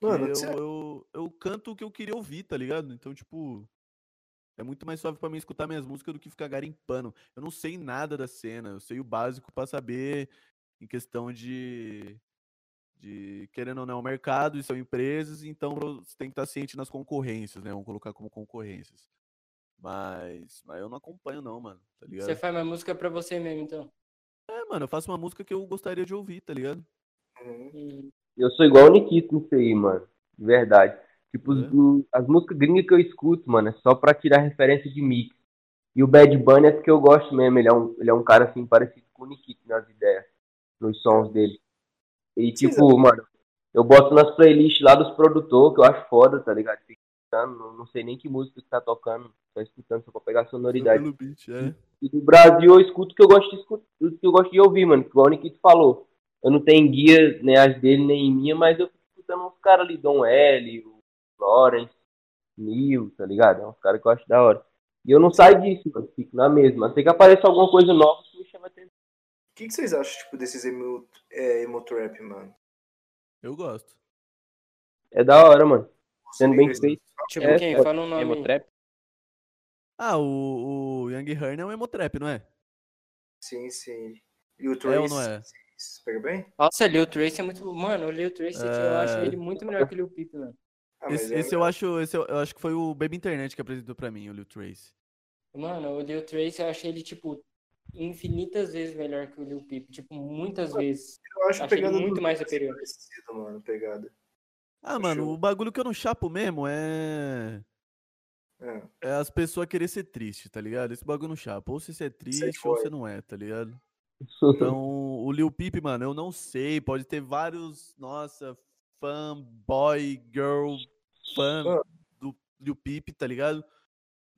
Mano, eu, cê- eu, eu canto o que eu queria ouvir, tá ligado? Então, tipo. É muito mais suave pra mim escutar minhas músicas do que ficar garimpando. Eu não sei nada da cena. Eu sei o básico pra saber em questão de. De, querendo ou não, o mercado e são empresas, então você tem que estar ciente nas concorrências, né? Vamos colocar como concorrências. Mas, mas eu não acompanho, não, mano, tá ligado? Você faz uma música pra você mesmo, então. É, mano, eu faço uma música que eu gostaria de ouvir, tá ligado? Uhum. Eu sou igual o Nikito nisso aí, mano. De verdade. Tipo, os- É? o- as músicas gringas que eu escuto, mano, é só pra tirar referência de mix. E o Bad Bunny é porque eu gosto mesmo. Ele é um, ele é um cara, assim, parecido com o Nikito nas ideias, nos sons dele. E, Sim, tipo, mano, eu boto nas playlists lá dos produtores, que eu acho foda, tá ligado? Fico escutando, não, sei nem que música que tá tocando, só escutando só pra pegar a sonoridade. beat, é. E do Brasil eu escuto o que eu gosto de escutar, o que eu gosto de ouvir, mano. Igual o Nikito falou. Eu não tenho guia nem as dele nem minha, mas eu fico escutando uns caras ali, Dom L, o Lawrence, Neil, tá ligado? É uns caras que eu acho da hora. E eu não saio disso, mano. Fico na mesma. Sei que apareça alguma coisa nova que me chama a atenção. O que, que vocês acham, tipo, desses emo, é, emo trap, mano? Eu gosto. É da hora, mano. Sendo bem feito. Tipo, É, quem? Fala um nome. Emo trap. Ah, o, o Young Hearn é um emotrap, não é? Sim, sim. E o É Trace, ou não é? Você pega bem? Nossa, Lil Trace é muito. Mano, o Lil Trace aqui, eu acho É. ele muito melhor que o Lil Peep, mano. Ah, Esse, é- esse eu acho, esse eu, eu acho que foi o Baby Internet que apresentou pra mim, o Lil Trace. Mano, o Lil Trace eu achei ele, tipo, infinitas vezes melhor que o Lil Peep. Tipo, muitas vezes. eu acho achei pegada muito do mais Trace superior. parecido, mano, pegada. Ah, mano, o bagulho que eu não chapo mesmo é. É. É as pessoas querer ser triste, tá ligado? Esse bagulho não chapa. Ou você é triste ou você não é, tá ligado? Então, o Lil Peep, mano, eu não sei. Pode ter vários, nossa, fã, boy, girl, fã Ah. do Lil Peep, tá ligado?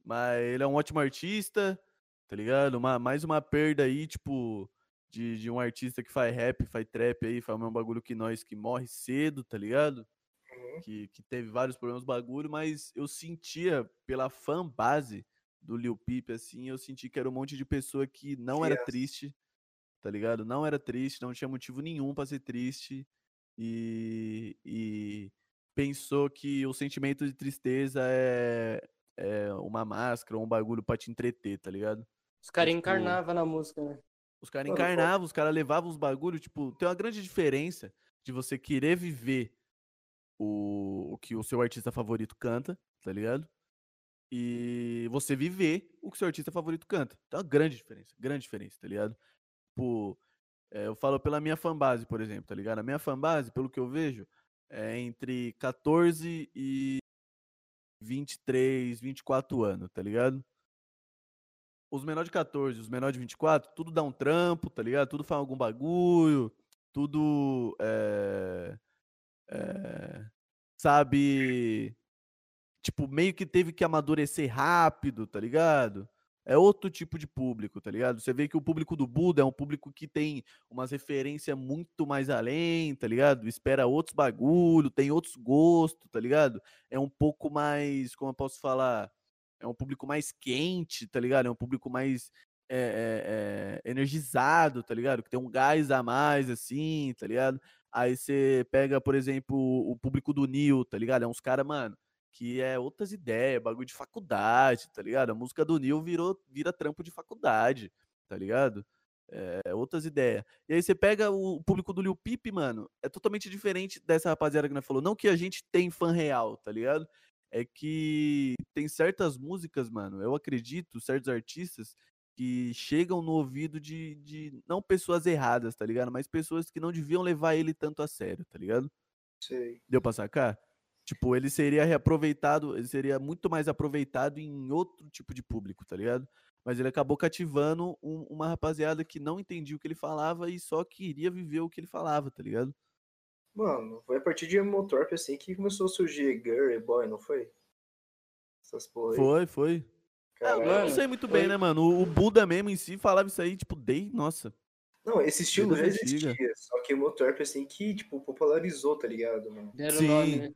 Mas ele é um ótimo artista, tá ligado? Uma, mais uma perda aí, tipo, de, de um artista que faz rap, faz trap aí, faz o mesmo bagulho que nós, que morre cedo, tá ligado? Uhum. que, que teve vários problemas bagulho, mas eu sentia pela fan base do Lil Peep, assim, eu senti que era um monte de pessoa que não era Yes. triste, tá ligado? Não era triste, não tinha motivo nenhum pra ser triste. e, e pensou que o sentimento de tristeza é, é uma máscara, um bagulho pra te entreter, tá ligado? Os caras tipo- encarnavam na música, né? Os caras encarnavam, os caras levavam os bagulhos, tipo, tem uma grande diferença de você querer viver o, o que o seu artista favorito canta, tá ligado? E você viver o que o seu artista favorito canta. Tem uma grande diferença, grande diferença, tá ligado? Tipo, é, eu falo pela minha fanbase, por exemplo, tá ligado? A minha fanbase, pelo que eu vejo, é entre 14 e 23, 24 anos, tá ligado? Os menores de 14, os menores de 24, tudo dá um trampo, tá ligado? Tudo faz algum bagulho, tudo é, é, sabe, tipo, meio que teve que amadurecer rápido, tá ligado? É outro tipo de público, tá ligado? Você vê que o público do Buda é um público que tem umas referências muito mais além, tá ligado? Espera outros bagulho, tem outros gostos, tá ligado? É um pouco mais, como eu posso falar, é um público mais quente, tá ligado? É um público mais é, é, é, energizado, tá ligado? Que tem um gás a mais, assim, tá ligado? Aí você pega, por exemplo, o público do Nil, tá ligado? É uns caras, mano, que é outras ideias, bagulho de faculdade, tá ligado? A música do Nil virou, vira trampo de faculdade, tá ligado? É, outras ideias. E aí você pega o público do Lil Peep, mano, é totalmente diferente dessa rapaziada que nós falou. Não que a gente tem fã real, tá ligado? É que tem certas músicas, mano, eu acredito, certos artistas que chegam no ouvido de, de não pessoas erradas, tá ligado? Mas pessoas que não deviam levar ele tanto a sério, tá ligado? Sei. Deu pra sacar? Tipo, ele seria reaproveitado, ele seria muito mais aproveitado em outro tipo de público, tá ligado? Mas ele acabou cativando um- uma rapaziada que não entendia o que ele falava e só queria viver o que ele falava, tá ligado? Mano, foi a partir de Motorp assim que começou a surgir Girl e Boy, não foi? Essas porra aí. Foi, foi. Caralho. eu não sei muito bem, foi- né, mano? O, o Buda mesmo em si falava isso aí, tipo, desde, nossa. Não, esse estilo já existia, só que o Motorp assim que, tipo, popularizou, tá ligado, mano? Deram Sim. nome, né?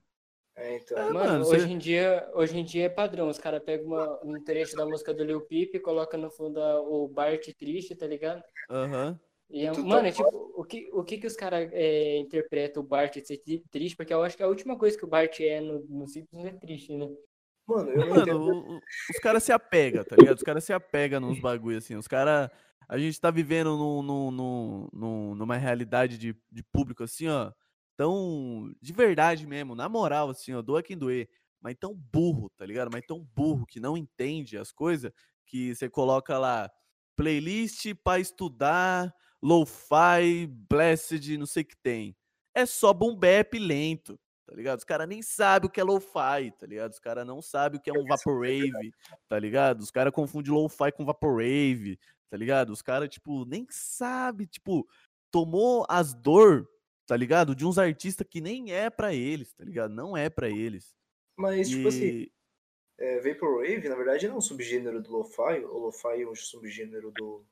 É, então. É, Mano, mano, hoje cê- em dia, hoje em dia é padrão. Os caras pegam uma- um trecho da música do Lil Peep e colocam no fundo a- o Bart triste, tá ligado? Aham. E é, Tu mano, é tocou? tipo, o que, o que que os caras é, interpretam o Bart ser tri- triste? Porque eu acho que a última coisa que o Bart é no, no Simpsons é triste, né? Mano, eu Mano, entendo. o- o- os caras se apegam, tá ligado? Os caras se apegam nos bagulho assim. Os caras. A gente tá vivendo num, num, num- num- numa realidade de, de público assim, ó. Tão. De verdade mesmo, na moral, assim, ó. Doa quem doer. Mas tão burro, tá ligado? Mas tão burro que não entende as coisas. Que você coloca lá. Playlist pra estudar. Lo-fi, blessed, não sei o que tem. É só boom bap lento tá ligado? Os caras nem sabem o que é lo-fi, tá ligado? Os caras não sabem o que é um vaporwave, tá ligado? Os caras confundem lo-fi com vaporwave, tá ligado? Os caras, tipo, nem sabe, tipo, tomou as dor, tá ligado? De uns artistas que nem é pra eles, tá ligado? Não é pra eles. Mas, tipo assim, E é, Vaporwave, na verdade, não é um subgênero do Lo-Fi. O Lo-Fi é um subgênero do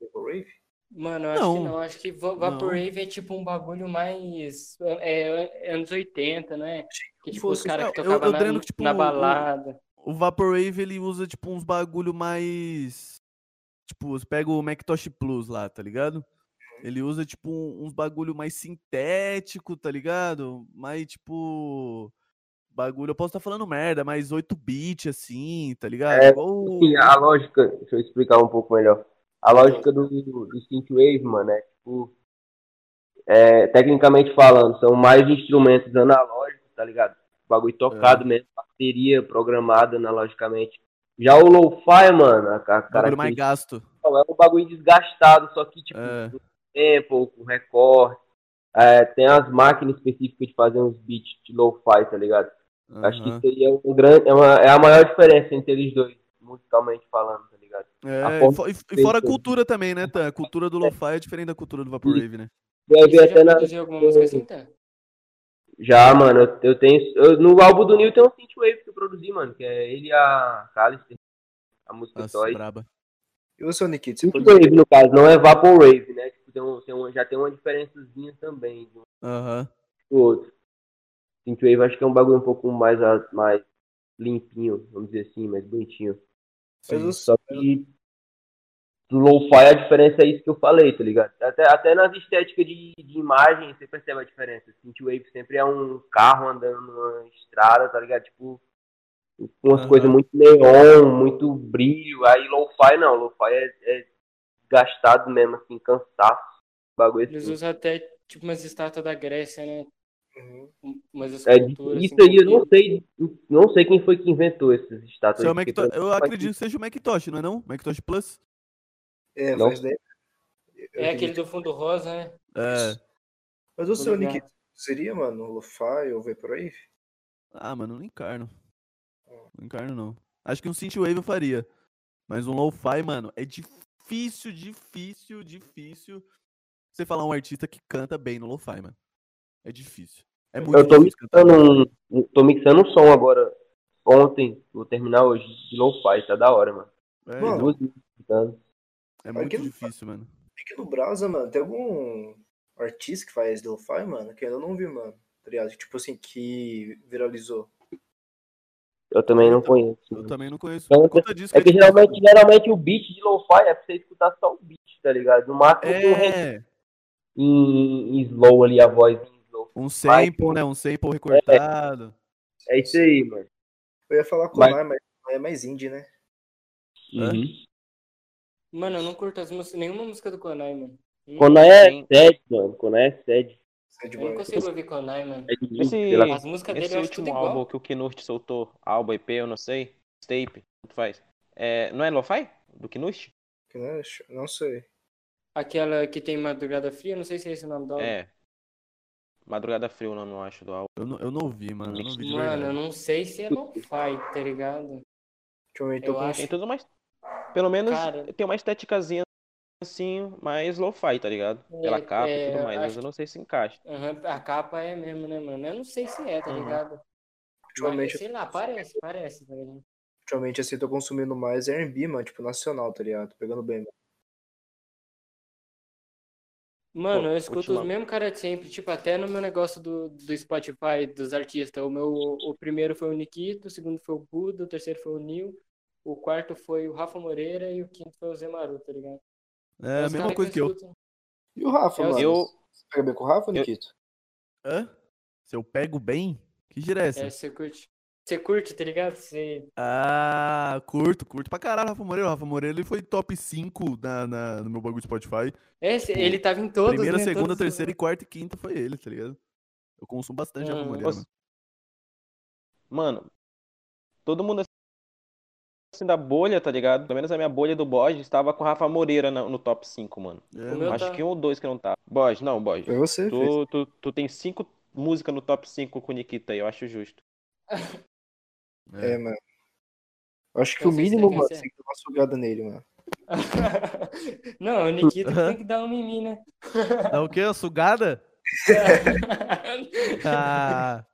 Vaporwave. Mano, eu acho Não, que não. Acho que Va- não. Vaporwave é tipo um bagulho mais. É, é anos 80, não é? Que tipo, os fosse- caras que eu- tocavam eu na, que, tipo, na o- balada. o vaporwave ele usa tipo uns bagulho mais tipo, você pega o Macintosh Plus lá, tá ligado? Ele usa tipo um- uns bagulho mais sintético, tá ligado? Mais tipo bagulho, eu posso estar falando merda, mais 8 bit assim, tá ligado? É, Igual Sim, a lógica, deixa eu explicar um pouco melhor. A lógica do, do Synthwave, mano, é tipo. É, tecnicamente falando, são mais instrumentos analógicos, tá ligado? Bagulho tocado mesmo, bateria programada analogicamente. Já o lo-fi, mano, a, a bagulho mais gasto. é um bagulho desgastado, só que tipo, É. tempo, com recorte. É, tem as máquinas específicas de fazer uns beats de lo-fi, tá ligado? Acho que seria um grande, é, uma, é a maior diferença entre eles dois, musicalmente falando, tá ligado? É, e fo- e, fora a cultura também, né, Tan? A cultura do lo-fi é diferente da cultura do vaporwave, né? Até na, alguma música assim, tá? Já, mano, eu, eu tenho. eu- no álbum do Neil tem um synthwave que eu produzi, mano, que é ele e a Callister. A música Nossa, Toy. braba. E você, Nikit, você produziu? Synthwave, no caso, não é Vaporwave, né? Tem um, tem um, já tem uma diferençazinha também de um Aham. pro outro. Synthwave acho que é um bagulho um pouco mais, mais limpinho, vamos dizer assim, mais bonitinho. Sim. Só que do lo-fi a diferença é isso que eu falei, tá ligado? Até, até nas estéticas de, de imagem você percebe a diferença. Synthwave sempre é um carro andando numa estrada, tá ligado? Tipo, com umas Aham. coisas muito neon, muito brilho. Aí lo-fi não, lo-fi é, é gastado mesmo, assim, cansaço. Bagulho Eles assim. usam até tipo umas estátuas da Grécia, né? Uhum. Umas É, isso assim, aí eu não sei, não sei quem foi que inventou essas estátuas. Macintosh, mim eu acredito que seja o Macintosh, não é não? Macintosh Plus? É, Não. daí. É aquele do fundo rosa, né? É. Mas o seu. Nick seria, mano, lo-fi ou Vaporwave? Ah, mano, não encarno. Não encarno, não. Acho que um Synthwave eu faria. Mas um lo-fi, mano, é difícil, difícil, difícil você falar um artista que canta bem no lo-fi, mano. É difícil. É muito Eu tô difícil mixando um, tô mixando um som agora. Ontem, vou terminar hoje, de lo-fi, tá da hora, mano. É, Mano, Duas cantando. é muito aquilo- difícil, mano. Aqui no Brasa, mano, tem algum artista que faz lo-fi, mano, que eu ainda não vi, mano. Tá ligado? Tipo assim, que viralizou. Eu também é, não conheço. Eu né? também não conheço. Então, Conta disso, é que, que tá geralmente, geralmente o beat de lo-fi é pra você escutar só o beat, tá ligado? No máximo é... em, em, slow ali, a voz em slow. Um sample, mas, né? Um sample é. recortado. É, é, isso aí, mano. Eu ia falar com mas... Mar, mas é mais indie, né? Uhum. Mano, eu não curto as músicas, nenhuma música do Konai, mano. Konai é 7, mano. Konai é eu não consigo ouvir Konai, mano. É Esse-. As músicas dele Esse eu acho tudo último igual. álbum que o Knust soltou, álbum EP, eu não sei, tape, tanto faz. É, não é Lo-Fi? Do Knust? Que não é- sei. Aquela que tem Madrugada Fria, não sei se é esse o nome dela. É. Madrugada Frio, não, não acho do álbum. Eu não, eu não ouvi, mano. Eu não de Mano, eu não sei se é lo-fi, tá ligado? Ultimamente Eu eu tô acho- Tem tudo mais. Pelo menos Cara- tem uma estéticazinha assim, mais lo-fi, tá ligado? Pela É, capa é, e tudo eu mais, mas acho eu não sei se encaixa. Aham, a capa é mesmo, né, mano? Eu não sei se é, tá Uhum. ligado? Ultimamente, Mas, sei lá, parece, parece, tá ligado? ultimamente assim, tô consumindo mais R&B, mano, tipo, nacional, tá ligado? Tô pegando bem, mano. Mano, Pô, eu escuto última- os mesmos caras de sempre, tipo, até no meu negócio do, do Spotify, dos artistas. O meu, o primeiro foi o Nikito, o segundo foi o Buda, o terceiro foi o Nil, o quarto foi o Rafa Moreira e o quinto foi o Zé Maru, tá ligado? É a mesma coisa que eu. E o Rafa, mano? eu- Você pega bem com o Rafa, Nikito? Hã? Se eu pego bem? Que gira é essa? É, você curte. Você curte, tá ligado? Você... Ah, curto, curto pra caralho Rafa Moreira. O Rafa Moreira ele foi top 5 na, na- no meu bagulho de Spotify. É, ele tava em todos, Primeira, né? segunda, Todos- terceira e quarta e quinta foi ele, tá ligado? Eu consumo bastante Rafa Hum. Moreira, mano. Mano, todo mundo assim da bolha, tá ligado? Pelo menos a minha bolha do Borges estava com o Rafa Moreira na- no, top 5, mano. É, mano. Acho tá- que um ou dois que não tá. Borges, não, Borges. Foi você, fez. Tu, tu, tu tem cinco músicas no top 5 com o Nikita aí, eu acho justo. É, mano. Eu acho que Eu o mínimo, é, mano, é. tem que dar uma sugada nele, mano. Não, o Nikita tem que dar um mimi, né? Dá o quê? A sugada? Ah,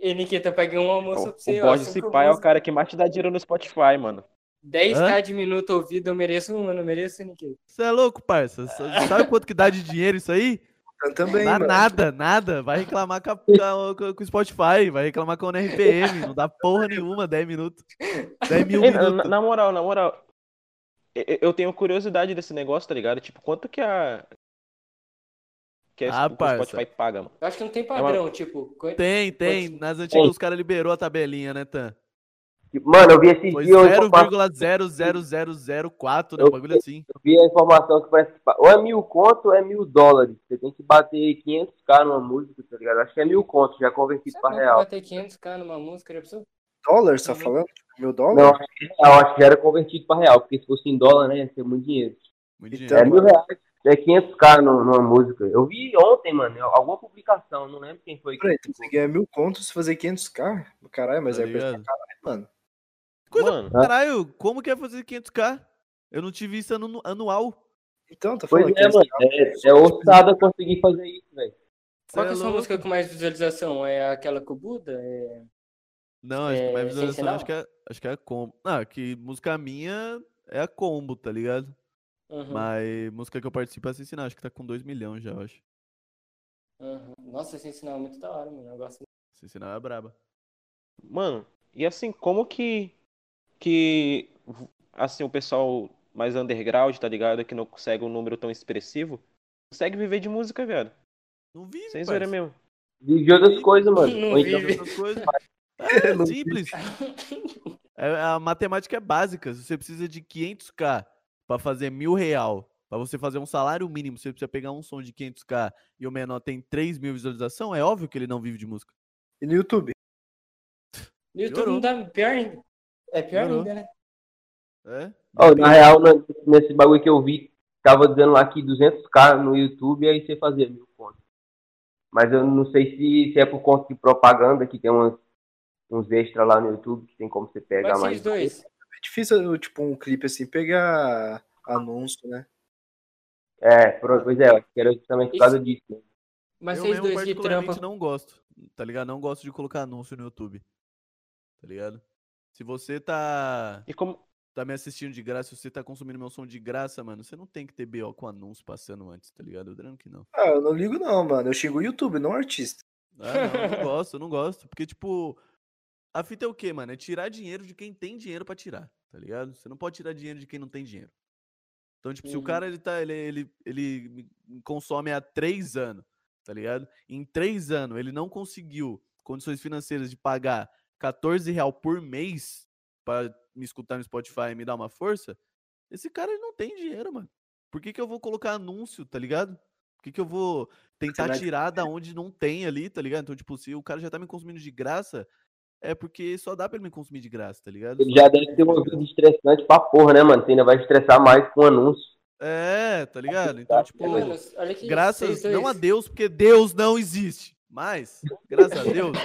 E Nikita, peguei um almoço pra O, você, o. Borges, esse cinco pai, é o cara que mais te dá dinheiro no Spotify, mano. 10k de minuto ouvido, eu mereço uma, não mereço, Nikita? você é louco, parça? Sabe quanto que dá de dinheiro isso aí? Eu também, Dá mano. nada, nada. Vai reclamar com, a- com, o Spotify, vai reclamar com o NRPM. Não dá porra nenhuma, 10 minutos. 10 mil Ei, na, minutos. na moral, na moral. Eu tenho curiosidade desse negócio, tá ligado? Tipo, quanto que a. Que a- Ah, o parça. Spotify paga, mano. Eu acho que não tem padrão, tipo. co- Tem, tem. Quantos- Nas antigas os caras liberou a tabelinha, né, Tan? Mano, eu vi esse Foi dia uma informação, 0,00004, né? Um bagulho assim. eu vi a informação que parece ou é mil conto ou é mil dólares. Você tem que bater 500k numa música, tá ligado? Acho que é mil conto, já convertido Sabe pra não que real. bater 500k numa música, já pensou? Dólar, você tá Uhum. falando? Mil dólar? Não, acho que é acho que já era convertido pra real, porque se fosse em dólar, né, ia ser muito dinheiro. Muito Então, dinheiro. É mil reais, é 500k nu- numa música. Eu vi ontem, mano, alguma publicação, não lembro quem foi. que Peraí, publicou. você ganha mil contos se fazer 500k? Caralho, mas Tá é coisa pra caralho, mano. Coisa Mano, Caralho, como que é fazer 500k? Eu não tive isso anu- anual. Então, tá Pois falando é, mano, 500k. é, é ousada conseguir fazer isso, velho. Qual que é a é sua louco. música com mais visualização? É aquela com o Buda? É... Não, acho que É, mais sem visualização acho que, é, acho que é a combo. Ah, que música minha é a combo, tá ligado? Uhum, Mas música que eu participo é sinal, acho que tá com 2 milhões já, eu acho. uhum. Nossa, esse sinal é muito da hora, mano. Eu gosto. Sinal é braba. Mano, e assim, como que. Que. Assim, o pessoal mais underground, tá ligado? Que não consegue um número tão expressivo, consegue viver de música, velho. Não vive, Sem zoeira mesmo. Vive de outras coisas, mano. Não Ou então, vive. Coisas. É, simples. É, a matemática é básica. Se você precisa de 500k pra fazer mil real, pra você fazer um salário mínimo, você precisa pegar um som de 500k e o menor tem 3 mil visualização, é óbvio que ele não vive de música. E no YouTube? No YouTube Piorou. não dá pior ainda. É pior Piorou. ainda, né? É? ó, na real, nesse bagulho que eu vi, tava dizendo lá que 200k no YouTube, aí você fazia mil contas. Mas eu não sei se, se é por conta de propaganda, que tem umas, uns extras lá no YouTube, que tem como você pegar Mas mais. vocês dois. É difícil, tipo, um clipe assim, pegar anúncio, né? É, pois é, acho que era justamente por causa disso. Né? Mas eu vocês mesmo dois que particularmente trampam. não gosto, tá ligado? Não gosto de colocar anúncio no YouTube. Tá ligado? Se você tá, E como. tá me assistindo de graça, se você tá consumindo meu som de graça, mano, você não tem que ter BO com anúncio passando antes, tá ligado? Eu tranco que não. Ah, eu não ligo não, mano. Eu xingo o YouTube, não o artista. Ah, não, eu não gosto, eu não gosto. Porque, tipo, a fita é o quê, mano? É tirar dinheiro de quem tem dinheiro pra tirar, tá ligado? Você não pode tirar dinheiro de quem não tem dinheiro. Então, tipo, se o Uhum. cara, ele tá, ele, ele, ele me- me consome há três anos, tá ligado? Em três anos, ele não conseguiu condições financeiras de pagar 14 real por mês pra me escutar no Spotify e me dar uma força, esse cara, ele não tem dinheiro, mano. Por que que eu vou colocar anúncio, tá ligado? Por que que eu vou tentar tirar da onde não tem ali, tá ligado? Então, tipo, se o cara já tá me consumindo de graça, é porque só dá pra ele me consumir de graça, tá ligado? Ele Só já deve ter uma vida estressante pra porra, né, mano? Você ainda vai estressar mais com anúncio. É, tá ligado? Então, tipo, Mano, olha que graças não a Deus, porque Deus não existe. Mas, graças a Deus,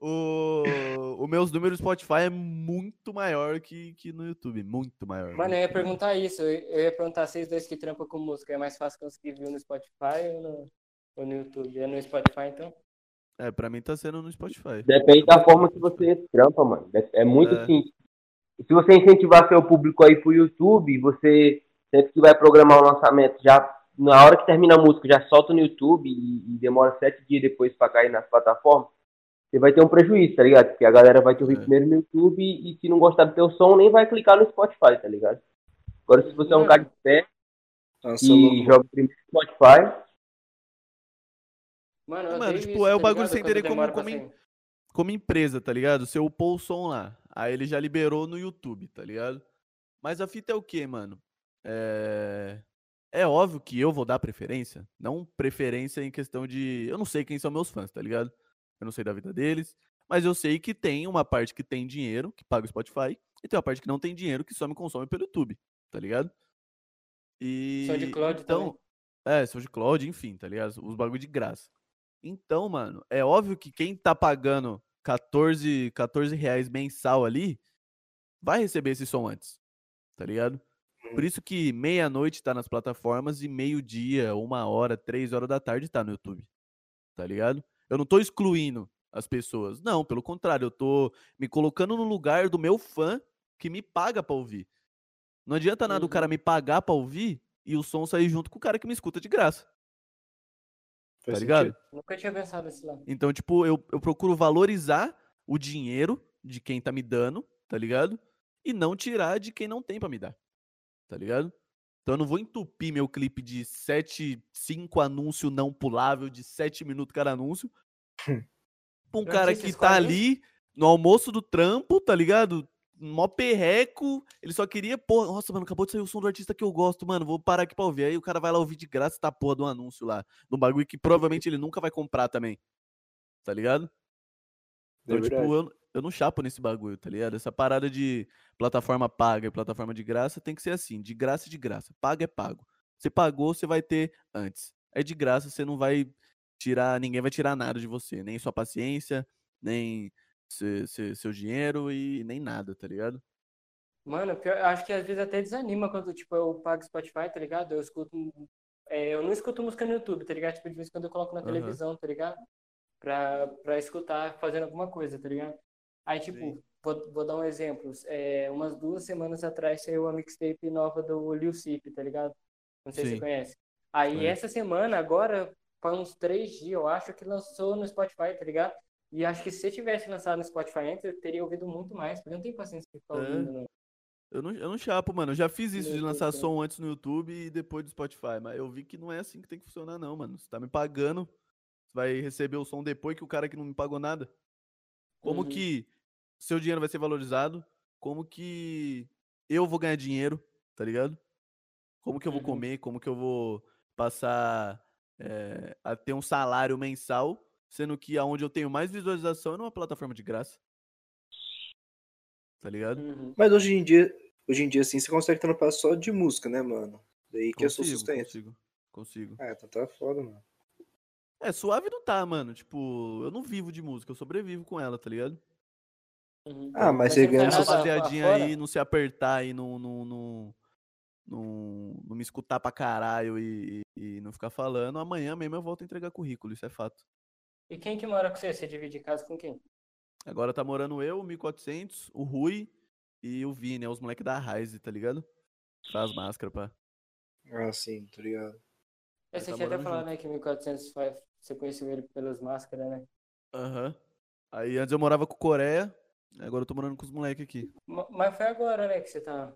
o, o, o meus números no Spotify é muito maior que, que no YouTube. Muito maior. Mano, eu ia muito maior. perguntar isso. Eu eu ia perguntar vocês dois que trampam com música. É mais fácil conseguir view no Spotify ou no, ou no YouTube? É no Spotify, então? É, pra mim tá sendo no Spotify. Depende da forma que você trampa, mano. É muito É. simples. Se você incentivar seu público aí pro YouTube, você sempre que vai programar o lançamento, já na hora que termina a música, já solta no YouTube e, e demora sete dias depois pra cair nas plataformas, você vai ter um prejuízo, tá ligado? Porque a galera vai te ouvir É. primeiro no YouTube e, se não gostar do teu som, nem vai clicar no Spotify, tá ligado? Agora, se você é um cara de pé Nossa, e louco. joga primeiro no Spotify, Mano, Mano, tipo, isso, é o tá bagulho sem entender como- como em- sair. como empresa, tá ligado? Você upou o som lá. Aí ele já liberou no YouTube, tá ligado? Mas a fita é o quê, mano? É... é óbvio que eu vou dar preferência. Não preferência em questão de. Eu não sei quem são meus fãs, tá ligado? Eu não sei da vida deles. Mas eu sei que tem uma parte que tem dinheiro, que paga o Spotify, e tem uma parte que não tem dinheiro, que só me consome pelo YouTube, tá ligado? E. SoundCloud então, É, SoundCloud, enfim, tá ligado? Os bagulho de graça. Então, mano, é óbvio que quem tá pagando 14, 14 reais mensal ali vai receber esse som antes, tá ligado? Por isso que meia-noite tá nas plataformas e meio-dia, uma hora, três horas da tarde tá no YouTube, tá ligado? Eu não tô excluindo as pessoas, não, pelo contrário, eu tô me colocando no lugar do meu fã que me paga pra ouvir. Não adianta nada o cara me pagar pra ouvir e o som sair junto com o cara que me escuta de graça, Faz tá ligado? sentido. Nunca tinha pensado nesse lado. Então, tipo, eu, eu procuro valorizar o dinheiro de quem tá me dando, tá ligado? E não tirar de quem não tem pra me dar, tá ligado? Então eu não vou entupir meu clipe de 7, 5 anúncio não pulável de 7 minutos cada anúncio. pra um O cara que tá ali no almoço do trampo, tá ligado? Mó perreco, ele só queria, pô, nossa, mano, acabou de sair o som do artista que eu gosto, mano, vou parar aqui pra ouvir. Aí o cara vai lá ouvir de graça tá porra do anúncio lá, de um bagulho que provavelmente ele nunca vai comprar também. Tá ligado? É Então, tipo, verdade. eu, eu não chapo nesse bagulho, tá ligado? Essa parada de plataforma paga e plataforma de graça tem que ser assim, de graça e de graça. Paga é pago. Você pagou, você vai ter antes. É de graça, você não vai tirar, ninguém vai tirar nada de você, nem sua paciência, nem se- se- seu dinheiro e nem nada, tá ligado? Mano, pior, acho que às vezes até desanima quando, tipo, eu pago Spotify, tá ligado? Eu escuto. é, eu não escuto música no YouTube, tá ligado? Tipo, de vez em quando eu coloco na Aham. televisão, tá ligado? Pra, pra escutar fazendo alguma coisa, tá ligado? Aí, tipo, Sim. vou, vou dar um exemplo. É, umas duas semanas atrás saiu a mixtape nova do Lil Sip, tá ligado? Não sei se Sim. você conhece. Aí, Conheço. essa semana, agora, faz uns três dias, eu acho que lançou no Spotify, tá ligado? E acho que se você tivesse lançado no Spotify antes, eu teria ouvido muito mais, porque eu não tenho paciência de ficar É. ouvindo. Não. Eu não, eu não chapo, mano. Eu já fiz isso de lançar som antes no YouTube e depois do Spotify. Mas eu vi que não é assim que tem que funcionar, não, mano. Você tá me pagando, você vai receber o som depois que o cara que não me pagou nada. Como Uhum. que seu dinheiro vai ser valorizado? Como que eu vou ganhar dinheiro, tá ligado? Como que eu vou Uhum. comer? Como que eu vou passar eh, a ter um salário mensal, sendo que aonde eu tenho mais visualização é numa plataforma de graça. Tá ligado? Uhum. Mas hoje em dia, hoje em dia, assim, você consegue trampar só de música, né, mano? Daí que é o seu Consigo, sustento. consigo, consigo. Ah, então tá foda, mano. É, suave não tá, mano. Tipo, eu não vivo de música, eu sobrevivo com ela, tá ligado? Uhum. Ah, mas você ganha Essa rapaziadinha aí não se apertar e não, não, não, não, não me escutar pra caralho e- e não ficar falando, amanhã mesmo eu volto a entregar currículo, isso é fato. E quem que mora com você? Você divide casa com quem? Agora tá morando eu, o 1400, o Rui e o Vini, é os moleques da Rise, tá ligado? Faz máscara, pá. Ah, sim, tô ligado. É, Nós Você tá tinha até falado, junto. né, que 1400 faz... você conheceu ele pelas máscaras, né? Aham. Aí antes eu morava com o Coreia, agora eu tô morando com os moleques aqui. Ma- Mas foi agora, né, que você tá...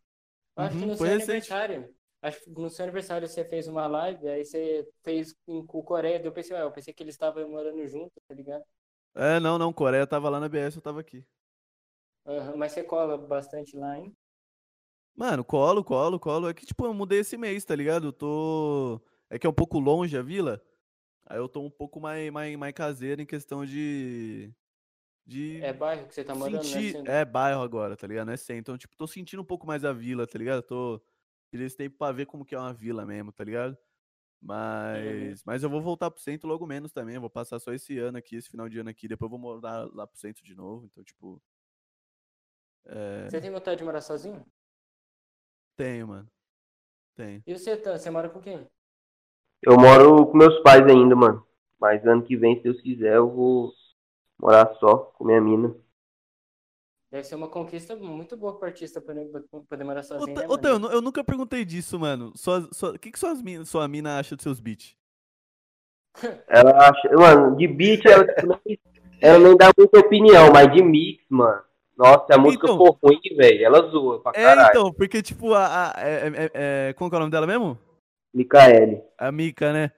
Eu Acho que Uhum, no foi seu recente. aniversário. Acho que no seu aniversário você fez uma live, aí você fez com o Coreia, eu pensei, ué, eu pensei que eles estavam morando junto, tá ligado? É, não, não, Coreia tava lá na BS, eu tava aqui. Aham, mas você cola bastante lá, hein? Mano, colo, colo, colo. É que, tipo, eu mudei esse mês, tá ligado? Eu tô. É que é um pouco longe a vila. Aí eu tô um pouco mais, mais, mais caseiro em questão de. De. É bairro que você tá morando, sentir... né? É bairro agora, tá ligado? Não é centro. Então, tipo, tô sentindo um pouco mais a vila, tá ligado? Tô. Tirei esse tempo pra ver como que é uma vila mesmo, tá ligado? Mas. Mas eu vou voltar pro centro logo menos também. Eu vou passar só esse ano aqui, esse final de ano aqui. Depois eu vou morar lá pro centro de novo. Então, tipo. É... Você tem vontade de morar sozinho? Tenho, mano. Tenho. E você, Tan, você mora com quem? Eu moro com meus pais ainda, mano. Mas ano que vem, se Deus quiser, eu vou morar só com minha mina. Deve ser uma conquista muito boa pro artista poder, poder morar sozinho, né, ô, mano? eu, eu nunca perguntei disso, mano. O que, que suas mina, sua mina acha dos seus beats? Ela acha. Mano, de beat ela, tipo, nem, ela nem dá muita opinião, mas de mix, mano. Nossa, a música Então. for ruim, velho, ela zoa pra É, caralho. então, porque, tipo, a. a- é, é- é- como que é o nome dela mesmo? Micaele. A Mika, né?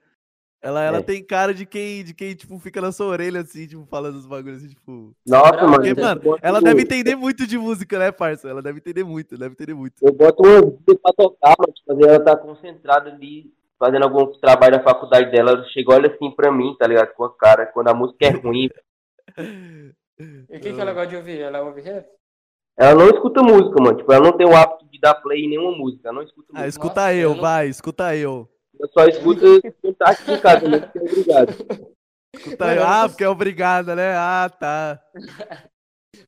Ela, ela É. tem cara de quem, de quem, tipo, fica na sua orelha, assim, tipo, falando os bagulhos, assim, tipo. Nossa, mano. Porque, mano, ela um- deve entender muito de música, né, parça? Ela deve entender muito, deve entender muito. Eu boto uma música pra tocar, mas tipo, ela tá concentrada ali, fazendo algum trabalho da faculdade dela. Ela chega, olha assim pra mim, tá ligado? Com a cara, quando a música é ruim. E o que, que ela gosta de ouvir? Ela ouve rap? Ela não escuta música, mano. Tipo, ela não tem o hábito de dar play em nenhuma música. Ela não escuta Ah, música. escuta Nossa, eu, eu não- vai, escuta eu. Ela só escuta quando tá aqui em casa, mesmo que é obrigado. Eu. eu Ah, porque é obrigada, né? Ah, tá.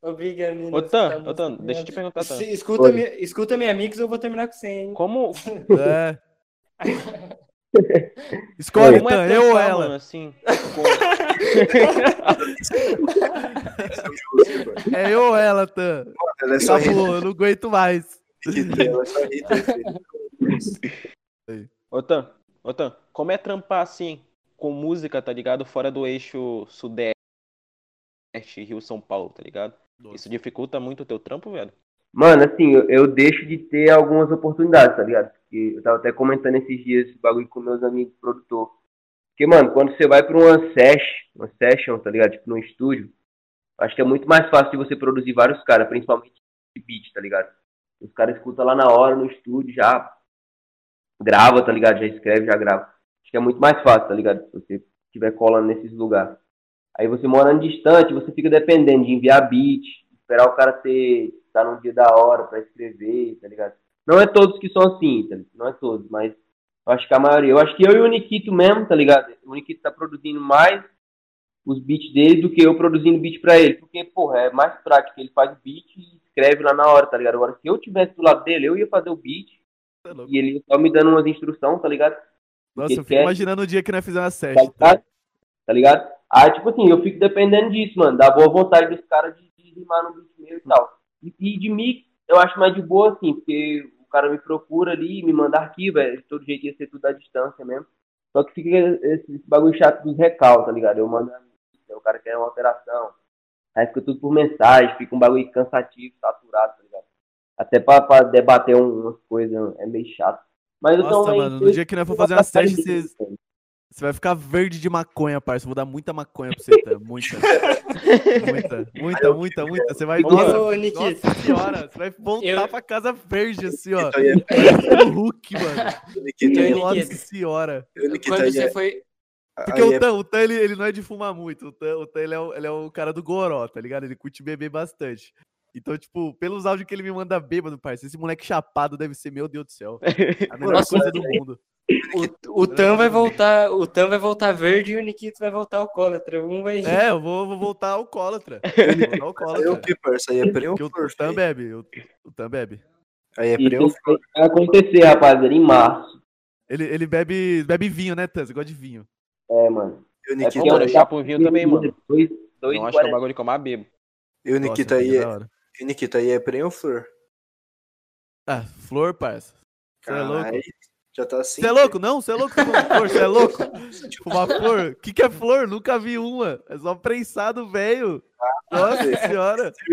Obriga a menina Ô, Tan, ô, Tan, deixa eu te perguntar, Tan. Se- escuta, Oi. minha, escuta minha mix, eu vou terminar com você, hein? Como, É. Escolhe, como Tan, é eu ou ela? mano, assim? com- É eu ou ela, Tan? Ela é só Acabou, eu não aguento mais. ela é só. Ô, Tan, ô, Tan, como é trampar assim, com música, tá ligado? Fora do eixo sudeste, Rio, São Paulo, tá ligado? Isso dificulta muito o teu trampo, velho? Mano, assim, eu, eu deixo de ter algumas oportunidades, tá ligado? Porque eu tava até comentando esses dias esse bagulho com meus amigos produtor. Porque, mano, quando você vai pra uma sesh, uma session, tá ligado? Tipo, num estúdio, acho que é muito mais fácil de você produzir vários caras, principalmente de beat, tá ligado? Os caras escutam lá na hora, no estúdio, já grava, tá ligado? Já escreve, já grava. Acho que é muito mais fácil, tá ligado? Se você estiver colando nesses lugares. Aí você morando distante, você fica dependendo de enviar beat, esperar o cara ter, estar num dia da hora pra escrever, tá ligado? Não é todos que são assim, tá ligado? Não é todos, mas eu acho que a maioria. Eu acho que eu e o Nikito mesmo, tá ligado? O Nikito tá produzindo mais os beats dele do que eu produzindo beat pra ele. Porque, porra, é mais prático. Ele faz o beat e escreve lá na hora, tá ligado? Agora, se eu tivesse do lado dele, eu ia fazer o beat Tá louco. e ele só me dando umas instruções, tá ligado? Nossa, eu fico quer- imaginando o dia que nós fizemos a Tá session. ligado? Tá ligado? Aí, tipo assim, eu fico dependendo disso, mano. Da boa vontade dos caras de, de rimar no beat meu e tal. E, e de mix, eu acho mais de boa, assim, porque o cara me procura ali, me manda arquivo, é, de todo jeito ia ser tudo à distância mesmo. Só que fica esse, esse bagulho chato dos recal, tá ligado? Eu mando, o cara quer uma alteração. Aí fica tudo por mensagem, fica um bagulho cansativo, saturado, tá ligado? Até pra, pra debater um- umas coisas é meio chato. Mas eu Nossa, também mano, no dia que nós for fazer uma session, vocês- Você vai ficar verde de maconha, parça. Vou dar muita maconha pra você, tá? Muita. muita, muita, muita, muita. Você vai. Nossa, Ô, Nikita, nossa senhora. Você vai voltar Eu- pra casa verde, assim, ó. Então, é- o Hulk, mano. Nikita, Eu- Nossa Nikita. senhora. Nikita, quando aí você é- foi. Porque o é- Tan, o Tan ele, ele não é de fumar muito. O Tan, o Tan, ele, é o, ele é o cara do goró, tá ligado? Ele curte beber bastante. Então, tipo, pelos áudios que ele me manda bêbado, parceiro, esse moleque chapado deve ser, meu Deus do céu. A melhor Nossa, coisa do mundo. O, o Tan vai voltar. O Tan vai voltar verde e o Nikito vai voltar alcoólatra. Um vai. É, eu vou, vou voltar alcoólatra. Vou voltar Aí é o alcoólatra. que, parça? Aí é Porque o, o Tan bebe. O, o Tan bebe. Aí é Isso vai acontecer, rapaziada, em março. Ele, ele bebe, bebe vinho, né, Tan? Você gosta de vinho. É, mano. E o É Nikita, Ô, mano, eu chapo um vinho também, mano. Dois, dois Não e acho que é bagulho eu mais bebo. e o Nikita Nossa, aí é é. E o Nikita aí é prêmio flor. Ah, flor, parça. Você é louco? Já tá assim. Você é louco? Não, você é louco fumar flor? Você é louco? Fumar flor? O que, que é flor? Nunca vi uma. É só prensado, velho. Nossa senhora.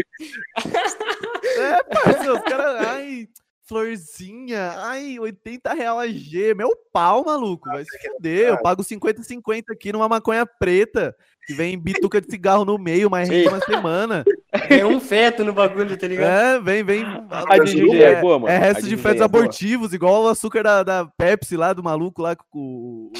É, parceiro, os caras. Ai, florzinha. Ai, 80 real a G. Meu pau, maluco. Vai se fuder. Eu pago 50 50 aqui numa maconha preta. Que vem bituca de cigarro no meio, mas rende uma semana. Tem um feto no bagulho, tá ligado? É, vem, vem. A de Juju é boa, mano. É resto de de fetos é boa. abortivos, igual o açúcar da, da Pepsi lá, do maluco lá que o,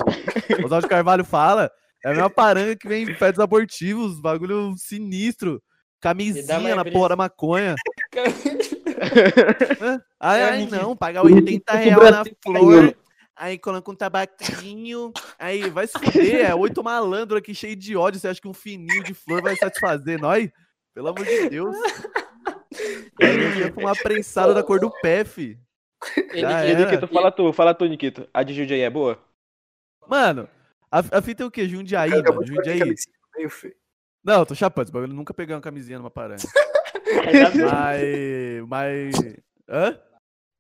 o Oswaldo Carvalho fala. É a mesma paranga que vem fetos abortivos, bagulho sinistro. Camisinha na porra da maconha. Ai, É, ai, não, pagar Por isso 80 que o real na flor. Aí coloca um tabaquinho. Aí vai se fuder, é oito malandro aqui cheio de ódio. Você acha que um fininho de flor vai satisfazer nós? Pelo amor de Deus. Eu ia fumar prensado da cor do pé, fi. Ele E era. Nikito, fala tu, fala tu, Nikito. A de Juju aí é boa? Mano, a, a fita é o quê? Jundiaí, Acabou mano. Jundiaí. meio. Não, eu tô chapando. Esse bagulho eu nunca peguei uma camisinha numa paranga. mas. Mas. Hã?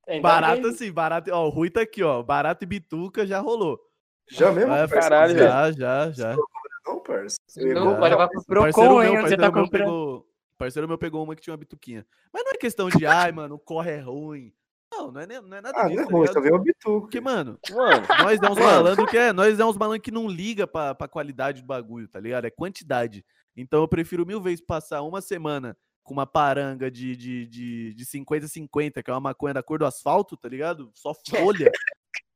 Ainda Barato bem. assim, barato. Ó, o Rui tá aqui, ó. Barato e bituca já rolou. Já mesmo? Caralho, já, já, já. Parça. Não, vai levar pro Parceiro Procon, meu, hein? Onde você parceiro tá meu comprando. pegou. Parceiro meu pegou uma que tinha uma bituquinha. Mas não é questão de, ai, mano, o corre é ruim. Não, não é, nem- não é nada Ah, disso. não é tá ruim, veio o bituca. Porque, mano, Mano, nós é uns Mano. malandros que é, nós é uns malandros que não liga pra, pra qualidade do bagulho, tá ligado? É quantidade. Então eu prefiro mil vezes passar uma semana com uma paranga de, de, de, de 50-50, que é uma maconha da cor do asfalto, tá ligado? Só folha,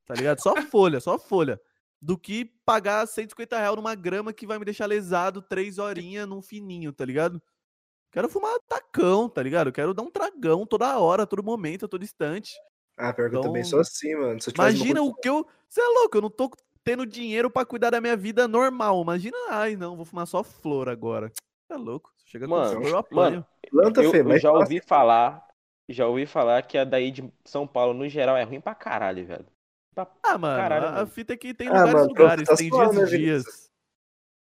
tá ligado? Só folha, só folha. Do que pagar 150 reais numa grama que vai me deixar lesado três horinhas num fininho, tá ligado? Quero fumar tacão, tá ligado? Quero dar um tragão toda hora, a todo momento, a todo instante. Ah, pior que eu também Então, sou assim, mano. Imagina o que eu. Você é louco, eu não tô tendo dinheiro pra cuidar da minha vida normal. Imagina, ai, não, vou fumar só flor agora. Você é louco. Chega com Mano, flor, eu apanho. mano, planta, eu, eu já ouvi falar, já ouvi falar que a daí de São Paulo, no geral, é ruim pra caralho, velho. Ah, mano, caralho, a, mano. fita é que tem Ah, lugares mano, lugares, tá tem dias né, e dias. Vinícius?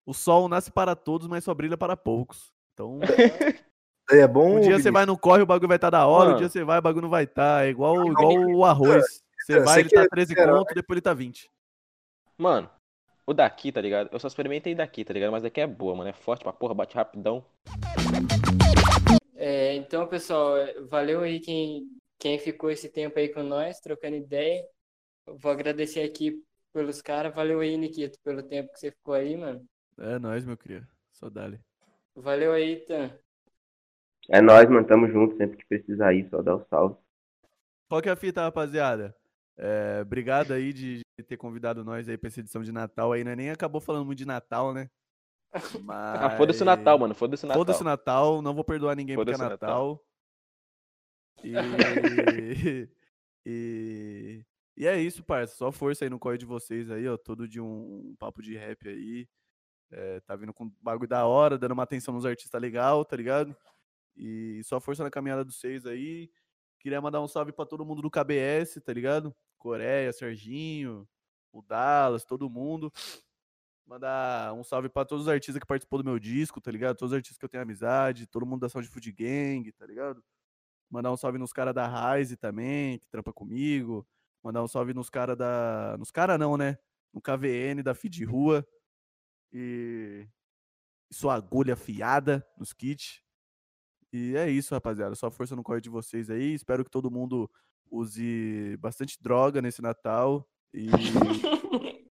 O sol nasce para todos, mas só brilha para poucos. Então, é bom. um dia você vai no corre, o bagulho vai estar da hora, um dia você vai, o bagulho não vai estar. É igual, Não, igual o arroz. Você vai, ele tá é 13 herói. conto, depois ele tá 20. Mano, o daqui, tá ligado? Eu só experimentei daqui, tá ligado? Mas daqui é boa, mano. É forte pra porra, bate rapidão. É, então, pessoal, valeu aí quem, quem ficou esse tempo aí com nós, trocando ideia. Eu Vou agradecer aqui pelos caras. Valeu aí, Nikito, pelo tempo que você ficou aí, mano. É nóis, meu cria. Só dali. Valeu aí, Tan. É nóis, mano. Tamo junto. Sempre que precisar aí, só dá o salve. Qual que é a fita, rapaziada? É, obrigado aí de, de ter convidado nós aí pra essa edição de Natal aí, né? Nem acabou falando muito de Natal, né? Ah, foda-se o Natal, mano. Foda-se o Natal. Foda-se o Natal, não vou perdoar ninguém porque é o Natal. E... e... e é isso, parça. Só força aí no corre de vocês aí, ó. Todo de um, um papo de rap aí. É, tá vindo com bagulho da hora, dando uma atenção nos artistas legal, tá ligado? E só força na caminhada dos seis aí. Queria mandar um salve pra todo mundo do KBS, tá ligado? Coreia, Serginho, o Dallas, todo mundo. Mandar um salve pra todos os artistas que participou do meu disco, tá ligado? Todos os artistas que eu tenho amizade, todo mundo da Sound Food Gang, tá ligado? Mandar um salve nos caras da Rise também, que trampa comigo. Mandar um salve nos caras da. Nos caras não, né? No KVN da Feed Rua. E. sua agulha afiada nos kits. E é isso, rapaziada. Só força no corte de vocês aí. Espero que todo mundo use bastante droga nesse Natal. E,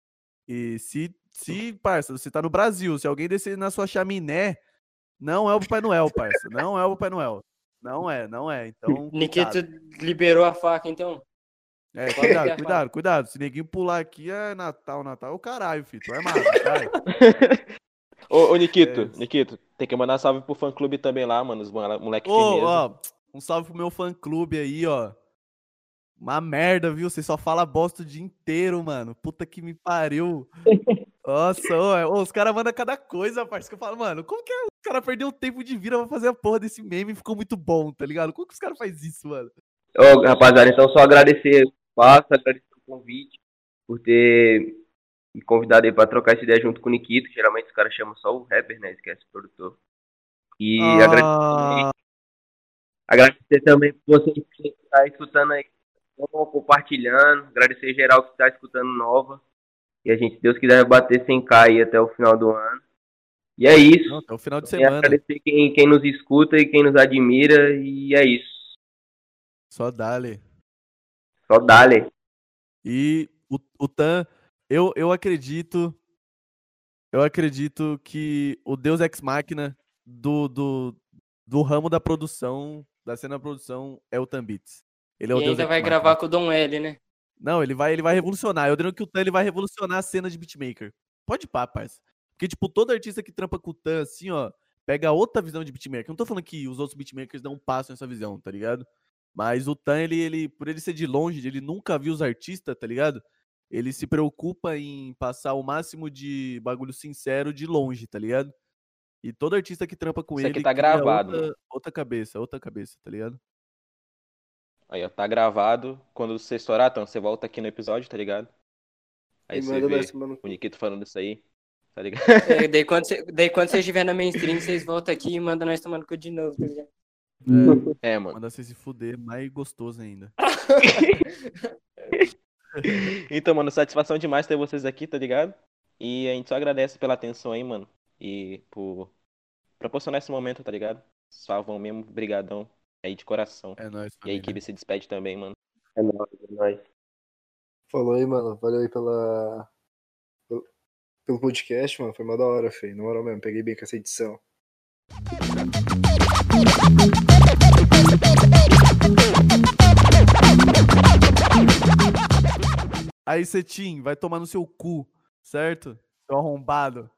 e se, se, parça, você tá no Brasil, se alguém descer na sua chaminé, não é o Papai Noel, parça. Não é o Papai Noel. Não é, não é. Então. Nikito liberou a faca, então. É, que é cuidado, cuidado, cuidado. Se neguinho pular aqui, é Natal, Natal é o caralho, filho. Tô armado, vai. Ô, ô Nikito, É. Nikito, tem que mandar salve pro fã clube também lá, mano. Os mole- moleque Ô, firmeza. ó, um salve pro meu fã clube aí, ó. Uma merda, viu? Você só fala bosta o dia inteiro, mano. Puta que me pariu. Nossa, ô, é- ô, os caras mandam cada coisa, parceiro. Que eu falo, mano, como que é? os caras perderam tempo de vida pra fazer a porra desse meme e ficou muito bom, tá ligado? Como que os caras fazem isso, mano? Ô, rapaziada, então só agradecer o espaço, agradecer o convite, por ter me convidado aí pra trocar essa ideia junto com o Nikito. Geralmente os caras chamam só o rapper, né? Esquece o produtor. E agradecer, Ah, agradecer também por vocês que estão escutando aí, compartilhando. Agradecer geral que está escutando nova. E a gente, Deus quiser, vai bater sem cair até o final do ano. E é isso. não, até o final de semana. agradecer quem, quem nos escuta e quem nos admira. E é isso. Só dale. Só dale. E o, o Tan, eu, eu acredito. Eu acredito que o Deus Ex Machina do, do, do ramo da produção, da cena da produção, é o Tan Beats. Ele é o E Deus ainda Ex vai Machina. gravar com o Dom L, né? Não, ele vai, ele vai revolucionar. Eu digo que o Tan ele vai revolucionar a cena de beatmaker. Pode pá, parça. Porque, tipo, todo artista que trampa com o Tan, assim, ó, pega outra visão de beatmaker. Eu não tô falando que os outros beatmakers não passam essa visão, tá ligado? Mas o Tan, ele, ele, por ele ser de longe, ele nunca viu os artistas, tá ligado? Ele se preocupa em passar o máximo de bagulho sincero de longe, tá ligado? E todo artista que trampa com Isso ele aqui tá gravado, outra, outra cabeça, outra cabeça, tá ligado? Aí, ó, tá gravado. Quando você estourar, então, você volta aqui no episódio, tá ligado? Aí E você vê o. Nikito falando isso aí, tá ligado? É, daí, quando daí quando você estiver na mainstream, vocês voltam aqui e mandam nós tomando cu de novo, tá ligado? É, É, mano. manda você se fuder, mais gostoso ainda. Então, mano, satisfação demais ter vocês aqui, tá ligado? E a gente só agradece pela atenção aí, mano. E por proporcionar esse momento, tá ligado? Salvam mesmo, brigadão aí de coração. É nóis, E a família. equipe se despede também, mano. É nóis, é nóis. Falou aí, mano. Valeu aí pela. pelo- Pelo podcast, mano. Foi uma da hora, feio. Na moral mesmo, peguei bem com essa edição. Aí, Cetim, vai tomar no seu cu, certo? Seu arrombado.